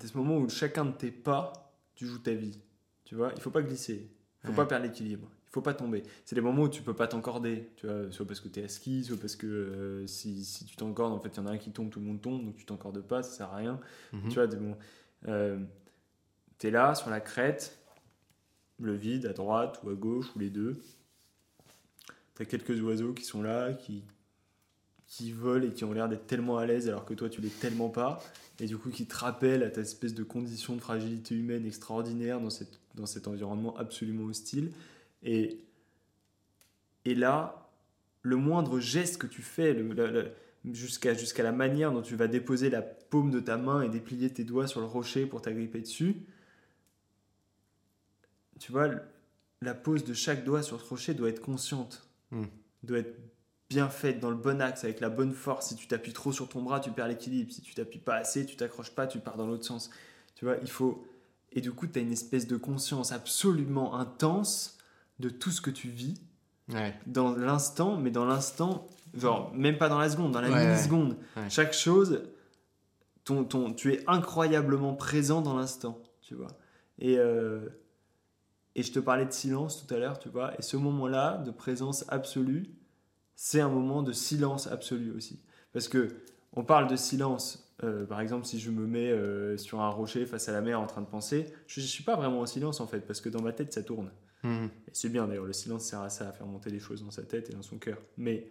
c'est ce moment où chacun de tes pas, tu joues ta vie. Tu vois, il faut pas glisser, il faut Ouais. pas perdre l'équilibre, il faut pas tomber. C'est les moments où tu peux pas t'encorder, tu vois, soit parce que tu es à ski, soit parce que euh, si, si tu t'encordes, en fait, il y en a un qui tombe, tout le monde tombe, donc tu t'encordes pas, ça sert à rien. Mhm. Tu vois, bon, euh, t'es là sur la crête, le vide à droite ou à gauche ou les deux. T'as quelques oiseaux qui sont là, qui, qui volent et qui ont l'air d'être tellement à l'aise alors que toi tu l'es tellement pas. Et du coup qui te rappellent à ta espèce de condition de fragilité humaine extraordinaire dans, cette, dans cet environnement absolument hostile. Et, et là, le moindre geste que tu fais, jusqu'à jusqu'à la manière dont tu vas déposer la paume de ta main et déplier tes doigts sur le rocher pour t'agripper dessus, tu vois, la pose de chaque doigt sur ce rocher doit être consciente, Mm. doit être bien faite dans le bon axe, avec la bonne force. Si tu t'appuies trop sur ton bras, tu perds l'équilibre. Si tu t'appuies pas assez, tu t'accroches pas, tu pars dans l'autre sens. Tu vois, il faut. Et du coup, tu as une espèce de conscience absolument intense de tout ce que tu vis Ouais. dans l'instant, mais dans l'instant, genre même pas dans la seconde, dans la Ouais, milliseconde. Ouais. Chaque chose, ton, ton, tu es incroyablement présent dans l'instant, tu vois. Et, euh, et je te parlais de silence tout à l'heure, tu vois. Et ce moment-là de présence absolue, c'est un moment de silence absolu aussi. Parce que on parle de silence. euh, par exemple, si je me mets euh, sur un rocher face à la mer en train de penser, je ne suis pas vraiment en silence en fait, parce que dans ma tête ça tourne. Et c'est bien d'ailleurs, le silence sert à ça, à faire monter les choses dans sa tête et dans son cœur. Mais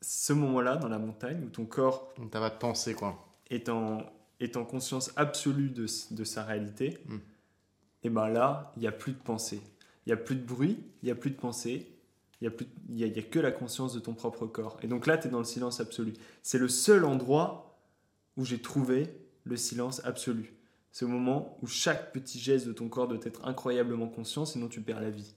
ce moment-là, dans la montagne, où ton corps t'as pas de pensée, quoi. est en, est en conscience absolue de, de sa réalité, Mm. et ben là, il n'y a plus de pensée. Il n'y a plus de bruit, il n'y a plus de pensée, il n'y a, y a, y a que la conscience de ton propre corps. Et donc là, tu es dans le silence absolu. C'est le seul endroit où j'ai trouvé le silence absolu. C'est au moment où chaque petit geste de ton corps doit être incroyablement conscient, sinon tu perds la vie.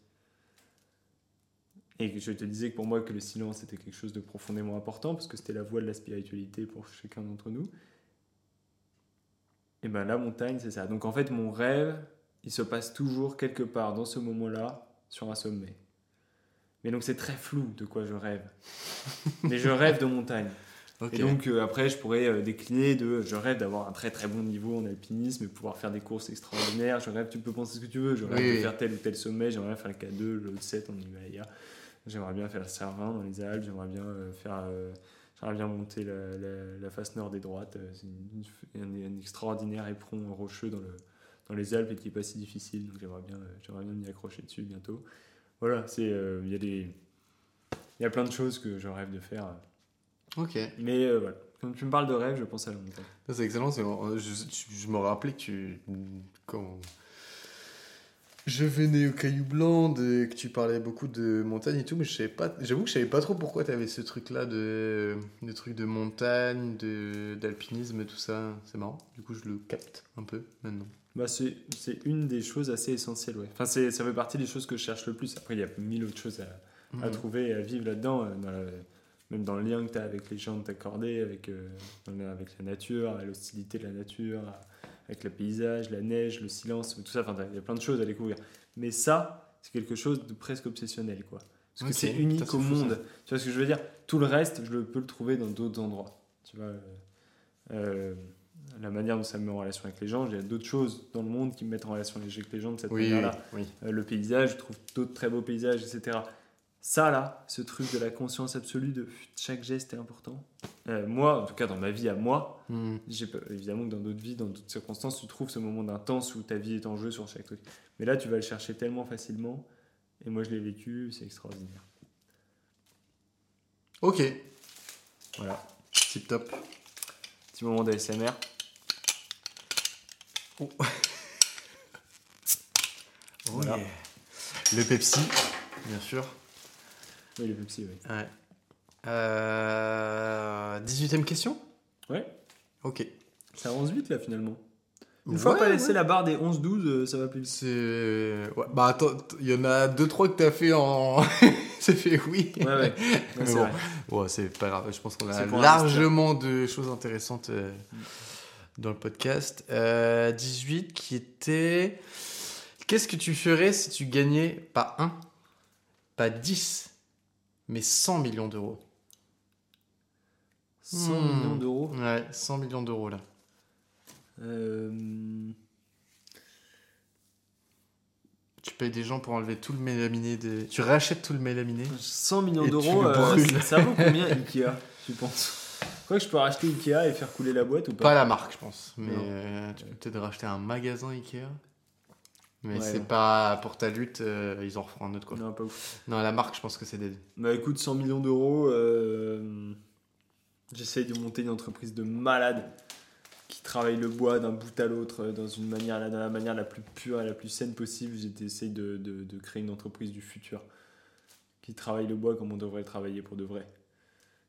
Et je te disais que pour moi que le silence était quelque chose de profondément important, parce que c'était la voie de la spiritualité pour chacun d'entre nous. Et ben la montagne, c'est ça. Donc en fait, mon rêve, il se passe toujours quelque part dans ce moment-là, sur un sommet. Mais donc c'est très flou de quoi je rêve. Mais je rêve de montagne. Et donc euh, après, je pourrais euh, décliner de je rêve d'avoir un très très bon niveau en alpinisme et pouvoir faire des courses extraordinaires. Je rêve, tu peux penser ce que tu veux. Je rêve Oui, de oui. faire tel ou tel sommet. J'aimerais bien faire le K2, le Haut-7 en Himalaya. J'aimerais bien faire le Cervin dans les Alpes. J'aimerais bien euh, faire. euh, J'aimerais bien monter la, la- la face nord des droites. Euh, C'est un, extraordinaire éperon rocheux dans, le, dans les Alpes et qui est pas si difficile. Donc j'aimerais bien, euh, j'aimerais bien m'y accrocher dessus bientôt. Voilà, euh, il y a des il y a plein de choses que je rêve de faire. Ok. Mais euh, voilà, quand tu me parles de rêve, je pense à la montagne. C'est excellent. Je, je- je me rappelais que tu. Quand je venais au Caillou Blanc, de- que tu parlais beaucoup de montagne et tout, mais je savais pas. J'avoue que je savais pas trop pourquoi tu avais ce truc-là de, de trucs de montagne, de d'alpinisme, tout ça. C'est marrant. Du coup, je le capte un peu maintenant. Bah, c'est c'est une des choses assez essentielles, ouais. Enfin, c'est- ça fait partie des choses que je cherche le plus. Après, il y a mille autres choses à, à Mhm. trouver et à vivre là-dedans, euh, même dans le lien que tu as avec les gens de t'accorder, avec, euh, avec la nature, à l'hostilité de la nature, avec le paysage, la neige, le silence, tout ça. Enfin, il y a plein de choses à découvrir. Mais ça, c'est quelque chose de presque obsessionnel, quoi. Parce que c'est unique au ça. monde. Tu vois ce que je veux dire? Tout le reste, je le- peux le trouver dans d'autres endroits. Tu vois euh, euh, la manière dont ça me met en relation avec les gens, il y a d'autres choses dans le monde qui me mettent en relation avec les gens de cette oui, manière-là. oui. Euh, le paysage, je trouve d'autres très beaux paysages, etc. Ça, là, ce truc de la conscience absolue de chaque geste est important. Euh, moi, en tout cas, dans ma vie à moi, j'ai pas- évidemment que dans d'autres vies, dans d'autres circonstances, tu trouves ce moment d'intense où ta vie est en jeu sur chaque truc. Mais là, tu vas le chercher tellement facilement. Et moi, je l'ai vécu, c'est extraordinaire. Ok. Voilà, Tip top. petit moment d'ASMR. Voilà. yeah. Le Pepsi, bien sûr. Oui, le Pepsi, oui. Ouais. Euh, 18ème question? Ouais, Ok. ça avance vite là finalement. Une fois pas laissé la barre des 11-12, euh, ça va plus vite. C'est. Ouais. Bah attends, il y en a 2-3 que t'as fait en. C'est fait oui. Ouais, ouais. Ouais, Mais c'est bon. vrai. Ouais, c'est pas grave. Je pense qu'on a largement de choses intéressantes euh, dans le podcast. Euh, 18 qui était. Qu'est-ce que tu ferais si tu gagnais pas 1, pas 10, mais 100 millions d'euros 100 Hmm. millions d'euros. Ouais, 100 millions d'euros là. Euh, Tu payes des gens pour enlever tout le mélaminé de... Tu rachètes tout le mélaminé 100 millions d'euros, euh, ça vaut combien Ikea, tu penses? Quoi que je peux racheter Ikea et faire couler la boîte ou pas? Pas la marque, je pense. Mais euh, tu peux peut-être racheter un magasin Ikea. Mais Ouais, c'est pas pour ta lutte, euh, ils en referont un autre quoi. Non, pas ouf. Non, la marque, je pense que c'est des. Bah écoute, 100 millions d'euros, euh, j'essaye de monter une entreprise de malade qui travaille le bois d'un bout à l'autre euh, dans une manière, dans la manière la plus pure et la plus saine possible. J'essaye de, de, de créer une entreprise du futur qui travaille le bois comme on devrait le travailler pour de vrai.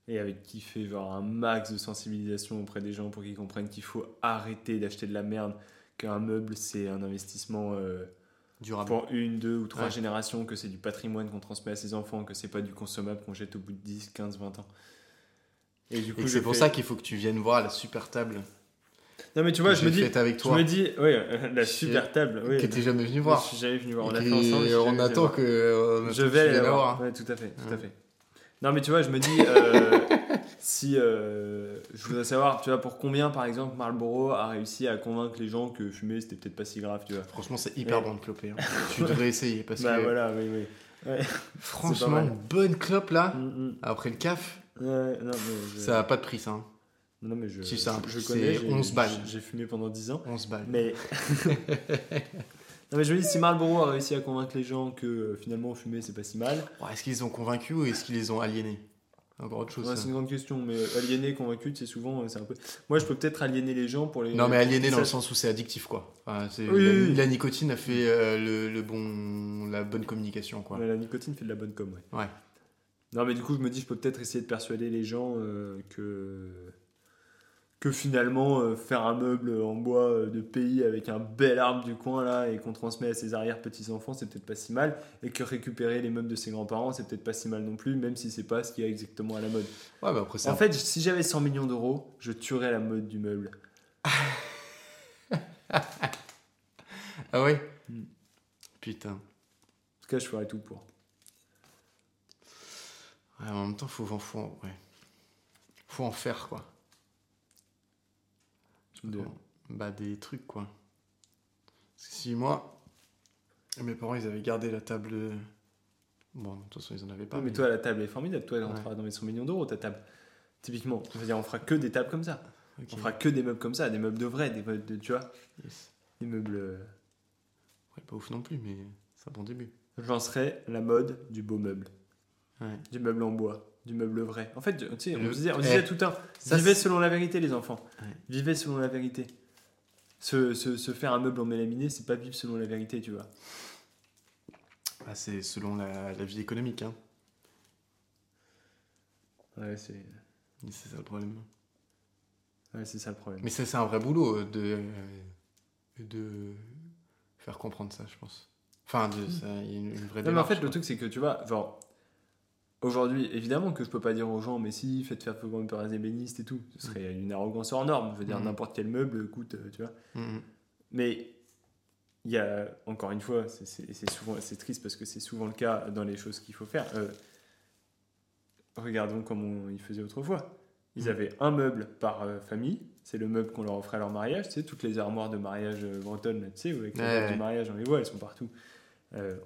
Et avec qui fait genre un max de sensibilisation auprès des gens pour qu'ils comprennent qu'il faut arrêter d'acheter de la merde, qu'un meuble c'est un investissement euh, Durable. pour une, deux ou trois Ouais. générations, que c'est du patrimoine qu'on transmet à ses enfants, que c'est pas du consommable qu'on jette au bout de 10, 15, 20 ans. Et du coup, je c'est pour ça qu'il faut que tu viennes voir la super table Non, mais tu vois, je me dis. avec Je toi. me dis, oui, euh, la super table. Oui, que t'es jamais venu Je voir. suis jamais venu voir. On a Et fait ensemble. je suis on attend que. euh, on Je vais la la voir. Ouais, tout à fait, tout Ouais. à fait. Non, mais tu vois, je me dis, euh, si euh, je voudrais savoir, tu vois, pour combien, par exemple, Marlboro a réussi à convaincre les gens que fumer c'était peut-être pas si grave, tu vois. Franchement, c'est hyper Ouais. bon de cloper. hein. tu devrais essayer parce Bah que. voilà, oui, oui. Ouais. Franchement, une bonne clope là, Mm, mm. après le CAF, Ouais, non, mais je- ça a pas de prix ça. hein. Non, mais je, Si, c'est un- je c'est connais, j'ai- 11 balles. j'ai- J'ai fumé pendant 10 ans. 11 balles. Mais. non, mais je me dis, si Marlboro a réussi à convaincre les gens que euh, finalement fumer c'est pas si mal, Ouais, est-ce qu'ils les ont convaincus ou est-ce qu'ils les ont aliénés? Encore autre chose. ouais, c'est une grande question. Mais aliéné, convaincu, c'est souvent, euh, c'est un peu. Moi, je peux peut-être aliéner les gens pour les. Non, mais aliéné pour dans le sens où c'est addictif quoi. Enfin, Oui, la, oui, oui. la nicotine a fait euh, le, le bon, la bonne communication quoi. Ouais, la nicotine fait de la bonne com, ouais. Ouais. Non, mais du coup, je me dis, je peux peut-être essayer de persuader les gens euh, que. Que finalement, euh, faire un meuble en bois euh, de pays avec un bel arbre du coin là et qu'on transmet à ses arrière-petits-enfants, c'est peut-être pas si mal. Et que récupérer les meubles de ses grands-parents, c'est peut-être pas si mal non plus, même si c'est pas ce qui est exactement à la mode. Ouais, bah après En un- fait, si j'avais 100 millions d'euros, je tuerais la mode du meuble. Ah ouais Mm. Putain. En tout cas, je ferais tout pour. Ouais, en même temps, faut, faut, faut- ouais. faut en faire quoi. De- Bah des trucs quoi. Parce que si moi, mes parents ils avaient gardé la table. Bon, de toute façon ils en avaient pas. Non, mais toi, la table est formidable. Toi, elle Ouais. rentrera dans les 100 millions d'euros, ta table. Typiquement, je veux dire, on fera que des tables comme ça. Ok, On fera que des meubles comme ça, des meubles de vrai, des meubles de, tu vois, yes. des meubles. euh, Ouais, pas ouf non plus, mais c'est un bon début. Je lancerai la mode du beau meuble, Ouais. du meuble en bois, du meuble vrai. En fait, tu sais, on disait, on Eh, disait tout le temps, vivez selon la vérité, les enfants. Ouais. Vivez selon la vérité. Se, se, se faire un meuble en mélaminé, c'est pas vivre selon la vérité, tu vois. Ah, c'est selon la, la vie économique, hein. Ouais, c'est C'est ça le problème. ouais, c'est ça le problème. Mais c'est un vrai boulot euh, de, euh, de faire comprendre ça, je pense. Enfin, il y a une, vraie Non, mais en fait, le truc, c'est que tu vois, genre, aujourd'hui, évidemment que je peux pas dire aux gens, mais si, faites faire comme par les ébénistes et tout. Ce serait une arrogance hors norme. Je veux dire, Mhm. n'importe quel meuble coûte, euh, tu vois. Mhm. Mais il y a, encore une fois, c'est- souvent, c'est triste parce que c'est souvent le cas dans les choses qu'il faut faire. Euh, regardons comment ils faisaient autrefois. Ils Mhm. avaient un meuble par euh, famille. C'est le meuble qu'on leur offrait à leur mariage. Tu sais, toutes les armoires de mariage bretonnes, tu sais, avec la Ouais, ouais. du mariage, on les voit, elles sont partout. Euh,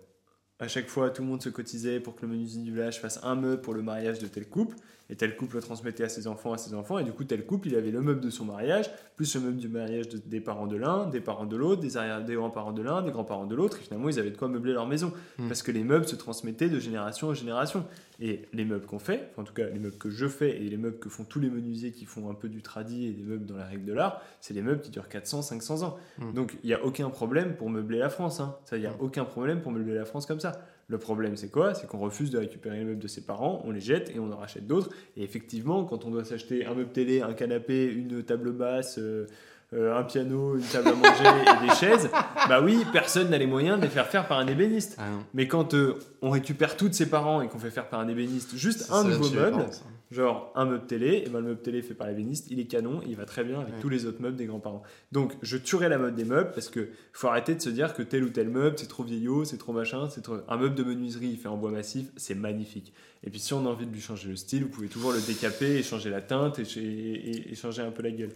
à chaque fois, tout le monde se cotisait pour que le menuisier du village fasse un meuble pour le mariage de tel couple. Et tel couple le transmettait à ses enfants, à ses enfants, et du coup, tel couple, il avait le meuble de son mariage, plus le meuble du mariage de- des parents de l'un, des parents de l'autre, des, arrière- des grands-parents de l'un, des grands-parents de l'autre, et finalement, ils avaient de quoi meubler leur maison. Mm. Parce que les meubles se transmettaient de génération en génération. Et les meubles qu'on fait, enfin, en tout cas, les meubles que je fais, et les meubles que font tous les menuisiers qui font un peu du tradi et des meubles dans la règle de l'art, c'est les meubles qui durent 400, 500 ans. Mm. Donc, il n'y a aucun problème pour meubler la France. hein. Ça, il n'y a Mm. aucun problème pour meubler la France comme ça. Le problème, c'est quoi? C'est qu'on refuse de récupérer les meubles de ses parents, on les jette et on en rachète d'autres. Et effectivement, quand on doit s'acheter un meuble télé, un canapé, une table basse, euh, euh, un piano, une table à manger et des chaises, bah oui, personne n'a les moyens de les faire faire par un ébéniste. Ah. Mais quand euh, on récupère toutes ses parents et qu'on fait faire par un ébéniste juste Ça, un ça nouveau meuble, parents, ça. genre un meuble télé, et ben le meuble télé fait par l'ébéniste, il est canon, il va très bien avec Ouais. tous les autres meubles des grands-parents. Donc je tuerai la mode des meubles parce que faut arrêter de se dire que tel ou tel meuble c'est trop vieillot, c'est trop machin, c'est trop... un meuble de menuiserie fait en bois massif, c'est magnifique. Et puis si on a envie de lui changer le style, vous pouvez toujours le décaper et changer la teinte et- et changer un peu la gueule.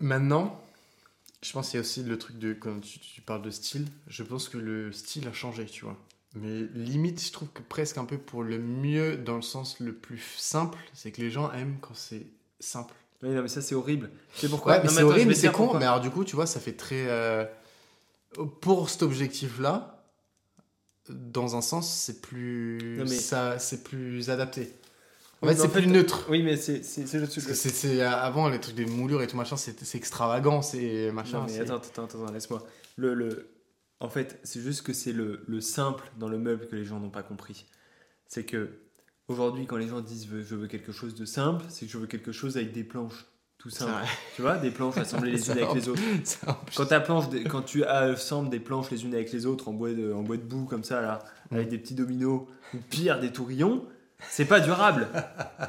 Maintenant, je pense qu'il y a aussi le truc de quand tu, tu parles de style, je pense que le style a changé, tu vois. Mais limite, je trouve que presque un peu pour le mieux, dans le sens le plus simple, c'est que les gens aiment quand c'est simple. Oui, non mais ça c'est horrible. C'est pourquoi Ouais, mais c'est horrible, c'est con. pourquoi. Mais alors, du coup, tu vois, ça fait très. euh, Pour cet objectif-là, dans un sens, c'est plus. Non, mais- ça, c'est plus adapté. En fait, c'est plus neutre. Oui, mais c'est le truc. Parce que c'est, avant, les trucs des moulures et tout machin, c'est, extravagant, c'est machin. Non, mais attends, attends, attends, laisse-moi. Le, le... En fait, c'est juste que c'est le, le simple dans le meuble que les gens n'ont pas compris. C'est que aujourd'hui, quand les gens disent je veux quelque chose de simple, c'est que je veux quelque chose avec des planches. Tout simple. Tu vois, des planches assemblées les unes avec les autres. Quand, ta planche, quand tu assembles des planches les unes avec les autres en bois de, en bois de boue comme ça, là, avec des petits dominos, ou pire, des tourillons, c'est pas durable.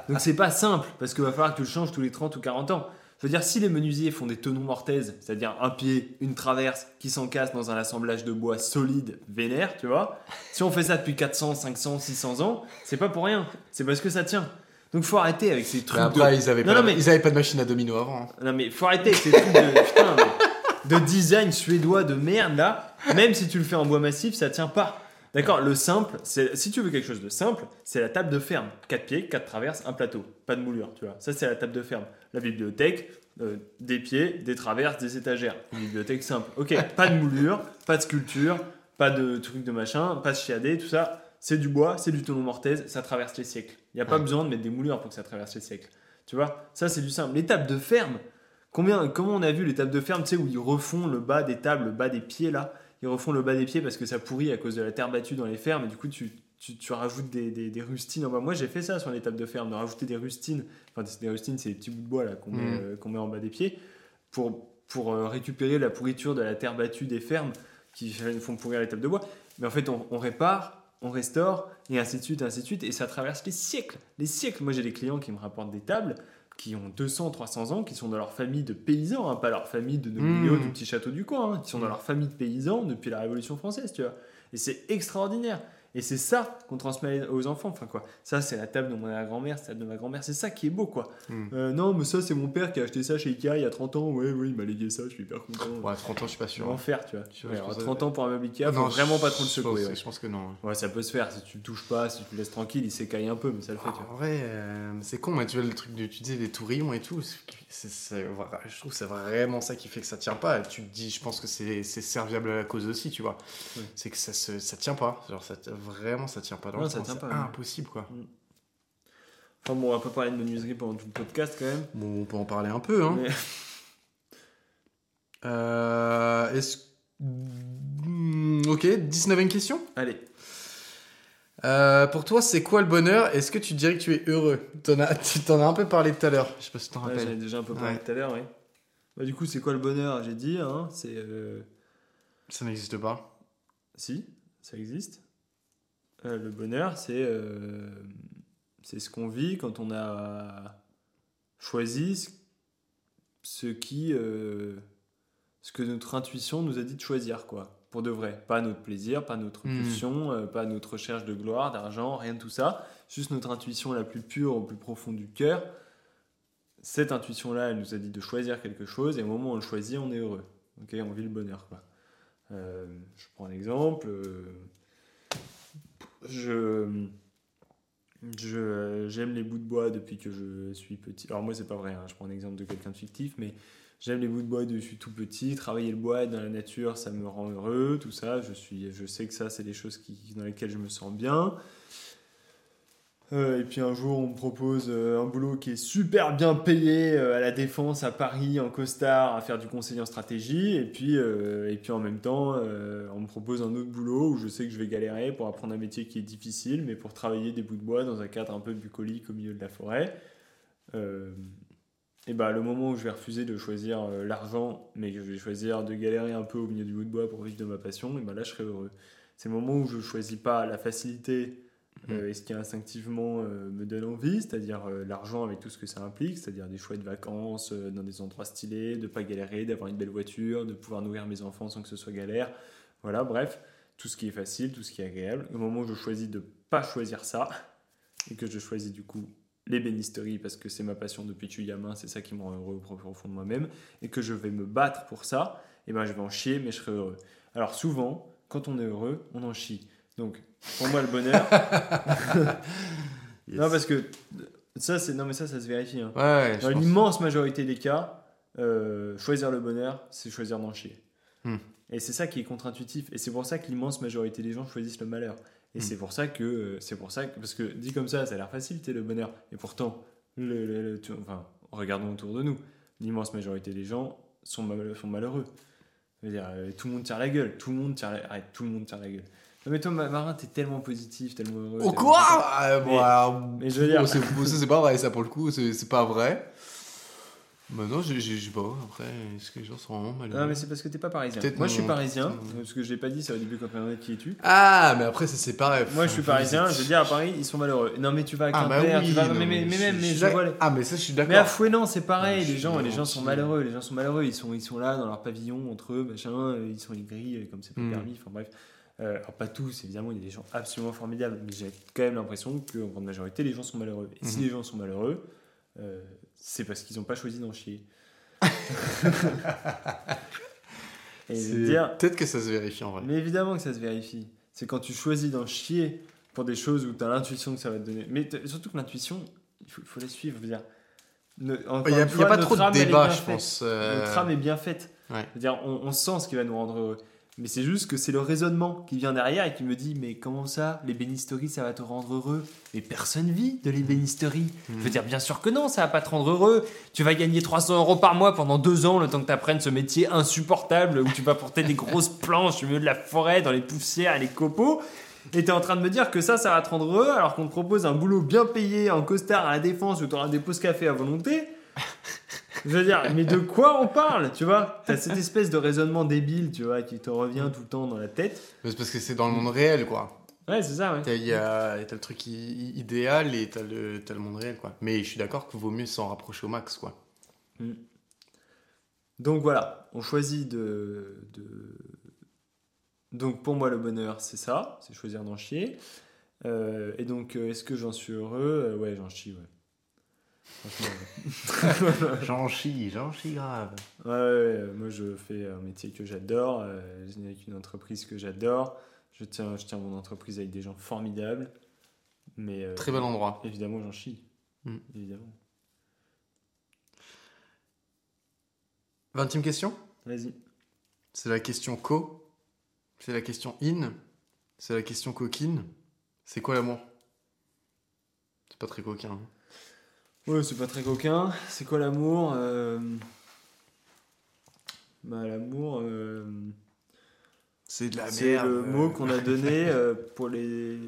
Donc c'est pas simple, parce qu'il va falloir que tu le changes tous les 30 ou 40 ans. Je veux dire, si les menuisiers font des tenons mortaises, c'est-à-dire un pied, une traverse, qui s'encassent dans un assemblage de bois solide, vénère, tu vois, si on fait ça depuis 400, 500, 600 ans, c'est pas pour rien. C'est parce que ça tient. Donc faut arrêter avec ces trucs Mais de... après, ils, avaient Non, pas, non, mais- ils avaient pas de machine à domino avant. hein. Non mais faut arrêter avec ces trucs de, putain, mais- de design suédois de merde là. Même si tu le fais en bois massif, ça tient pas. D'accord Le simple, c'est si tu veux quelque chose de simple, c'est la table de ferme. 4 pieds, 4 traverses, un plateau. Pas de moulure, tu vois. Ça c'est la table de ferme. La bibliothèque, euh, des pieds, des traverses, des étagères. Une bibliothèque simple. Ok, pas de moulure, pas de sculpture, pas de trucs de machin, pas de chiadé, tout ça. C'est du bois, c'est du tonneau mortaise, ça traverse les siècles. Il n'y a pas Ouais. besoin de mettre des moulures pour que ça traverse les siècles. Tu vois Ça c'est du simple. Les tables de ferme, Combien, comment on a vu les tables de ferme, tu sais, où ils refont le bas des tables, le bas des pieds là? Ils refont le bas des pieds parce que ça pourrit à cause de la terre battue dans les fermes et du coup tu, tu, tu rajoutes des, des, des rustines. en bas. moi j'ai fait ça sur les tables de ferme, de rajouter des rustines. Enfin, des- rustines, c'est des petits bouts de bois là qu'on met, Mhm. euh, met en bas des pieds pour, pour euh, récupérer la pourriture de la terre battue des fermes qui font pourrir les tables de bois. Mais en fait, on, on répare, on restaure et ainsi de suite, ainsi de suite et ça traverse les siècles. Les siècles. Moi j'ai des clients qui me rapportent des tables qui ont 200, 300 ans, qui sont dans leur famille de paysans, hein, pas leur famille de nobiliaux Mmh. du petit château du coin, hein, qui sont dans Mmh. leur famille de paysans depuis la Révolution française, tu vois. Et c'est extraordinaire. Et c'est ça qu'on transmet aux enfants. Enfin quoi, ça c'est la table de ma grand-mère, c'est la table de ma grand-mère. C'est ça qui est beau quoi. Mmh. Euh, non, mais ça c'est mon père qui a acheté ça chez Ikea il y a 30 ans. Ouais, ouais, il m'a légué ça, je suis hyper content. Ouais, 30 ans, je suis pas sûr. en faire, tu vois. Je- Ouais, je alors, pense- 30 ans pour un meuble Ikea, faut Non, vraiment pas trop le secouer. Ouais. Je pense que non. Ouais, ça peut se faire si tu le touches pas, si tu le laisses tranquille, il s'écaille un peu, mais ça le fait. tu vois. En vrai, euh, c'est con, mais tu vois le truc de tu disais des tourillons et tout. je trouve que c'est vraiment ça qui fait que ça tient pas. Tu te dis, je pense que c'est c'est serviable à la cause aussi, tu vois. Oui. C'est que ça, se, ça tient pas. Genre, ça, vraiment, ça tient pas. Dans le ça sens, tient c'est impossible, quoi. Enfin bon, on va pas parler de menuiserie pendant tout le podcast quand même. Bon, on peut en parler un peu, hein. Mais- Euh, Est-ce. Ok, 19e question? Allez, Euh, pour toi, c'est quoi le bonheur? Est-ce que tu dirais que tu es heureux? T'en as, Tu t'en as un peu parlé tout à l'heure. Je sais pas si tu t'en Ouais, j'en ai rappelles. déjà un peu parlé Ouais. tout à l'heure, oui. Bah, du coup, c'est quoi le bonheur? J'ai dit, hein, c'est. euh, Ça n'existe pas. Si, ça existe. Euh, le bonheur, c'est. euh, C'est ce qu'on vit quand on a choisi ce- qui. euh, Ce que notre intuition nous a dit de choisir, quoi. Pour de vrai. Pas notre plaisir, pas notre Hmm. pulsion, pas notre recherche de gloire, d'argent, rien de tout ça. Juste notre intuition la plus pure, au plus profond du cœur. Cette intuition-là, elle nous a dit de choisir quelque chose, et au moment où on le choisit, on est heureux. Ok, on vit le bonheur, quoi. Je prends un exemple. Je, J'aime les bouts de bois depuis que je suis petit. Alors moi c'est pas vrai, hein, je prends un exemple de quelqu'un de fictif, mais j'aime les bouts de bois depuis que je suis tout petit. Travailler le bois dans la nature, ça me rend heureux, tout ça. Je, sais que ça c'est des choses dans lesquelles je me sens bien. Euh, et puis un jour on me propose euh, un boulot qui est super bien payé euh, à la défense à Paris en costard à faire du conseiller en stratégie et puis, et puis en même temps on me propose un autre boulot où je sais que je vais galérer pour apprendre un métier qui est difficile mais pour travailler des bouts de bois dans un cadre un peu bucolique au milieu de la forêt. Et bah le moment où je vais refuser de choisir l'argent mais que je vais choisir de galérer un peu au milieu du bout de bois pour vivre de ma passion et bah là je serai heureux. C'est le moment où je choisis pas la facilité et ce qui instinctivement euh, me donne envie, c'est-à-dire euh, l'argent avec tout ce que ça implique, c'est-à-dire des chouettes vacances euh, dans des endroits stylés, de pas galérer, d'avoir une belle voiture, de pouvoir nourrir mes enfants sans que ce soit galère. Voilà, bref, tout ce qui est facile, tout ce qui est agréable. Au moment où je choisis de pas choisir ça, et que je choisis du coup l'ébénisterie parce que c'est ma passion depuis que je suis gamin, c'est ça qui me rend heureux au profond fond de moi-même, et que je vais me battre pour ça, et ben je vais en chier, mais je serai heureux. Alors souvent, quand on est heureux, on en chie. Donc, pour moi, le bonheur, Yes. non, parce que ça, c'est non, mais ça, ça se vérifie. hein. Ouais, Dans l'immense majorité des cas, euh, choisir le bonheur, c'est choisir d'en chier. Hmm. Et c'est ça qui est contre-intuitif. Et c'est pour ça que l'immense majorité des gens choisissent le malheur. Et Hmm. c'est pour ça que euh, c'est pour ça que parce que dit comme ça, ça a l'air facile, t'es le bonheur. Et pourtant, le, le- le- tu- enfin, regardons autour de nous. L'immense majorité des gens sont, mal- sont malheureux. Je veux dire, euh, tout le monde tire la gueule. Tout le monde tire la, arrête, tout le monde tire la gueule. Mais toi, Ma- Marin, t'es tellement positif, tellement heureux. Oh quoi bon, Mais- je veux dire- c'est ça, pas vrai, ça pour le coup, c'est pas vrai. Non, j'ai- j'ai j'ai pas. Après, est-ce que les gens sont vraiment malheureux Non, mais c'est parce que t'es pas parisien. Moi, je suis mon- parisien. Parce que je l'ai pas dit, c'est au début quand on qui es-tu. Ah, mais après, ça c'est pareil. Moi, je suis parisien, je veux dire, à Paris, ils sont malheureux. Non, mais tu vas à Ah, bah Quimper, oui, tu vas... mais, mais, mais je- même, je mais je vois Ah, mais ça, je suis Mais à d'accord. Fouenan, c'est pareil, je les gens, les gens sont malheureux, les gens sont malheureux, ils sont, ils sont là dans leur pavillon entre eux, machin, euh, ils sont aigris euh, comme c'est pas Mm. permis, enfin bref. Euh, alors pas tous, évidemment, il y a des gens absolument formidables, mais j'ai quand même l'impression qu'en grande majorité, les gens sont malheureux. Et si Mhm. les gens sont malheureux, euh, c'est parce qu'ils n'ont pas choisi d'en chier. Et dire, Peut-être que ça se vérifie en vrai. mais évidemment que ça se vérifie. C'est quand tu choisis d'en chier pour des choses où tu as l'intuition que ça va te donner. Mais surtout que l'intuition, il faut, faut la suivre. je veux dire. Ne- encore Il n'y a, une il y a pas trop de débat, je pense. euh, Notre âme est bien faite. Ouais. Je veux dire, on, on sent ce qui va nous rendre heureux. Mais c'est juste que c'est le raisonnement qui vient derrière et qui me dit Mais comment ça L'ébénisterie, ça va te rendre heureux? Mais personne vit de l'ébénisterie. Je veux dire, bien sûr que non, ça va pas te rendre heureux. Tu vas gagner 300 euros par mois pendant deux ans, le temps que tu apprennes ce métier insupportable où tu vas porter des grosses planches au milieu de la forêt, dans les poussières et les copeaux. Et tu es en train de me dire que ça, ça va te rendre heureux alors qu'on te propose un boulot bien payé en costard à la défense où tu auras des pauses café à volonté. Je veux dire, mais de quoi on parle, tu vois? T'as cette espèce de raisonnement débile, tu vois, qui te revient tout le temps dans la tête. c'est parce que c'est dans le monde réel, quoi. Ouais, c'est ça, ouais. T'as- y a, t'as le truc idéal et t'as le, t'as le monde réel, quoi. Mais je suis d'accord qu'il vaut mieux s'en rapprocher au max, quoi. Donc voilà, on choisit de, de- Donc pour moi, le bonheur, c'est ça, c'est choisir d'en chier. Euh, et donc, euh, est-ce que j'en suis heureux? Euh, Ouais, j'en chie, ouais. J'en chie, j'en chie grave. Ouais, ouais, ouais, moi je fais un métier que j'adore, euh, avec une entreprise que j'adore. Je tiens, je tiens mon entreprise avec des gens formidables. Mais euh, Très bel endroit. évidemment, j'en chie. Mm. Évidemment. 20 question? Vas-y. C'est la question co. C'est la question in. C'est la question coquine. C'est quoi l'amour? C'est pas très coquin. hein. Ouais, c'est pas très coquin. C'est quoi l'amour Euh, Bah, l'amour, euh, C'est de la c'est merde. le euh. mot qu'on a donné euh, pour les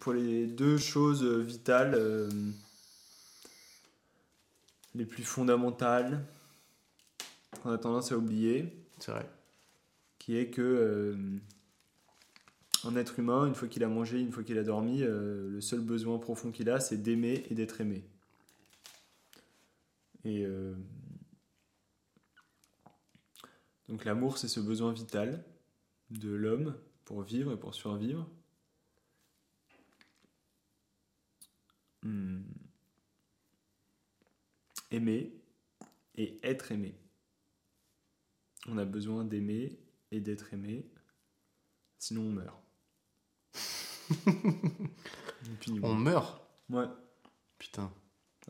pour les deux choses vitales les plus fondamentales qu'on a tendance à oublier, C'est vrai. qui est que un être humain, une fois qu'il a mangé, une fois qu'il a dormi, euh, le seul besoin profond qu'il a, c'est d'aimer et d'être aimé. Et euh, donc l'amour, c'est ce besoin vital de l'homme pour vivre et pour survivre. Hmm. Aimer et être aimé. On a besoin d'aimer et d'être aimé, sinon on meurt. Puis, On meurt Ouais. Putain.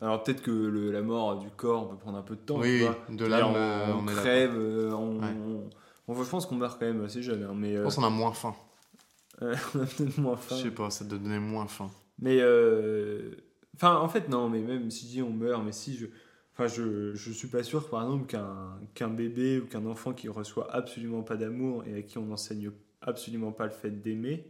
Alors peut-être que le- la mort du corps peut prendre un peu de temps. Oui, de l'âme, on, on là. crève, euh, on, Ouais. on- on- je pense qu'on meurt quand même assez jeune, hein, mais Je euh, pense qu'on a moins faim. on a peut-être moins faim. Je sais pas, ça doit donner moins faim. Mais euh, enfin, en fait, non, mais même si je dis on meurt, mais si je, enfin, je, je suis pas sûr, par exemple, qu'un qu'un bébé ou qu'un enfant qui reçoit absolument pas d'amour et à qui on n'enseigne absolument pas le fait d'aimer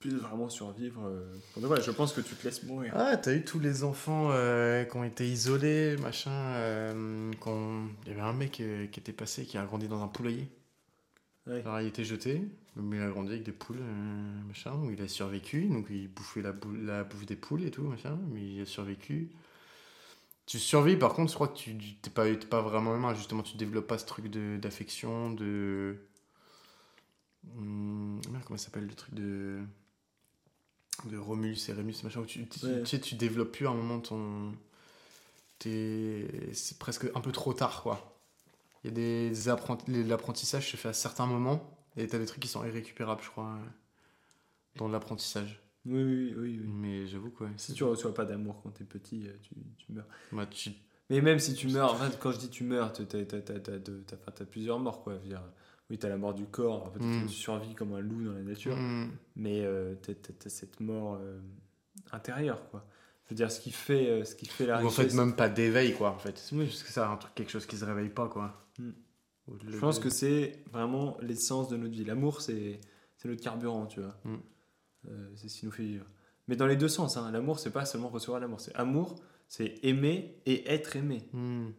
puisse vraiment survivre. euh, de je pense que tu te laisses mourir. Ah, t'as eu tous les enfants euh, qui ont été isolés, machin. euh, Il y avait un mec qui était passé, qui a grandi dans un poulailler. Ouais. Alors, il était jeté, mais il a grandi avec des poules, machin, où il a survécu. Donc, il bouffait la, bou- la bouffe des poules et tout, machin, mais il a survécu. Tu survis, par contre, je crois que tu t'es pas, pas vraiment humain, justement, tu développes pas ce truc de- d'affection, de. Hum, merde, comment ça s'appelle le truc de. De Romulus et Rémus, machin, où tu, tu, Ouais. tu sais, tu développes plus à un moment ton. C'est presque un peu trop tard, quoi. Il y a des, des apprenti- L'apprentissage se fait à certains moments, et t'as des trucs qui sont irrécupérables, je crois, dans l'apprentissage. Oui, oui, oui. oui. Mais j'avoue, quoi. Si tu reçois pas d'amour quand t'es petit, euh, tu, tu meurs. Bah, tu... Mais même si tu meurs, en fait, quand je dis tu meurs, t'as t'as plusieurs morts, quoi. Dire, oui, t'as la mort du corps, peut-être Mm. que tu survis comme un loup dans la nature, Mm. mais euh, t'as cette mort euh, intérieure, quoi. Je veux dire, ce qui fait, euh, ce qui fait la Ou en fait, richesse- même pas d'éveil, quoi, en fait. Oui. juste que ça, un truc, quelque chose qui se réveille pas, quoi. Mm. Je pense que c'est vraiment l'essence de notre vie. L'amour, c'est notre carburant, tu vois. Mm. Euh, c'est ce qui nous fait vivre. Mais dans les deux sens, hein. l'amour, c'est pas seulement recevoir l'amour, c'est amour, c'est aimer et être aimé.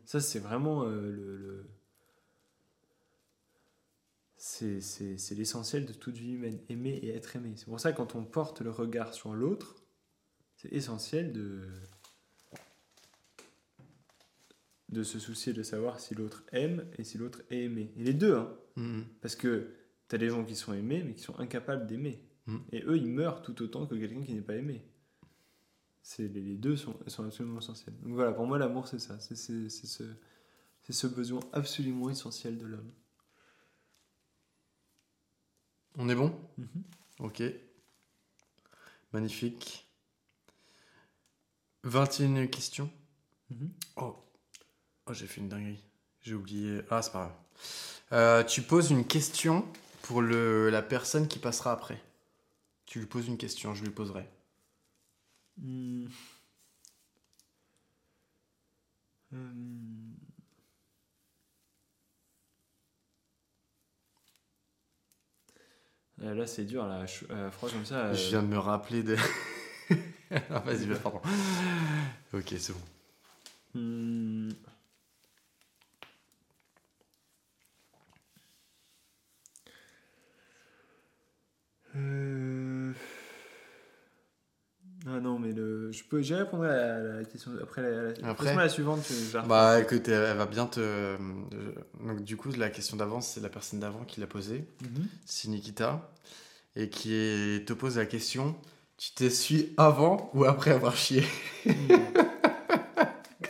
Ça, c'est vraiment le. le- C'est c'est- c'est l'essentiel de toute vie humaine, aimer et être aimé. C'est pour ça que quand on porte le regard sur l'autre, c'est essentiel de de se soucier de savoir si l'autre aime et si l'autre est aimé. Et les deux, hein, Mm. parce que tu as des gens qui sont aimés mais qui sont incapables d'aimer. Mm. Et eux, ils meurent tout autant que quelqu'un qui n'est pas aimé. C'est, les, les deux sont, sont absolument essentiels. Donc voilà, pour moi, l'amour, c'est ça. C'est, c'est- c'est ce, c'est ce besoin absolument essentiel de l'homme. On est bon Mhm. Ok. Magnifique. 21 questions. Mhm. Oh. Oh, j'ai fait une dinguerie. J'ai oublié. Ah, c'est pas grave. Euh, tu poses une question pour le, la personne qui passera après. Tu lui poses une question, je lui poserai. Hmm. Euh, Là, c'est dur, là, euh, froid comme ça. euh, Je viens de me rappeler de. ah, vas-y, pardon. Ok, c'est bon. Hmm. Euh, Ah non, mais le... je peux... j'y répondrai à la, question après la, la... Après la suivante. Bah écoute, elle va bien te. euh, Donc du coup, la question d'avant, c'est la personne d'avant qui l'a posée. Mhm. c'est Nikita, et qui est- te pose la question tu t'essuies avant ou après avoir chié?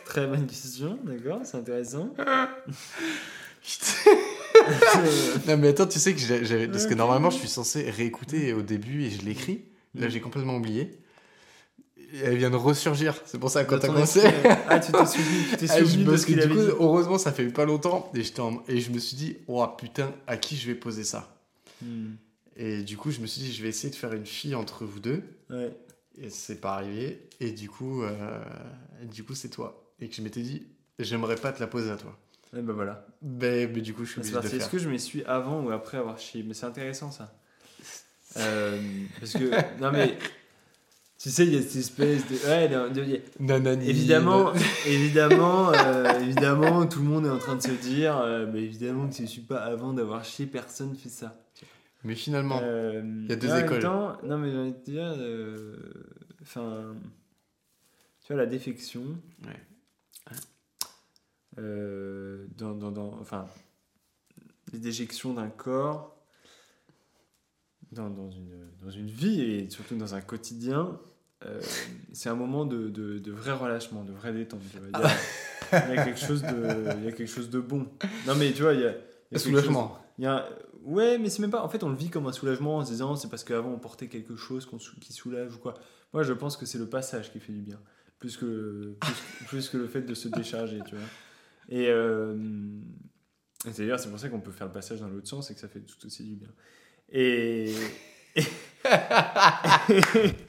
Très bonne question, d'accord, c'est intéressant. Non mais attends, tu sais que j'ai- parce que normalement je suis censé réécouter au début et je l'écris. Là j'ai complètement oublié. Elle vient de ressurgir. C'est pour ça que quand De t'as commencé. Ah, tu t'es souvenu, tu t'es Ah, souvenu de parce ce que qu'il du avait coup, dit. heureusement, ça fait pas longtemps et, en- et je me suis dit, oh putain, à qui je vais poser ça? Hmm. Et du coup, je me suis dit, je vais essayer de faire une fille entre vous deux. Ouais. Et c'est pas arrivé. Et du coup, euh, du coup, c'est toi. Et que je m'étais dit, j'aimerais pas te la poser à toi. Et ben voilà. Mais, mais du coup, je suis obligé de le Est-ce faire. que je m'essuie avant ou après avoir chié? Mais c'est intéressant ça. Euh, parce que, non mais, tu sais, il y a cette espèce de. Ouais, non, de- il Nanani. évidemment, évidemment, euh, évidemment, tout le monde est en train de se dire, euh, mais évidemment que si je suis pas avant d'avoir chié, personne fait ça. Mais finalement, Euh, y a deux écoles. temps, non mais j'ai envie de te dire, enfin, tu vois la défection. Ouais. dans, dans, dans- enfin, les déjections d'un corps dans, dans une, dans une vie et surtout dans un quotidien, euh, c'est un moment de, de, de vrai relâchement, de vrai détente. tu vois. Il y, a, il y a quelque chose de, il y a quelque chose de bon. Non mais tu vois, il y a, il y a quelque chose- soulagement. il y a, Ouais, mais c'est même pas. En fait, on le vit comme un soulagement en se disant c'est parce qu'avant on portait quelque chose qu'on qui soulage ou quoi. Moi, je pense que c'est le passage qui fait du bien, plus que plus, plus que le fait de se décharger, tu vois. Et, euh, et d'ailleurs, c'est pour ça qu'on peut faire le passage dans l'autre sens et que ça fait tout aussi du bien. Et.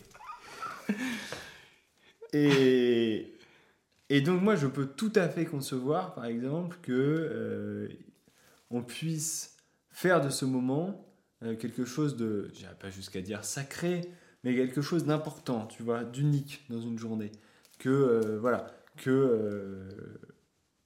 et. Et donc, moi, je peux tout à fait concevoir, par exemple, que euh, on puisse faire de ce moment euh, quelque chose de, j'irai pas jusqu'à dire sacré, mais quelque chose d'important, tu vois, d'unique dans une journée. Que, euh, voilà, que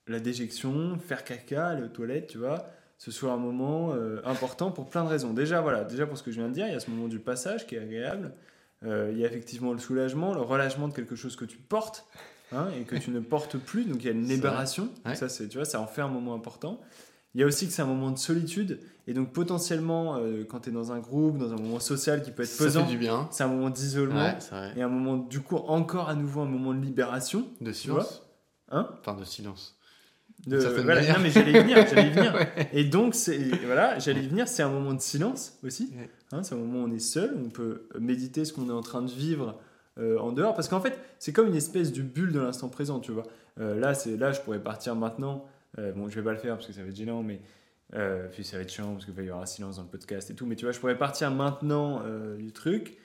la déjection, faire caca, aller aux toilettes, tu vois, ce soit un moment important pour plein de raisons. Déjà, voilà, déjà pour ce que je viens de dire, il y a ce moment du passage qui est agréable. Euh, il y a effectivement le soulagement, le relâchement de quelque chose que tu portes hein, et que tu ne portes plus. Donc il y a une libération. Ouais. Ça, c'est, tu vois, ça en fait un moment important. Il y a aussi que c'est un moment de solitude. Et donc potentiellement, euh, quand tu es dans un groupe, dans un moment social qui peut être Ça pesant, fait du bien. c'est un moment d'isolement. Ouais. Et un moment, du coup, encore à nouveau un moment de libération. De silence. Hein? Enfin, de silence. de, certaine voilà, non, mais j'allais y venir, j'allais y venir. Ouais. Et donc, c'est, voilà, j'allais y venir, c'est un moment de silence aussi. Ouais. Hein, c'est un moment où on est seul, on peut méditer ce qu'on est en train de vivre euh, en dehors. Parce qu'en fait, c'est comme une espèce de bulle de l'instant présent, tu vois. Euh, là, c'est, là, je pourrais partir maintenant. Euh, bon, je vais pas le faire parce que ça va être gênant, mais. puis ça va être chiant parce qu'il va y avoir un silence dans le podcast et tout. Mais tu vois, je pourrais partir maintenant du truc.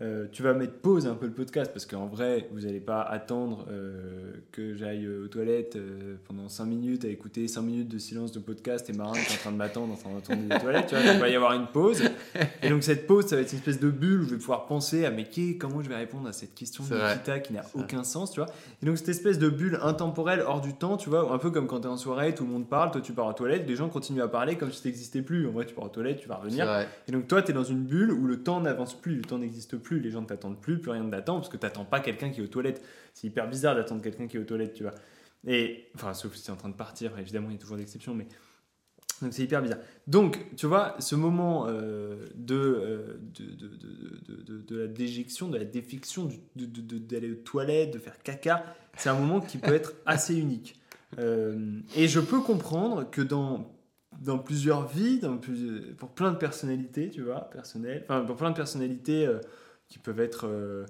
Euh, tu vas mettre pause un peu le podcast parce qu'en vrai, vous n'allez pas attendre euh, que j'aille aux toilettes euh, pendant 5 minutes à écouter 5 minutes de silence de podcast et Marin qui est en train de m'attendre en train de tourner les toilettes. Tu vois, il va y avoir une pause. Et donc, cette pause, ça va être une espèce de bulle où je vais pouvoir penser à mais qui- comment je vais répondre à cette question de. Nikita qui n'a vrai. aucun sens, tu vois. Et donc, cette espèce de bulle intemporelle hors du temps, tu vois, un peu comme quand tu es en soirée, tout le monde parle, toi tu pars aux toilettes, les gens continuent à parler comme si tu n'existais plus. En vrai, tu pars aux toilettes, tu vas revenir. Et donc toi, tu es dans une bulle où le temps n'avance plus, le temps n'existe plus, les gens ne t'attendent plus, plus rien ne t'attend, parce que tu n'attends pas quelqu'un qui est aux toilettes. C'est hyper bizarre d'attendre quelqu'un qui est aux toilettes, tu vois. Et, enfin, sauf si tu es en train de partir, évidemment, il y a toujours d'exceptions, mais... Donc c'est hyper bizarre. Donc, tu vois, ce moment euh, de, euh, de, de, de, de- de- la déjection, de la défiction, d'aller aux toilettes, de faire caca, c'est un moment qui peut être assez unique. Euh, et je peux comprendre que dans dans plusieurs vies, dans plus- pour plein de personnalités, tu vois, personnelles, enfin pour plein de personnalités qui peuvent être euh,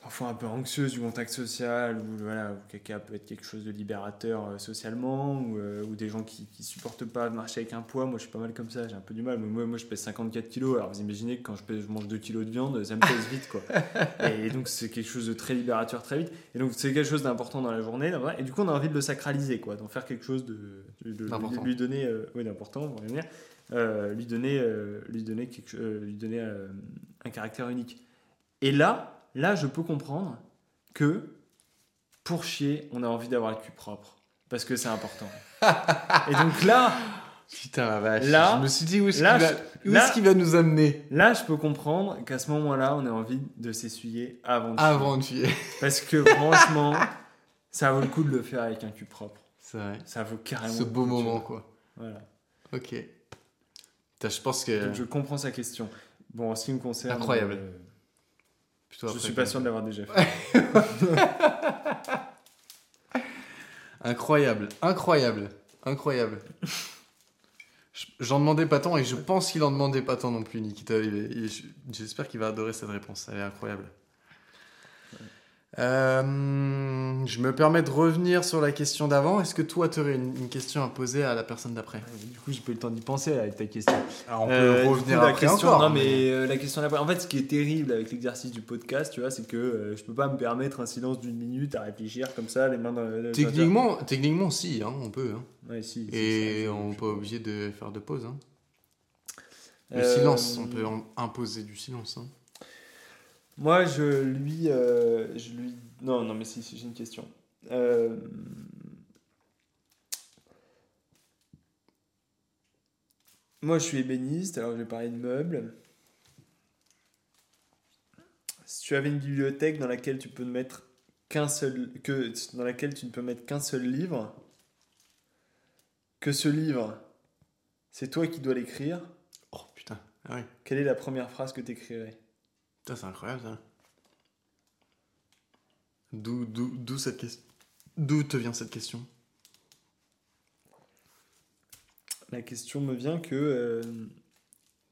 parfois un peu anxieuses du contact social, ou voilà, caca peut être quelque chose de libérateur euh, socialement, ou, euh, ou des gens qui, qui supportent pas de marcher avec un poids. Moi, je suis pas mal comme ça, j'ai un peu du mal. Moi, moi, je pèse 54 kilos. Alors, vous imaginez que quand je, pèse, je mange 2 kilos de viande, ça me pèse vite, quoi. Et donc, c'est quelque chose de très libérateur très vite. Et donc, c'est quelque chose d'important dans la journée. Et du coup, on a envie de le sacraliser, quoi, d'en faire quelque chose de, de- lui donner, oui, d'important, on va y revenir. Euh, lui donner, euh, lui donner, quelque, euh, lui donner un caractère unique. Et là, là, je peux comprendre que pour chier, on a envie d'avoir le cul propre. Parce que c'est important. Et donc là, Putain, la vache. Là- je me suis dit où est-ce qu'il va, est-ce qu'il va nous amener là, je peux comprendre qu'à ce moment-là, on a envie de s'essuyer avant de chier. avant de filer. Parce que franchement, ça vaut le coup de le faire avec un cul propre. C'est vrai. Ça vaut carrément Ce beau moment, quoi. Voilà. Ok. Putain, je pense que. Donc je comprends sa question. Bon, en ce qui me concerne. Incroyable. euh, Plutôt je suis pas sûr de l'avoir déjà fait. Incroyable, incroyable, incroyable. Je- J'en demandais pas tant et je pense qu'il en demandait pas tant non plus, Nikita. J'espère qu'il va adorer cette réponse. Elle est incroyable. Euh, je me permets de revenir sur la question d'avant. Est-ce que toi, tu aurais une, une question à poser à la personne d'après? Du coup, j'ai pas eu le temps d'y penser avec ta question. Alors, on Euh, peut du revenir coup, la après question, encore. Non, mais euh, la question d'après. En fait, ce qui est terrible avec l'exercice du podcast, tu vois, c'est que euh, je peux pas me permettre un silence d'une minute à réfléchir comme ça, les mains dans le. Techniquement, techniquement, si, hein, on peut. hein. Ouais, si, Et ça, on n'est pas obligé de faire de pause. hein. Le Euh, silence, on peut imposer du silence. hein. Moi, je lui, euh, je lui. Non, non, mais si, si, j'ai une question. Euh, Moi, je suis ébéniste, alors je vais parler de meubles. Si tu avais une bibliothèque dans laquelle tu peux ne mettre qu'un seul, que dans laquelle tu ne peux mettre qu'un seul livre, que ce livre, c'est toi qui dois l'écrire. Oh putain, ah oui. Quelle est la première phrase que tu écrirais Putain, c'est incroyable ça. D'où, d'où, d'où cette question D'où te vient cette question? La question me vient que euh,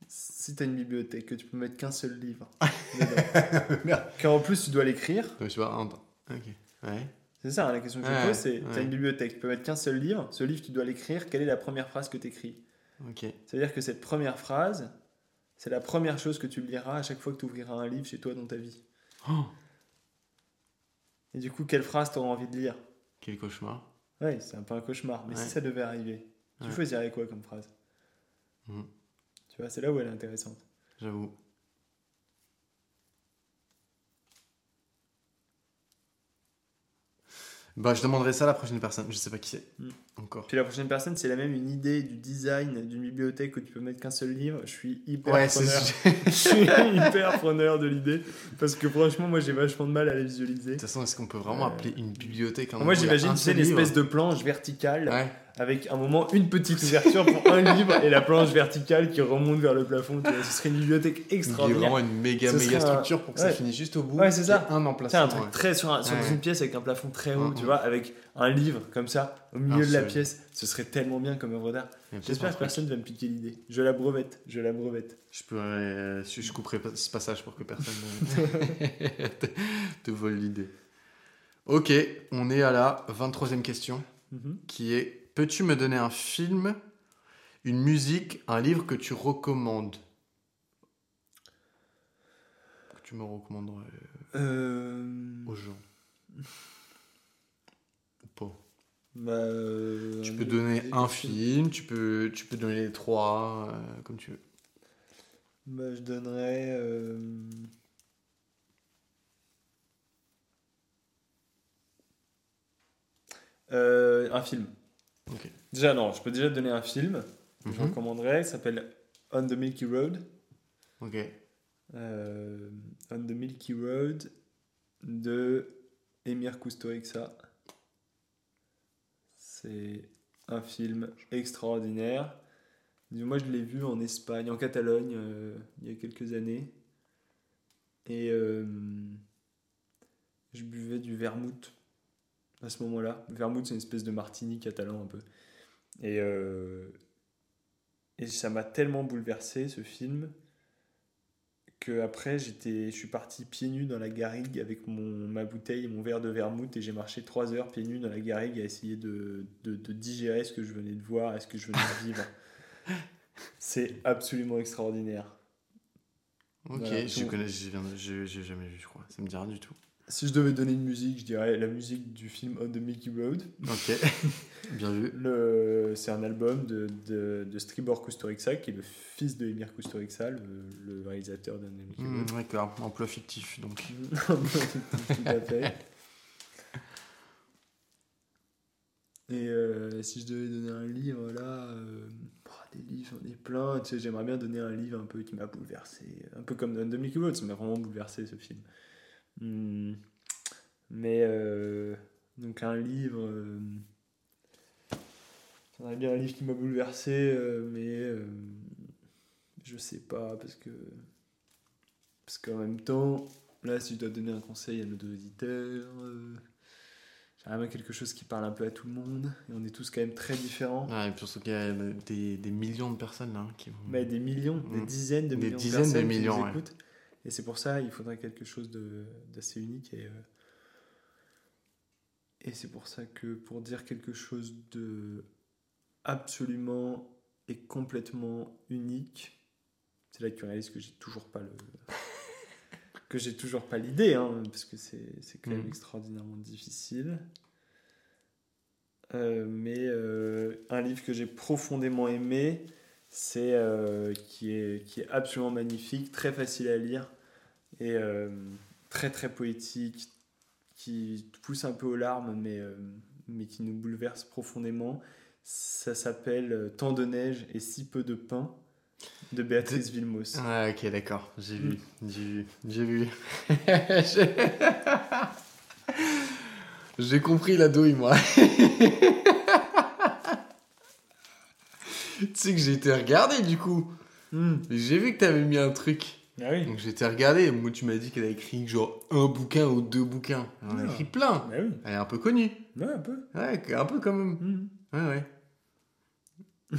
si tu as une bibliothèque, que tu peux mettre qu'un seul livre, Merde. qu'en plus tu dois l'écrire, Ouais, tu vois, un- Ok. Ouais. c'est ça hein, la question que je Ouais, pose, c'est tu as ouais. une bibliothèque, tu peux mettre qu'un seul livre, ce livre tu dois l'écrire, quelle est la première phrase que tu écris Ok. C'est-à-dire que cette première phrase, c'est la première chose que tu liras à chaque fois que tu ouvriras un livre chez toi dans ta vie. Oh, Et du coup, quelle phrase tu auras envie de lire? Quel cauchemar. Ouais, c'est un peu un cauchemar, mais Ouais. si ça devait arriver, tu Ouais. choisirais quoi comme phrase? Mhm. Tu vois, c'est là où elle est intéressante. J'avoue. Bah, je demanderai ça à la prochaine personne. Je sais pas qui c'est. Mm. Encore. Puis la prochaine personne, c'est la même une idée du design d'une bibliothèque où tu peux mettre qu'un seul livre. Je suis hyper Ouais, preneur. c'est. Je suis hyper preneur de l'idée parce que franchement, moi j'ai vachement de mal à la visualiser. De toute façon, est-ce qu'on peut vraiment Euh, appeler une bibliothèque un Moi j'imagine, un tu sais, seul une espèce livre de planche verticale Ouais. Avec un moment une petite ouverture pour un livre et la planche verticale qui remonte vers le plafond. Tu vois, ce serait une bibliothèque Il y a extraordinaire. vraiment une méga Ce méga un- structure pour que ça finisse juste au bout. Ouais, c'est ça. Un emplacement. un truc ouais. très sur, un- sur Ouais. une pièce avec un plafond très haut, tu vois, avec un livre comme ça au milieu de la pièce. Ce serait tellement bien comme œuvre d'art. J'espère que personne va me piquer l'idée. Je la brevette, je la brevette. Je, peux, euh, je couperai ce passage pour que personne te, te vole l'idée. Ok, on est à la 23e question Mhm. qui est Peux-tu me donner un film, une musique, un livre que tu recommandes? Que tu me recommanderais Euh... aux gens pas Bah, euh, Tu peux donner un film. tu peux, tu peux donner les trois, euh, comme tu veux. Bah, je donnerais. euh, un film. Déjà, non, je peux déjà te donner un film que je Mhm. recommanderais. Il s'appelle On the Milky Road. Ok. Euh, On the Milky Road de Emir Kusturica. C'est un film extraordinaire. Moi, je l'ai vu en Espagne, en Catalogne, euh, il y a quelques années. Et euh, je buvais du vermouth à ce moment-là. Vermouth, c'est une espèce de martini catalan un peu. Et, euh, et ça m'a tellement bouleversé ce film que après j'étais, je suis parti pieds nus dans la garrigue avec mon, ma bouteille et mon verre de vermouth et j'ai marché trois heures pieds nus dans la garrigue à essayer de, de, de digérer ce que je venais de voir et ce que je venais de vivre. C'est absolument extraordinaire. Ok, Voilà, je tout. connais, je viens de- je- j'ai jamais vu, je crois. Ça me dit rien du tout. Si je devais donner une musique, je dirais la musique du film On the Milky Road. Ok, bien vu. Le, c'est un album de, de, de Stribor Kusturica, qui est le fils de Emir Kusturica, le, le réalisateur d'On the Milky Road. D'accord, emploi fictif donc. Tout à fait. Et euh, si je devais donner un livre là, euh, oh, des livres, j'en ai plein. Tu sais, j'aimerais bien donner un livre un peu qui m'a bouleversé, un peu comme On the Milky Road, ça m'a vraiment bouleversé ce film. Hmm. Mais euh, donc un livre, euh, j'aimerais bien un livre qui m'a bouleversé, euh, mais euh, je sais pas parce que parce qu'en même temps, là, si je dois donner un conseil à nos deux auditeurs, j'aimerais bien quelque chose qui parle un peu à tout le monde. Et on est tous quand même très différents. Ah, et surtout qu'il y a des, des millions de personnes là hein, qui vont. Mais des millions, des Mm. dizaines de Des millions dizaines de de personnes millions, qui nous ouais. Et c'est pour ça il faudrait quelque chose d'assez unique. Et, euh, et c'est pour ça que pour dire quelque chose de absolument et complètement unique, c'est là que tu réalises que j'ai toujours pas le que j'ai toujours pas l'idée, hein, parce que c'est quand même Mm. extraordinairement difficile. Euh, mais euh, un livre que j'ai profondément aimé, c'est euh, qui, est, qui est absolument magnifique, très facile à lire et euh, très très poétique, qui pousse un peu aux larmes, mais, euh, mais qui nous bouleverse profondément. Ça s'appelle Tant de neige et si peu de pain de Béatrice Vilmos. Ah, ok, d'accord, j'ai Mm. vu, j'ai vu, j'ai vu. J'ai compris la douille, moi. tu sais que j'ai été regarder du coup. Hmm. J'ai vu que t'avais mis un truc. Ah oui, Donc j'ai été regarder. et Moi, tu m'as dit qu'elle a écrit genre un bouquin ou deux bouquins. Elle en a Ah. écrit plein. oui, Elle est un peu connue. ouais, un peu. Ouais, un peu quand même. Hmm. Ouais, ouais.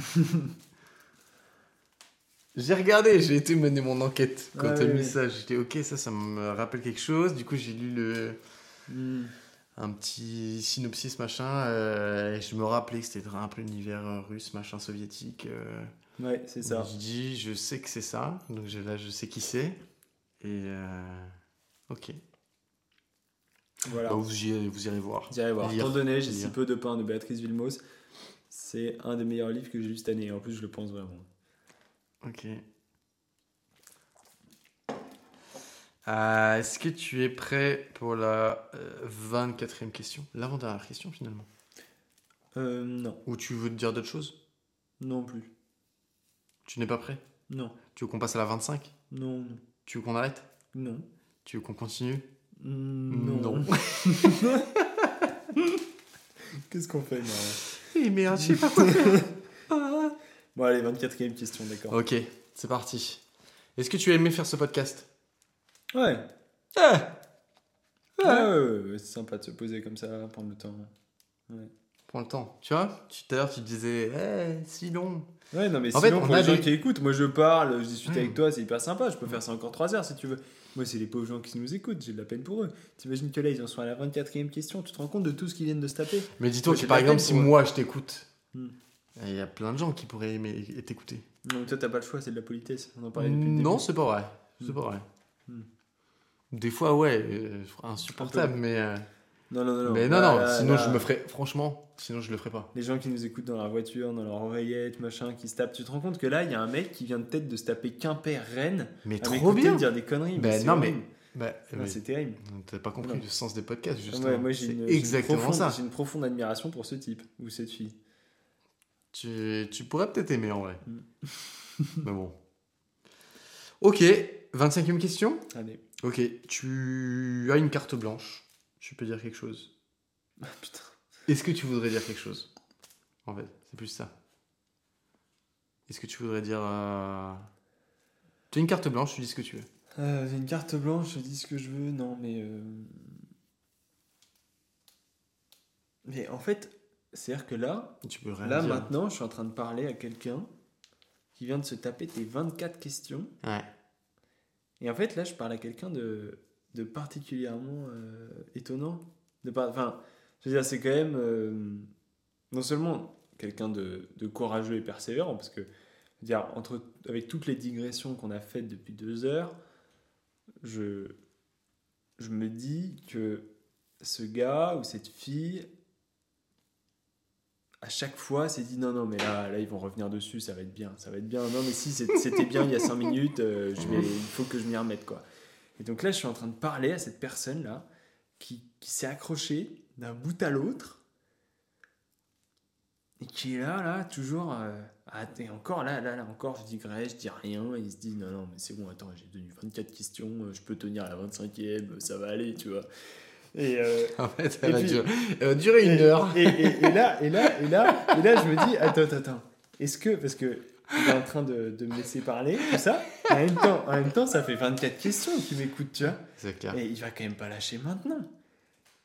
J'ai regardé, j'ai été mener mon enquête quand Ouais, t'as mis ça. J'étais ok, ça, ça me rappelle quelque chose. Du coup, j'ai lu le Hmm. Un petit synopsis machin. euh, et je me rappelais que c'était un peu l'univers euh, russe, machin soviétique. euh, Ouais, c'est ça. Je dis, je sais que c'est ça. Donc je- là, je sais qui c'est. Et euh, ok. Voilà. Bah, vous, y- vous irez voir. Vous irez voir. Lire. Tant donné, j'ai si peu de pain de Béatrice Vilmos. C'est un des meilleurs livres que j'ai lu cette année. En plus, je le pense vraiment. Ok. Euh, Est-ce que tu es prêt pour la euh, 24e question? L'avant-dernière question finalement. Euh, non. Ou tu veux te dire d'autres choses? Non plus. Tu n'es pas prêt? Non. Tu veux qu'on passe à la 25 Non. non. Tu veux qu'on arrête? Non. Tu veux qu'on continue? Mm, Non. Qu'est-ce qu'on fait, non Eh merde, je sais pas quoi faire. Bon, allez, 24ème question, d'accord. ok, c'est parti. Est-ce que tu as aimé faire ce podcast? Ouais. Ah Ouais, ouais, ouais, ouais, c'est sympa de se poser comme ça, prendre le temps. Prends le temps. Tu vois Tout à l'heure, tu disais, eh, si long. Ouais, non, mais En sinon, fait, pour les gens des- qui écoutent, moi je parle, je discute avec toi, c'est hyper sympa, je peux faire ça encore 3 heures si tu veux. Moi, c'est les pauvres gens qui nous écoutent, j'ai de la peine pour eux. T'imagines que là, ils en sont à la 24ème question, tu te rends compte de tout ce qu'ils viennent de se taper Mais dis-toi Ouais, que par exemple, si moi je t'écoute, Hmm. il y a plein de gens qui pourraient aimer et t'écouter. Non, mais toi, t'as pas le choix, c'est de la politesse. On en parlait depuis le Non, c'est pas vrai. C'est Hmm. pas vrai. Des fois, ouais, euh, insupportable, mais, euh, Non, non, non. non. mais non, non, là, sinon là, je me ferais, franchement, sinon je le ferais pas. Les gens qui nous écoutent dans leur voiture, dans leur oreillette, machin, qui se tapent, tu te rends compte que là, il y a un mec qui vient de tête de se taper Quimper-Rennes, Mais trop bien dire des conneries. Ben c'est non, mais-. Bah, Non, mais c'est terrible. T'as pas compris Non. le sens des podcasts, justement. ouais, moi, j'ai C'est une, j'ai une exactement profonde- ça. J'ai une profonde admiration pour ce type ou cette fille. Tu, tu pourrais peut-être aimer en vrai. Hmm. mais bon. Ok, 25e question. Allez. Ok, tu as une carte blanche. Tu peux dire quelque chose. Ah, putain. Est-ce que tu voudrais dire quelque chose? En fait, c'est plus ça. Est-ce que tu voudrais dire. euh, Tu as une carte blanche, tu dis ce que tu veux. Euh, j'ai une carte blanche, je dis ce que je veux. Non, mais. euh, Mais en fait, c'est-à-dire que là, Tu peux rien là dire. maintenant, je suis en train de parler à quelqu'un qui vient de se taper tes 24 questions. Ouais. Et en fait, là, je parle à quelqu'un de, particulièrement euh, étonnant. Enfin, je veux c'est quand même euh, non seulement quelqu'un de, courageux et persévérant, parce que, avec toutes les digressions qu'on a faites depuis deux heures, je, je me dis que ce gars ou cette fille, à chaque fois, s'est dit non, non, mais là, là, ils vont revenir dessus, ça va être bien, ça va être bien. Non, mais si c'est- c'était bien il y a cinq minutes, euh, il faut que je m'y remette, quoi. Et donc là, je suis en train de parler à cette personne-là qui, s'est accrochée d'un bout à l'autre et qui est là, là, toujours. euh, ah, et encore là, là, là, encore, je digresse, je dis rien. Et il se dit non, non, mais c'est bon, attends, j'ai tenu 24 questions, euh, je peux tenir la 25e, ça va aller, tu vois. Et, euh, En fait, Et elle va, puis- durer, elle va durer une et, heure. Et, et- et là, et là, et là, et là, je me dis, attends, attends, attends. Est-ce que, parce que il est en train de, de me laisser parler, tout ça, et en même temps, en même temps, ça fait 24 questions qu'il m'écoute, tu vois. C'est clair. Et il va quand même pas lâcher maintenant.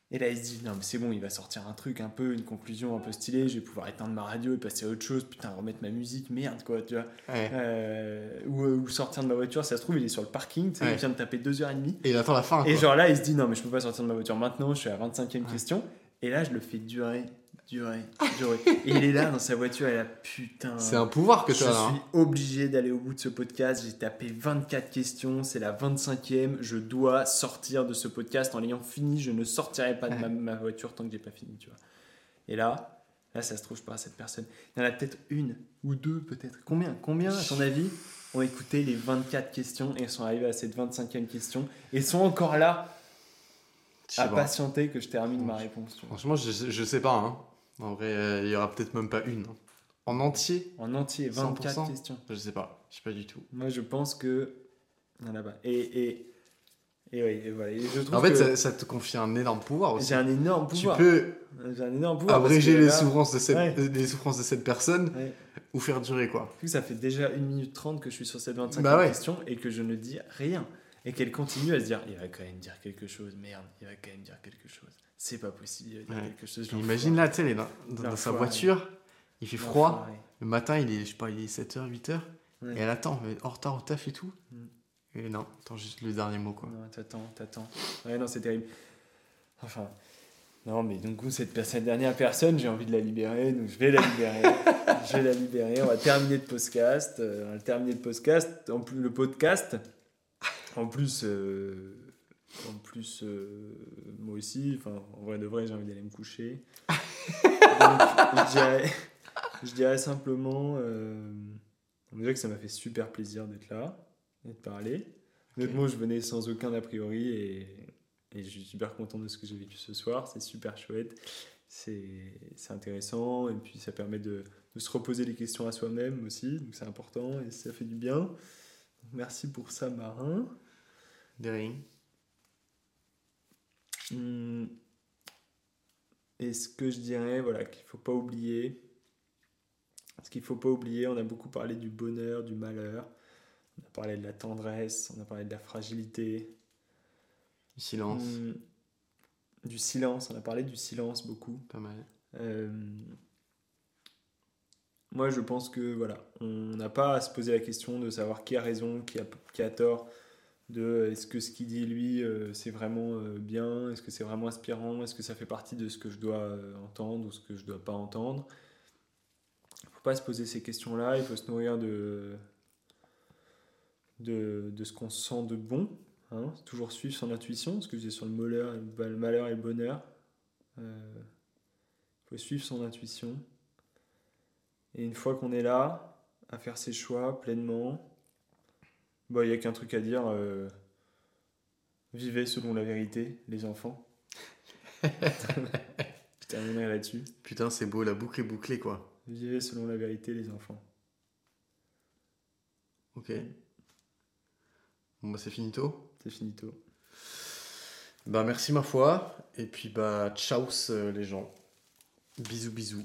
Et là, il se dit, non, mais c'est bon, il va sortir un truc un peu, une conclusion un peu stylée, je vais pouvoir éteindre ma radio et passer à autre chose, putain, remettre ma musique, merde, quoi, tu vois. Ouais. Euh, ou, ou sortir de ma voiture, ça se trouve, il est sur le parking, tu sais, Ouais. il vient de taper deux heures et demie. Et il attend la fin. Et quoi. genre là, il se dit non, mais je peux pas sortir de ma voiture maintenant, je suis à la 25e Ouais. question. Et là, je le fais durer, durer, durer. et il est là dans sa voiture, et là, putain. C'est un pouvoir que je tu as. hein. suis obligé d'aller au bout de ce podcast. J'ai tapé 24 questions, c'est la 25e. Je dois sortir de ce podcast en l'ayant fini. Je ne sortirai pas de ma, ma voiture tant que j'ai pas fini, tu vois. Et là, là, ça se trouve, je parle à cette personne. Il y en a peut-être une ou deux, peut-être. Combien, combien, à ton avis, ont écouté les 24 questions et sont arrivés à cette 25e question et sont encore là? Je à pas. patienter que je termine ma réponse. Franchement, je, je sais pas. Hein. En vrai, euh, il y aura peut-être même pas une. hein. En entier, En entier, 24 100%. questions. je sais pas. Je sais pas du tout. Moi, je pense que. Pas. Et, et, et, oui, et voilà. Et je trouve En fait, que ça, ça te confie un énorme pouvoir aussi. j'ai un énorme Tu pouvoir. peux J'ai un énorme pouvoir. abréger que les, là- souffrances de cette, Ouais. les souffrances de cette personne Ouais. ou faire durer quoi. Ça fait déjà 1 minute 30 que je suis sur cette 25 Bah ouais. question et que je ne dis rien. Et qu'elle continue à se dire il va quand même dire quelque chose, merde, il va quand même dire quelque chose. C'est pas possible, il va dire Ouais. quelque chose. Imagine là, tu sais, dans, dans- dans sa voiture Il fait froid. Le matin, il est, je sais pas, il est 7h, 8h. Ouais. Et elle attend, mais en retard au taf et tout. Mm. Et non, attends juste le dernier mot, quoi. Non, t'attends, t'attends. Ouais, non, c'est terrible. Enfin, non, mais donc, cette, cette dernière personne, j'ai envie de la libérer, donc je vais la libérer. je vais la libérer. On va terminer le podcast. euh, on va terminer le podcast. En plus, le podcast. En plus, euh, en plus, euh, moi aussi. En vrai de vrai, j'ai envie d'aller me coucher. Donc, je dirais, je dirais simplement, euh, déjà que ça m'a fait super plaisir d'être là et de parler. Honnêtement, je venais sans aucun a priori et, et je suis super content de ce que j'ai vécu ce soir. C'est super chouette. C'est intéressant et puis ça permet de, de se reposer les questions à soi-même aussi. Donc c'est important et ça fait du bien. Merci pour ça, Marin. Des rings. Hum, Et ce que je dirais, voilà, qu'il faut pas oublier, ce qu'il faut pas oublier, on a beaucoup parlé du bonheur, du malheur, on a parlé de la tendresse, on a parlé de la fragilité, Du silence. Hum, du silence, on a parlé du silence beaucoup. Pas mal. Euh, moi, je pense que voilà, on n'a pas à se poser la question de savoir qui a raison, qui a, qui a tort, de est-ce que ce qu'il dit lui, euh, c'est vraiment euh, bien, est-ce que c'est vraiment inspirant, est-ce que ça fait partie de ce que je dois euh, entendre ou ce que je dois pas entendre? Il faut pas se poser ces questions-là, il faut se nourrir de de, ce qu'on sent de bon, hein, toujours suivre son intuition, ce que je disais sur le malheur, et le bonheur. Il faut suivre son intuition. Et une fois qu'on est là, à faire ses choix pleinement, bah, il n'y a qu'un truc à dire. euh, vivez selon la vérité, les enfants. Je terminerai là-dessus. Putain, c'est beau, la boucle est bouclée, quoi. Vivez selon la vérité, les enfants. Ok. Bon, bah, c'est finito. C'est finito. Bah, merci, ma foi. Et puis, bah, ciao, euh, les gens. Bisous, bisous.